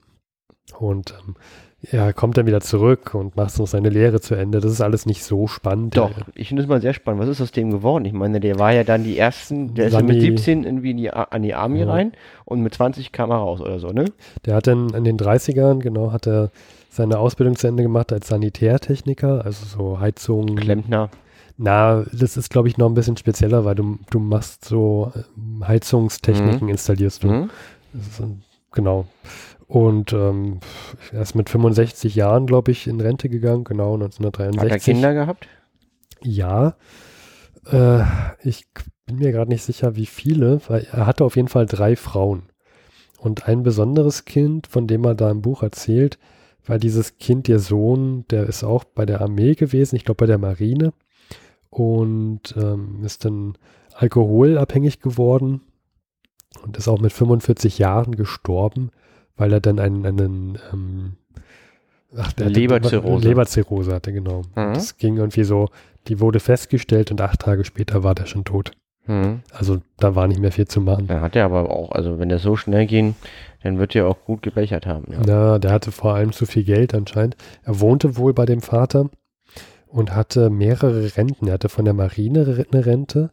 Und ähm, er kommt dann wieder zurück und macht noch seine Lehre zu Ende. Das ist alles nicht so spannend. Doch, ich finde es mal sehr spannend. Was ist aus dem geworden? Ich meine, der war ja dann die ersten, der ist ja mit Sami- 17 irgendwie in die, an die Army Ja. rein und mit 20 kam er raus oder so, ne? Der hat dann in den 30ern, genau, hat er seine Ausbildung zu Ende gemacht als Sanitärtechniker, also so Heizung. Klempner. Na, das ist, glaube ich, noch ein bisschen spezieller, weil du, du machst so ähm, Heizungstechniken, installierst du. Mhm. Ähm, genau. Und ähm, er ist mit 65 Jahren, glaube ich, in Rente gegangen, genau, Hat er 1963. Kinder gehabt? Ja. Äh, ich bin mir gerade nicht sicher, wie viele, weil er hatte auf jeden Fall drei Frauen. Und ein besonderes Kind, von dem er da im Buch erzählt, weil dieses Kind, ihr Sohn, der ist auch bei der Armee gewesen, ich glaube bei der Marine, und ähm, ist dann alkoholabhängig geworden und ist auch mit 45 Jahren gestorben, weil er dann einen, einen ähm, ach, der hatte- Leberzirrhose. Leberzirrhose hatte, genau. Mhm. Das ging irgendwie so, die wurde festgestellt und acht Tage später war der schon tot. Mhm. Also da war nicht mehr viel zu machen. Da hat er aber auch, also wenn das so schnell ging, dann wird er auch gut gebechert haben. Ja. Na, der hatte vor allem zu viel Geld anscheinend. Er wohnte wohl bei dem Vater und hatte mehrere Renten. Er hatte von der Marine eine Rente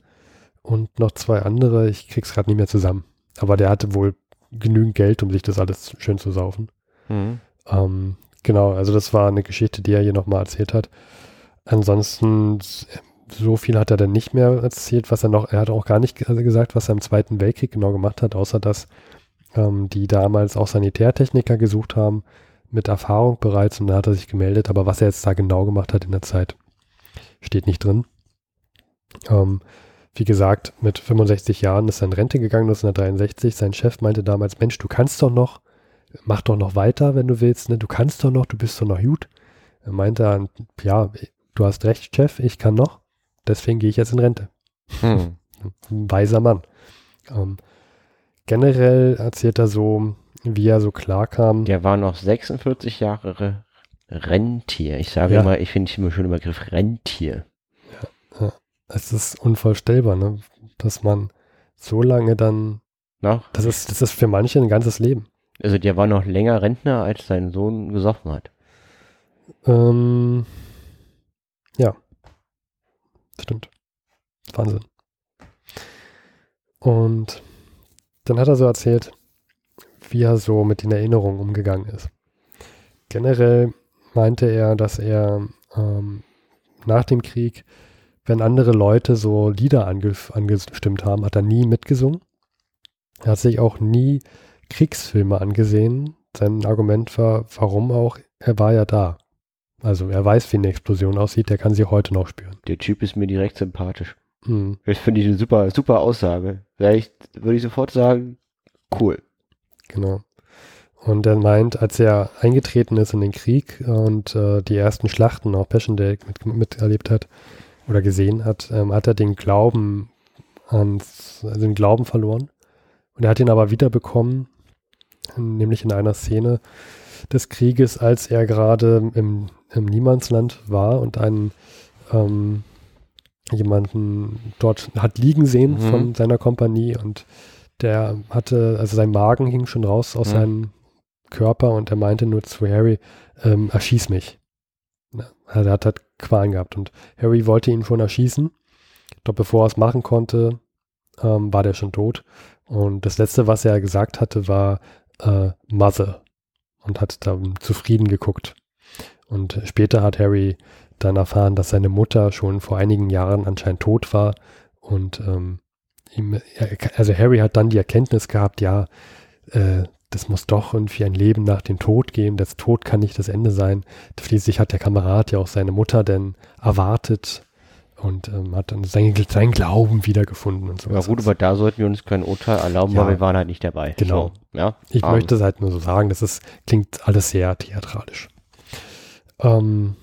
und noch zwei andere. Ich krieg's gerade nicht mehr zusammen. Aber der hatte wohl genügend Geld, um sich das alles schön zu saufen. Mhm. Ähm, genau, also das war eine Geschichte, die er hier nochmal erzählt hat. Ansonsten, so viel hat er dann nicht mehr erzählt, was er noch, er hat auch gar nicht ge- gesagt, was er im Zweiten Weltkrieg genau gemacht hat, außer dass ähm, die damals auch Sanitärtechniker gesucht haben, mit Erfahrung bereits, und da hat er sich gemeldet, aber was er jetzt da genau gemacht hat in der Zeit, steht nicht drin. Ähm, wie gesagt, mit 65 Jahren ist er in Rente gegangen, 1963. Sein Chef meinte damals, Mensch, du kannst doch noch, mach doch noch weiter, wenn du willst, ne? Du kannst doch noch, du bist doch noch gut. Er meinte, dann, ja, du hast recht, Chef, ich kann noch, deswegen gehe ich jetzt in Rente. Hm. Ein weiser Mann. Ähm, generell erzählt er so, wie er so klarkam. Der war noch 46 Jahre Re- Rentier. Ich sage Ja. immer, ich finde immer schön den Begriff Rentier. Es ist unvorstellbar, ne? dass man so lange dann, Noch? das ist, das ist für manche ein ganzes Leben. Also der war noch länger Rentner, als sein Sohn gesoffen hat. Ähm, ja, stimmt. Wahnsinn. Und dann hat er so erzählt, wie er so mit den Erinnerungen umgegangen ist. Generell meinte er, dass er ähm, nach dem Krieg, wenn andere Leute so Lieder ange angestimmt haben, hat er nie mitgesungen. Er hat sich auch nie Kriegsfilme angesehen. Sein Argument war, warum auch, er war ja da. Also er weiß, wie eine Explosion aussieht, der kann sie heute noch spüren. Der Typ ist mir direkt sympathisch. Hm. Das finde ich eine super, super Aussage. Vielleicht würde ich sofort sagen, cool. Genau. Und er meint, als er eingetreten ist in den Krieg und äh, die ersten Schlachten, auch Passchendaele, mit, miterlebt hat oder gesehen hat, ähm, hat er den Glauben ans, also den Glauben verloren. Und er hat ihn aber wiederbekommen, nämlich in einer Szene des Krieges, als er gerade im, im Niemandsland war und einen ähm, jemanden dort hat liegen sehen Mhm. von seiner Kompanie und der hatte, also sein Magen hing schon raus aus Mhm. seinem Körper und er meinte nur zu Harry, ähm, erschieß mich. Ja, Also er hat halt Qualen gehabt und Harry wollte ihn schon erschießen, doch bevor er es machen konnte, ähm, war der schon tot. Und das letzte, was er gesagt hatte, war äh, Mother und hat dann zufrieden geguckt. Und später hat Harry dann erfahren, dass seine Mutter schon vor einigen Jahren anscheinend tot war und ähm, ihm, also Harry hat dann die Erkenntnis gehabt, ja, äh, das muss doch irgendwie ein Leben nach dem Tod geben. Das Tod kann nicht das Ende sein. Schließlich hat der Kamerad ja auch seine Mutter denn erwartet und ähm, hat dann seinen, seinen Glauben wiedergefunden und so. Ja gut, aber da sollten wir uns kein Urteil erlauben, Ja. weil wir waren halt nicht dabei. Genau. So, ja. Ich Ähm, möchte es halt nur so sagen, das ist, klingt alles sehr theatralisch. Ähm,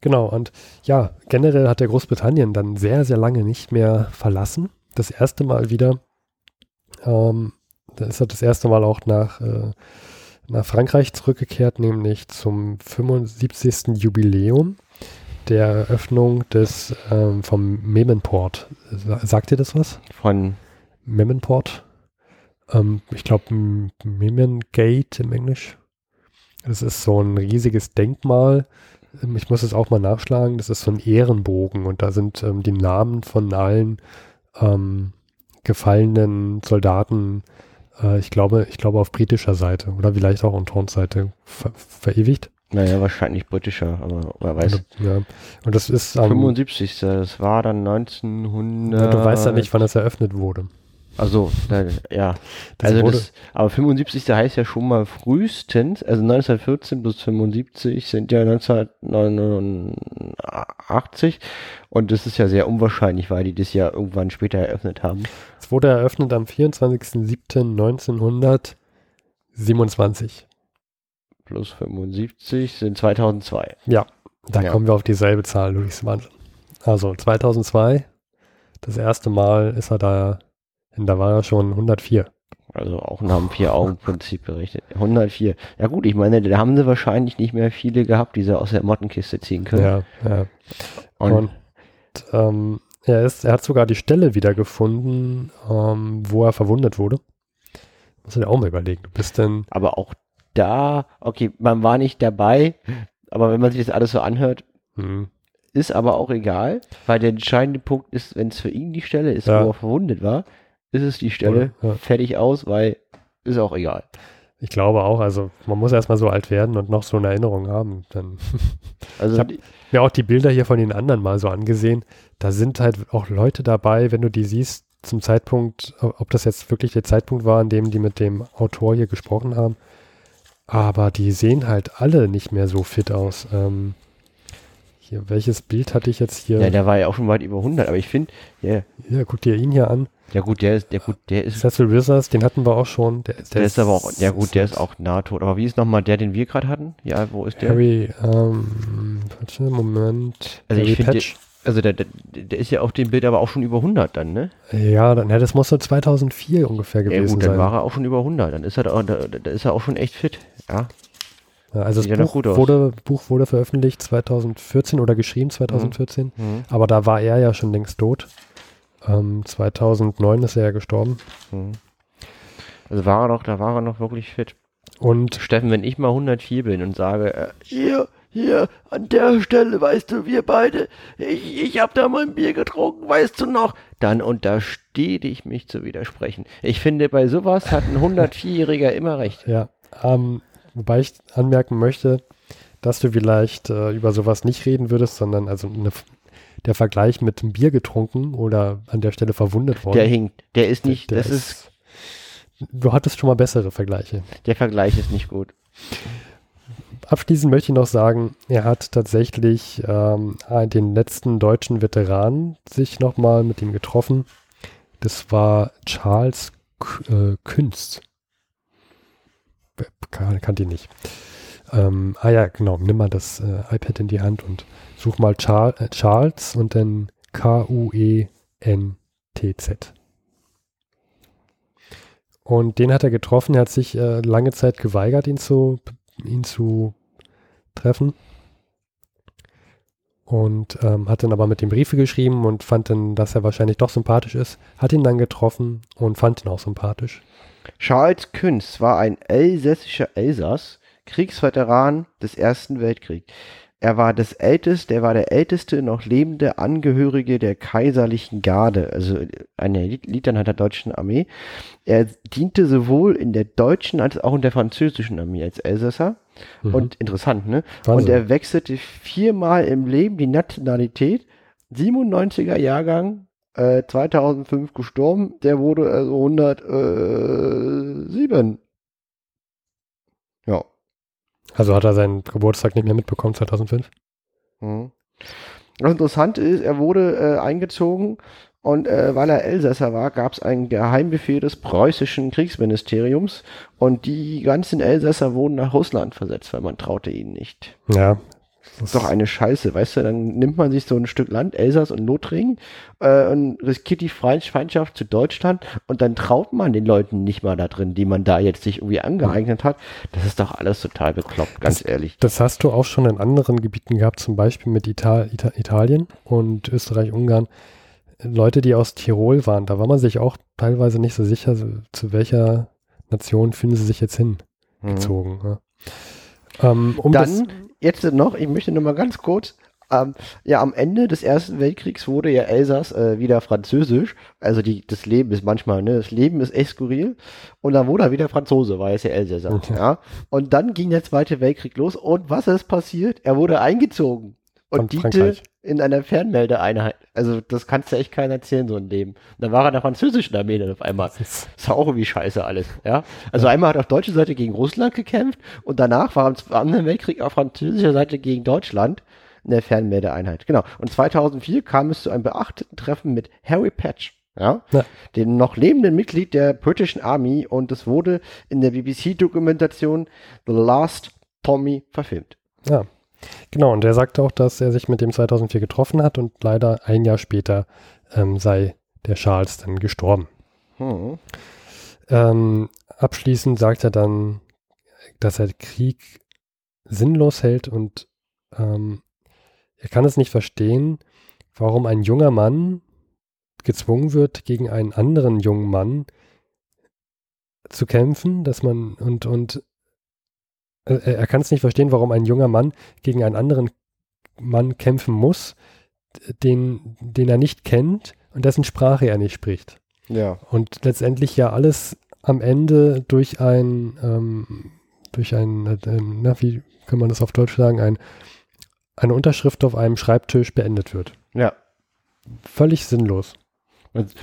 genau, und ja, generell hat der Großbritannien dann sehr, sehr lange nicht mehr verlassen. Das erste Mal wieder, ähm, da ist er das erste Mal auch nach, äh, nach Frankreich zurückgekehrt, nämlich zum 75. Jubiläum der Eröffnung des ähm, vom Memenport. Sa- Sagt ihr das was? Von, Memenport. Ähm, ich glaube, Memen Gate im Englisch. Das ist so ein riesiges Denkmal. Ähm, Ich muss es auch mal nachschlagen. Das ist so ein Ehrenbogen und da sind ähm, die Namen von allen ähm, gefallenen Soldaten, äh, ich glaube, ich glaube auf britischer Seite oder vielleicht auch Entente-Seite ver verewigt. naja, wahrscheinlich britischer, aber wer weiß. Und, ja. und das ist am, 75. Das war dann 1900. ja, du weißt ja nicht, wann das eröffnet wurde. Also, ja. Das also das, aber 75. heißt ja schon mal frühestens, also 1914 bis 75 sind ja 1989 und das ist ja sehr unwahrscheinlich, weil die das ja irgendwann später eröffnet haben. Es wurde eröffnet am 24.07.1927. Plus 75 sind 2002. Da Ja. kommen wir auf dieselbe Zahl, Luis Wahnsinn. Also 2002, das erste Mal ist er da, und da war er schon 104. Also auch nach dem Vier-Augen-Prinzip berechnet. 104. Ja gut, ich meine, da haben sie wahrscheinlich nicht mehr viele gehabt, die sie aus der Mottenkiste ziehen können. Ja, ja. Und, Und ähm, er, ist, er hat sogar die Stelle wiedergefunden, ähm, wo er verwundet wurde. Musst du dir auch mal überlegen. Du bist denn, aber auch da, okay, man war nicht dabei, aber wenn man sich das alles so anhört, hm, ist aber auch egal, weil der entscheidende Punkt ist, wenn es für ihn die Stelle ist, Ja. wo er verwundet war, ist es die Stelle, Ja. fertig aus, weil ist auch egal. ich glaube auch, also man muss erstmal so alt werden und noch so eine Erinnerung haben. Dann Also Ich hab- mir auch die Bilder hier von den anderen mal so angesehen. Da sind halt auch Leute dabei, wenn du die siehst, zum Zeitpunkt, ob das jetzt wirklich der Zeitpunkt war, an dem die mit dem Autor hier gesprochen haben. Aber die sehen halt alle nicht mehr so fit aus. Ähm, hier, welches Bild hatte ich jetzt hier? ja, der war ja auch schon weit über 100, aber ich finde, ja, ja, guck dir ihn hier an. Ja gut, der ist, der gut, der ist, Cecil Wizards, den hatten wir auch schon. Der, der ist aber auch, ja gut, der ist auch nah tot. Aber wie ist nochmal der, den wir gerade hatten? Ja, wo ist der? Harry, ähm, warte, Moment. Also ich Harry finde, Patch. also der, der, der ist ja auf dem Bild aber auch schon über 100 dann, ne? Ja, dann, ja, das muss so 2004 ungefähr Ja gewesen gut, dann sein. war er auch schon über 100. Dann ist er, da, da, da ist er auch schon echt fit. Ja. Ja, also Sieht das ja Buch wurde, Buch wurde veröffentlicht 2014 oder geschrieben 2014, Mhm. aber da war er ja schon längst tot. Ähm, 2009 ist er ja gestorben. Mhm. Also war er noch, da war er noch wirklich fit. Und Steffen, wenn ich mal 104 bin und sage, äh, hier, hier, an der Stelle, weißt du, wir beide, ich, ich hab da mal ein Bier getrunken, weißt du noch, dann unterstehe ich mich zu widersprechen. Ich finde, bei sowas hat ein 104-Jähriger immer recht. ja, ähm, wobei ich anmerken möchte, dass du vielleicht äh, über sowas nicht reden würdest, sondern also eine, der Vergleich mit einem Bier getrunken oder an der Stelle verwundet worden. Der hinkt, der ist nicht, der das ist, Du hattest schon mal bessere Vergleiche. der Vergleich ist nicht gut. Abschließend möchte ich noch sagen, er hat tatsächlich ähm, den letzten deutschen Veteran sich nochmal mit ihm getroffen. Das war Charles K äh, Künst. Kan- Kannte ihn nicht. Ähm, ah ja, genau. Nimm mal das äh, iPad in die Hand und such mal Char äh, Charles und dann K-U-E-N-T-Z. Und den hat er getroffen. Er hat sich äh, lange Zeit geweigert, ihn zu, ihn zu treffen. Und ähm, hat dann aber mit dem Briefe geschrieben und fand dann, dass er wahrscheinlich doch sympathisch ist. Hat ihn dann getroffen und fand ihn auch sympathisch. Charles Künz war ein elsässischer Elsass, Kriegsveteran des Ersten Weltkriegs. Er war das älteste, er war der älteste noch lebende Angehörige der kaiserlichen Garde, also eine Lieutenant der deutschen Armee. Er diente sowohl in der deutschen als auch in der französischen Armee als Elsasser. Mhm. Und interessant, ne? Wahnsinn. Und er wechselte viermal im Leben die Nationalität. 97er Jahrgang, äh, 2005 gestorben. Der wurde also 107. Ja. Also hat er seinen Geburtstag nicht mehr mitbekommen 2005? Mhm. Das Interessante ist, er wurde äh, eingezogen und äh, weil er Elsässer war, gab es einen Geheimbefehl des preußischen Kriegsministeriums und die ganzen Elsässer wurden nach Russland versetzt, weil man traute ihnen nicht. Ja. Das ist doch eine Scheiße, weißt du, dann nimmt man sich so ein Stück Land, Elsass und Lothringen, äh, und riskiert die Feind- Feindschaft zu Deutschland und dann traut man den Leuten nicht mal da drin, die man da jetzt sich irgendwie angeeignet hat. Das ist doch alles total bekloppt, ganz ehrlich. Das hast du auch schon in anderen Gebieten gehabt, zum Beispiel mit Ital Ita Italien und Österreich, Ungarn. Leute, die aus Tirol waren, da war man sich auch teilweise nicht so sicher, zu welcher Nation fühlen sie sich jetzt hingezogen. Ja. Ähm, um das, Dann, jetzt noch, ich möchte nur mal ganz kurz, ähm, ja, am Ende des Ersten Weltkriegs wurde ja Elsass äh, wieder französisch. Also die, das Leben ist manchmal, ne, das Leben ist echt skurril. Und dann wurde er wieder Franzose, weil er ist ja Elsässer. Okay. Ja. Und dann ging der Zweite Weltkrieg los. Und was ist passiert? Er wurde eingezogen. Und diente Frankreich. in einer Fernmeldeeinheit. Also das kannst du echt keiner erzählen, so ein Leben. Und dann war er in der französischen Armee dann auf einmal. das war auch irgendwie scheiße alles, ja. Also einmal hat er auf deutscher Seite gegen Russland gekämpft und danach war er im Zweiten Weltkrieg auf französischer Seite gegen Deutschland in der Fernmeldeeinheit. Genau. Und 2004 kam es zu einem beachteten Treffen mit Harry Patch, ja, Ja. dem noch lebenden Mitglied der British Army und es wurde in der BBC-Dokumentation The Last Tommy verfilmt. ja. Genau, und er sagte auch, dass er sich mit dem 2004 getroffen hat und leider ein Jahr später ähm, sei der Charles dann gestorben. Hm. Ähm, abschließend sagt er dann, dass er Krieg sinnlos hält und ähm, er kann es nicht verstehen, warum ein junger Mann gezwungen wird, gegen einen anderen jungen Mann zu kämpfen, dass man und und äh, er kann es nicht verstehen, warum ein junger Mann gegen einen anderen Mann kämpfen muss, den, den er nicht kennt und dessen Sprache er nicht spricht. Ja. Und letztendlich ja alles am Ende durch ein, ähm, durch ein, äh, ähm, na, wie kann man das auf Deutsch sagen, ein, eine Unterschrift auf einem Schreibtisch beendet wird. Ja. Völlig sinnlos.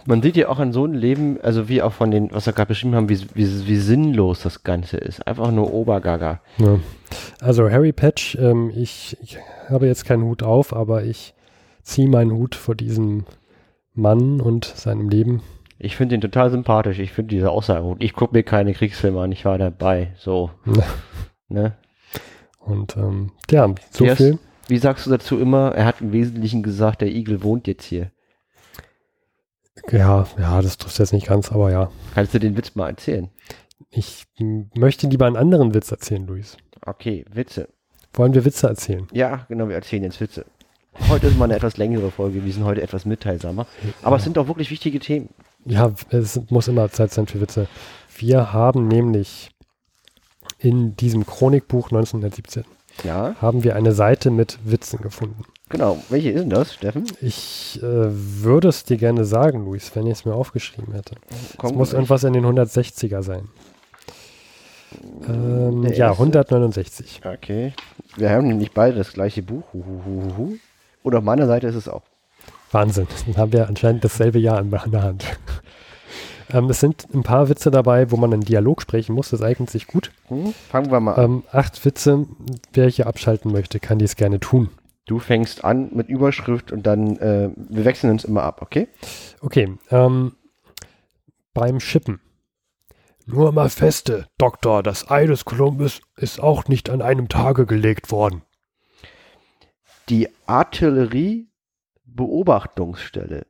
Man, sieht ja auch an so einem Leben, also wie auch von den, was wir gerade beschrieben haben, wie, wie, wie sinnlos das Ganze ist. Einfach nur Obergaga. Ja. Also Harry Patch, ähm, ich, ich habe jetzt keinen Hut auf, aber ich ziehe meinen Hut vor diesem Mann und seinem Leben. Ich finde ihn total sympathisch. Ich finde diese Aussage gut. Ich gucke mir keine Kriegsfilme an, ich war dabei. So. ne? Und ähm, ja, so viel Wie sagst du dazu immer? Er hat im Wesentlichen gesagt, der Igel wohnt jetzt hier. Ja, ja, das trifft jetzt nicht ganz, aber ja. Kannst du den Witz mal erzählen? Ich möchte lieber einen anderen Witz erzählen, Luis. Okay, Witze. Wollen wir Witze erzählen? Ja, genau, wir erzählen jetzt Witze. Heute ist mal eine etwas längere Folge, wir sind heute etwas mitteilsamer. Aber es sind doch wirklich wichtige Themen. Ja, es muss immer Zeit sein für Witze. Wir haben nämlich in diesem Chronikbuch 1917 Ja, haben wir eine Seite mit Witzen gefunden. genau. Welche ist denn das, Steffen? Ich äh, würde es dir gerne sagen, Luis, wenn ich es mir aufgeschrieben hätte. Es Komm, muss irgendwas in den 160er sein. Ähm, ja, erste. 169. Okay. Wir haben nämlich beide das gleiche Buch. Huhuhuhu. Und auf meiner Seite ist es auch. Wahnsinn. Dann haben wir anscheinend dasselbe Jahr in der Hand. Ähm, es sind ein paar Witze dabei, wo man einen Dialog sprechen muss. Das eignet sich gut. Hm? Fangen wir mal an. Ähm, acht Witze. Wer hier abschalten möchte, kann dies gerne tun. Du fängst an mit Überschrift und dann, äh, wir wechseln uns immer ab, okay? Okay. Ähm, beim Schippen. Nur mal feste, Doktor, das Ei des Kolumbus ist auch nicht an einem Tage gelegt worden. Die Artillerie-Beobachtungsstelle.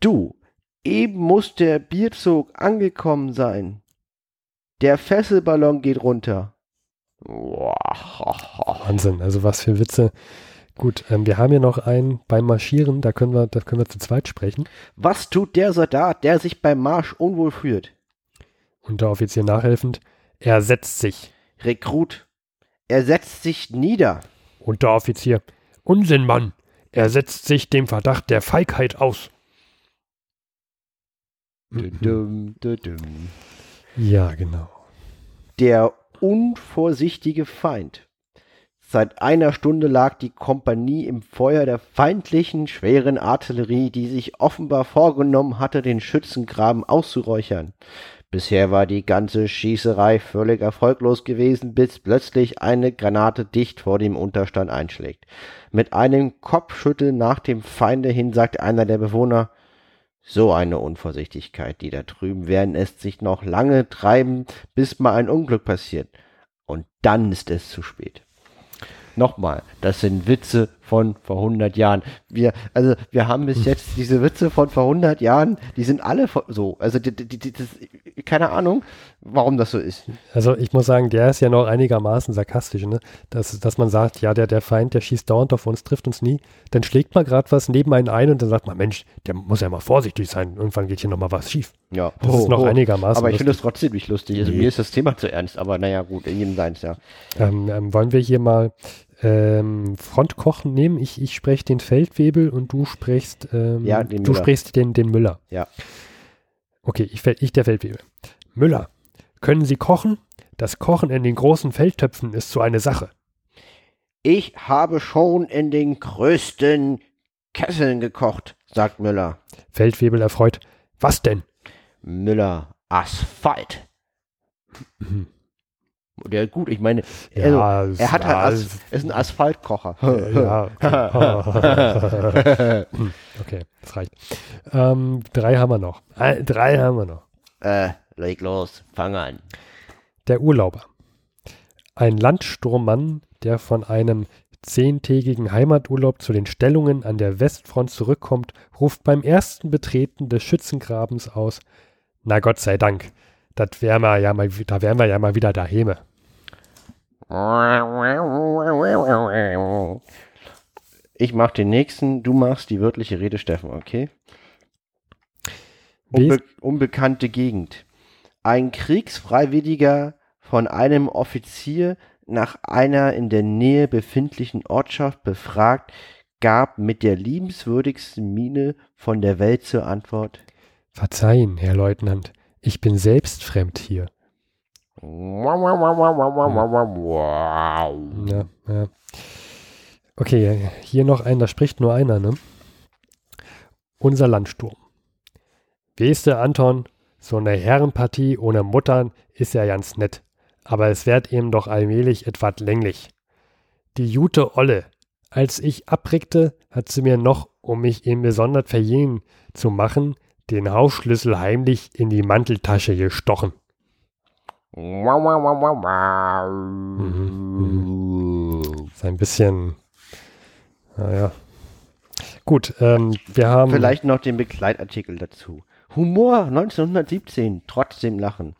Du, eben muss der Bierzug angekommen sein. Der Fesselballon geht runter. Wahnsinn, also was für Witze. Gut, ähm, wir haben hier noch einen beim Marschieren, da können wir, da können wir zu zweit sprechen. Was tut der Soldat, der sich beim Marsch unwohl fühlt? Und der Offizier nachhelfend, er setzt sich. Rekrut. Er setzt sich nieder. Und der Offizier, Unsinn, Mann, er setzt sich dem Verdacht der Feigheit aus. Dudum, dudum. Ja, genau. Der unvorsichtige Feind. Seit einer Stunde lag die Kompanie im Feuer der feindlichen schweren Artillerie, die sich offenbar vorgenommen hatte, den Schützengraben auszuräuchern. Bisher war die ganze Schießerei völlig erfolglos gewesen, bis plötzlich eine Granate dicht vor dem Unterstand einschlägt. Mit einem Kopfschütteln nach dem Feinde hin sagte einer der Bewohner, so eine Unvorsichtigkeit, die da drüben werden es sich noch lange treiben, bis mal ein Unglück passiert. Und dann ist es zu spät. Nochmal, das sind Witze von vor 100 Jahren. Wir, also, wir haben bis jetzt diese Witze von vor 100 Jahren, die sind alle so. Also, die, die, die, das, keine Ahnung, warum das so ist. Also ich muss sagen, der ist ja noch einigermaßen sarkastisch, ne? Dass, dass man sagt, ja, der, der Feind, der schießt dauernd auf uns, trifft uns nie. Dann schlägt man gerade was neben einen ein und dann sagt man, Mensch, der muss ja mal vorsichtig sein. Irgendwann geht hier nochmal was schief. Ja, Das ist noch einigermaßen Aber ich finde es trotzdem nicht lustig. Also, Nee. mir ist das Thema zu ernst, aber naja, gut, in jedem seins, ja. Ähm, ähm, wollen wir hier mal ähm, Frontkochen nehmen? Ich, ich spreche den Feldwebel und du sprichst, ähm, Ja, den du Müller. sprichst den, den Müller. Ja. Okay, ich, ich der Feldwebel. Müller, können Sie kochen? Das Kochen in den großen Feldtöpfen ist so eine Sache. Ich habe schon in den größten Kesseln gekocht, sagt Müller. Feldwebel erfreut. Was denn? Müller, Asphalt. Der gut, ich meine, Ja, also, es- er hat halt ja, As, es- ist ein Asphaltkocher. Ja, okay. Okay, das reicht. Ähm, drei haben wir noch. Äh, drei haben wir noch. äh, leg los, fang an. Der Urlauber. Ein Landsturmmann, der von einem zehntägigen Heimaturlaub zu den Stellungen an der Westfront zurückkommt, ruft beim ersten Betreten des Schützengrabens aus: Na Gott sei Dank, das wär wir ja mal, da wären wir ja mal wieder daheim. Ich mach den nächsten, du machst die wörtliche Rede, Steffen, okay? Unbe unbekannte Gegend. Ein Kriegsfreiwilliger von einem Offizier nach einer in der Nähe befindlichen Ortschaft befragt, gab mit der liebenswürdigsten Miene von der Welt zur Antwort. Verzeihen, Herr Leutnant, ich bin selbst fremd hier. Ja, ja. Okay, hier noch ein, da spricht nur einer, ne? Unser Landsturm. Du, Anton, so eine Herrenpartie ohne Muttern ist ja ganz nett, aber es wird eben doch allmählich etwas länglich. Die Jute Olle, als ich abrickte, hat sie mir noch, um mich eben besonders verjähnen zu machen, den Hausschlüssel heimlich in die Manteltasche gestochen. ist ein bisschen, naja. Gut, ähm, wir haben. Vielleicht noch den Begleitartikel dazu. Humor 1917, trotzdem lachen.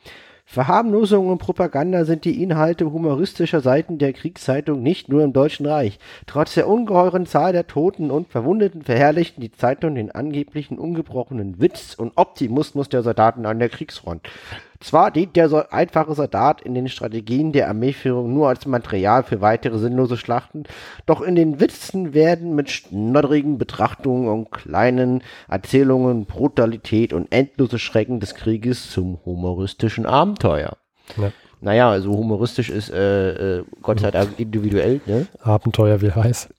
Verharmlosung und Propaganda sind die Inhalte humoristischer Seiten der Kriegszeitung nicht nur im Deutschen Reich. Trotz der ungeheuren Zahl der Toten und Verwundeten verherrlichten die Zeitungen den angeblichen ungebrochenen Witz und Optimismus der Soldaten an der Kriegsfront. Zwar dient der einfache Soldat in den Strategien der Armeeführung nur als Material für weitere sinnlose Schlachten, doch in den Witzen werden mit schnoddrigen Betrachtungen und kleinen Erzählungen Brutalität und endlose Schrecken des Krieges zum humoristischen Abenteuer. Ja. Naja, also humoristisch ist äh, äh, Gott sei Dank individuell, ne? Abenteuer wie heiß.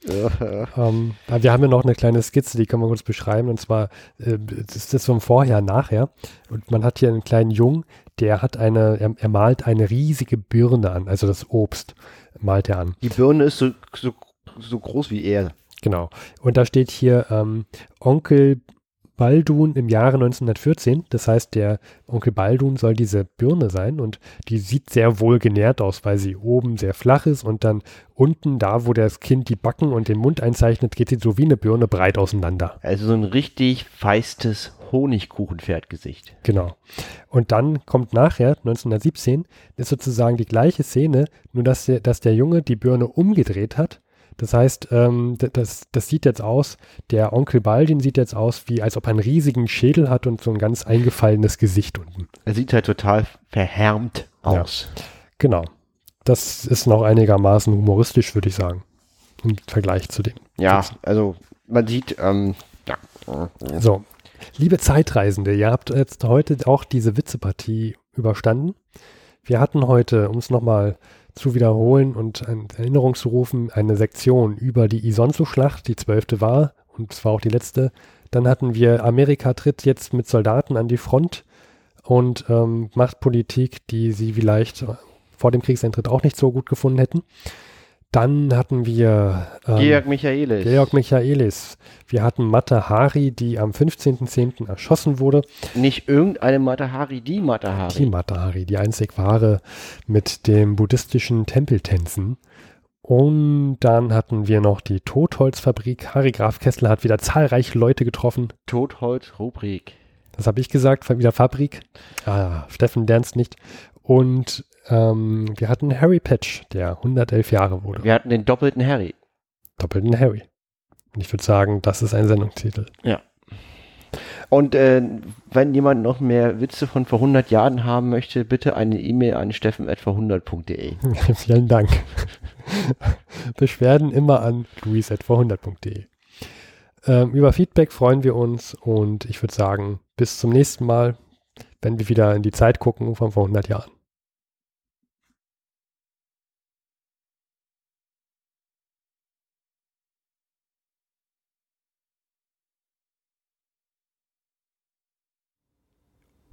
Ähm, wir haben ja noch eine kleine Skizze, die kann man kurz beschreiben. Und zwar äh, das ist vom Vorher, Nachher. Und man hat hier einen kleinen Jungen, der hat eine, er, er malt eine riesige Birne an, also das Obst malt er an. Die Birne ist so, so, so groß wie er. Genau. Und da steht hier ähm, Onkel Baldun im Jahre 1914. Das heißt, der Onkel Baldun soll diese Birne sein und die sieht sehr wohl genährt aus, weil sie oben sehr flach ist und dann unten, da wo das Kind die Backen und den Mund einzeichnet, geht sie so wie eine Birne breit auseinander. Also so ein richtig feistes Honigkuchenpferdgesicht. Genau. Und dann kommt nachher, 1917, ist sozusagen die gleiche Szene, nur dass der, dass der Junge die Birne umgedreht hat. Das heißt, ähm, das, das sieht jetzt aus, der Onkel Baldin sieht jetzt aus, wie als ob er einen riesigen Schädel hat und so ein ganz eingefallenes Gesicht unten. Er sieht halt total verhärmt Ja. aus. Genau. Das ist noch einigermaßen humoristisch, würde ich sagen. Im Vergleich zu dem. Ja, also man sieht, ähm, ja. So, liebe Zeitreisende, ihr habt jetzt heute auch diese Witzepartie überstanden. Wir hatten heute, um es nochmal zu wiederholen und in Erinnerung zu rufen, eine Sektion über die Isonzo-Schlacht, die zwölfte war und es war auch die letzte. Dann hatten wir Amerika tritt jetzt mit Soldaten an die Front und ähm, macht Politik, die sie vielleicht äh, vor dem Kriegseintritt auch nicht so gut gefunden hätten. Dann hatten wir ähm, Georg Michaelis. Georg Michaelis. Wir hatten Mata Hari, die am 15.10. erschossen wurde. Nicht irgendeine Matahari, die Matahari. Die Mata Hari, die einzig wahre mit dem buddhistischen Tempeltänzen. Und dann hatten wir noch die Totholzfabrik. Harry Graf Kessler hat wieder zahlreiche Leute getroffen. Totholz-Rubrik. Das habe ich gesagt, wieder Fabrik. Ah, Steffen lernst nicht. Und ähm, wir hatten Harry Patch, der 111 Jahre wurde. Wir hatten den doppelten Harry. Doppelten Harry. Und ich würde sagen, das ist ein Sendungstitel. Und äh, wenn jemand noch mehr Witze von vor 100 Jahren haben möchte, bitte eine E-Mail an steffen.100.de. Vielen Dank. Beschwerden immer an luis.vorhundert.de. Ähm, über Feedback freuen wir uns und ich würde sagen, bis zum nächsten Mal, wenn wir wieder in die Zeit gucken von vor 100 Jahren.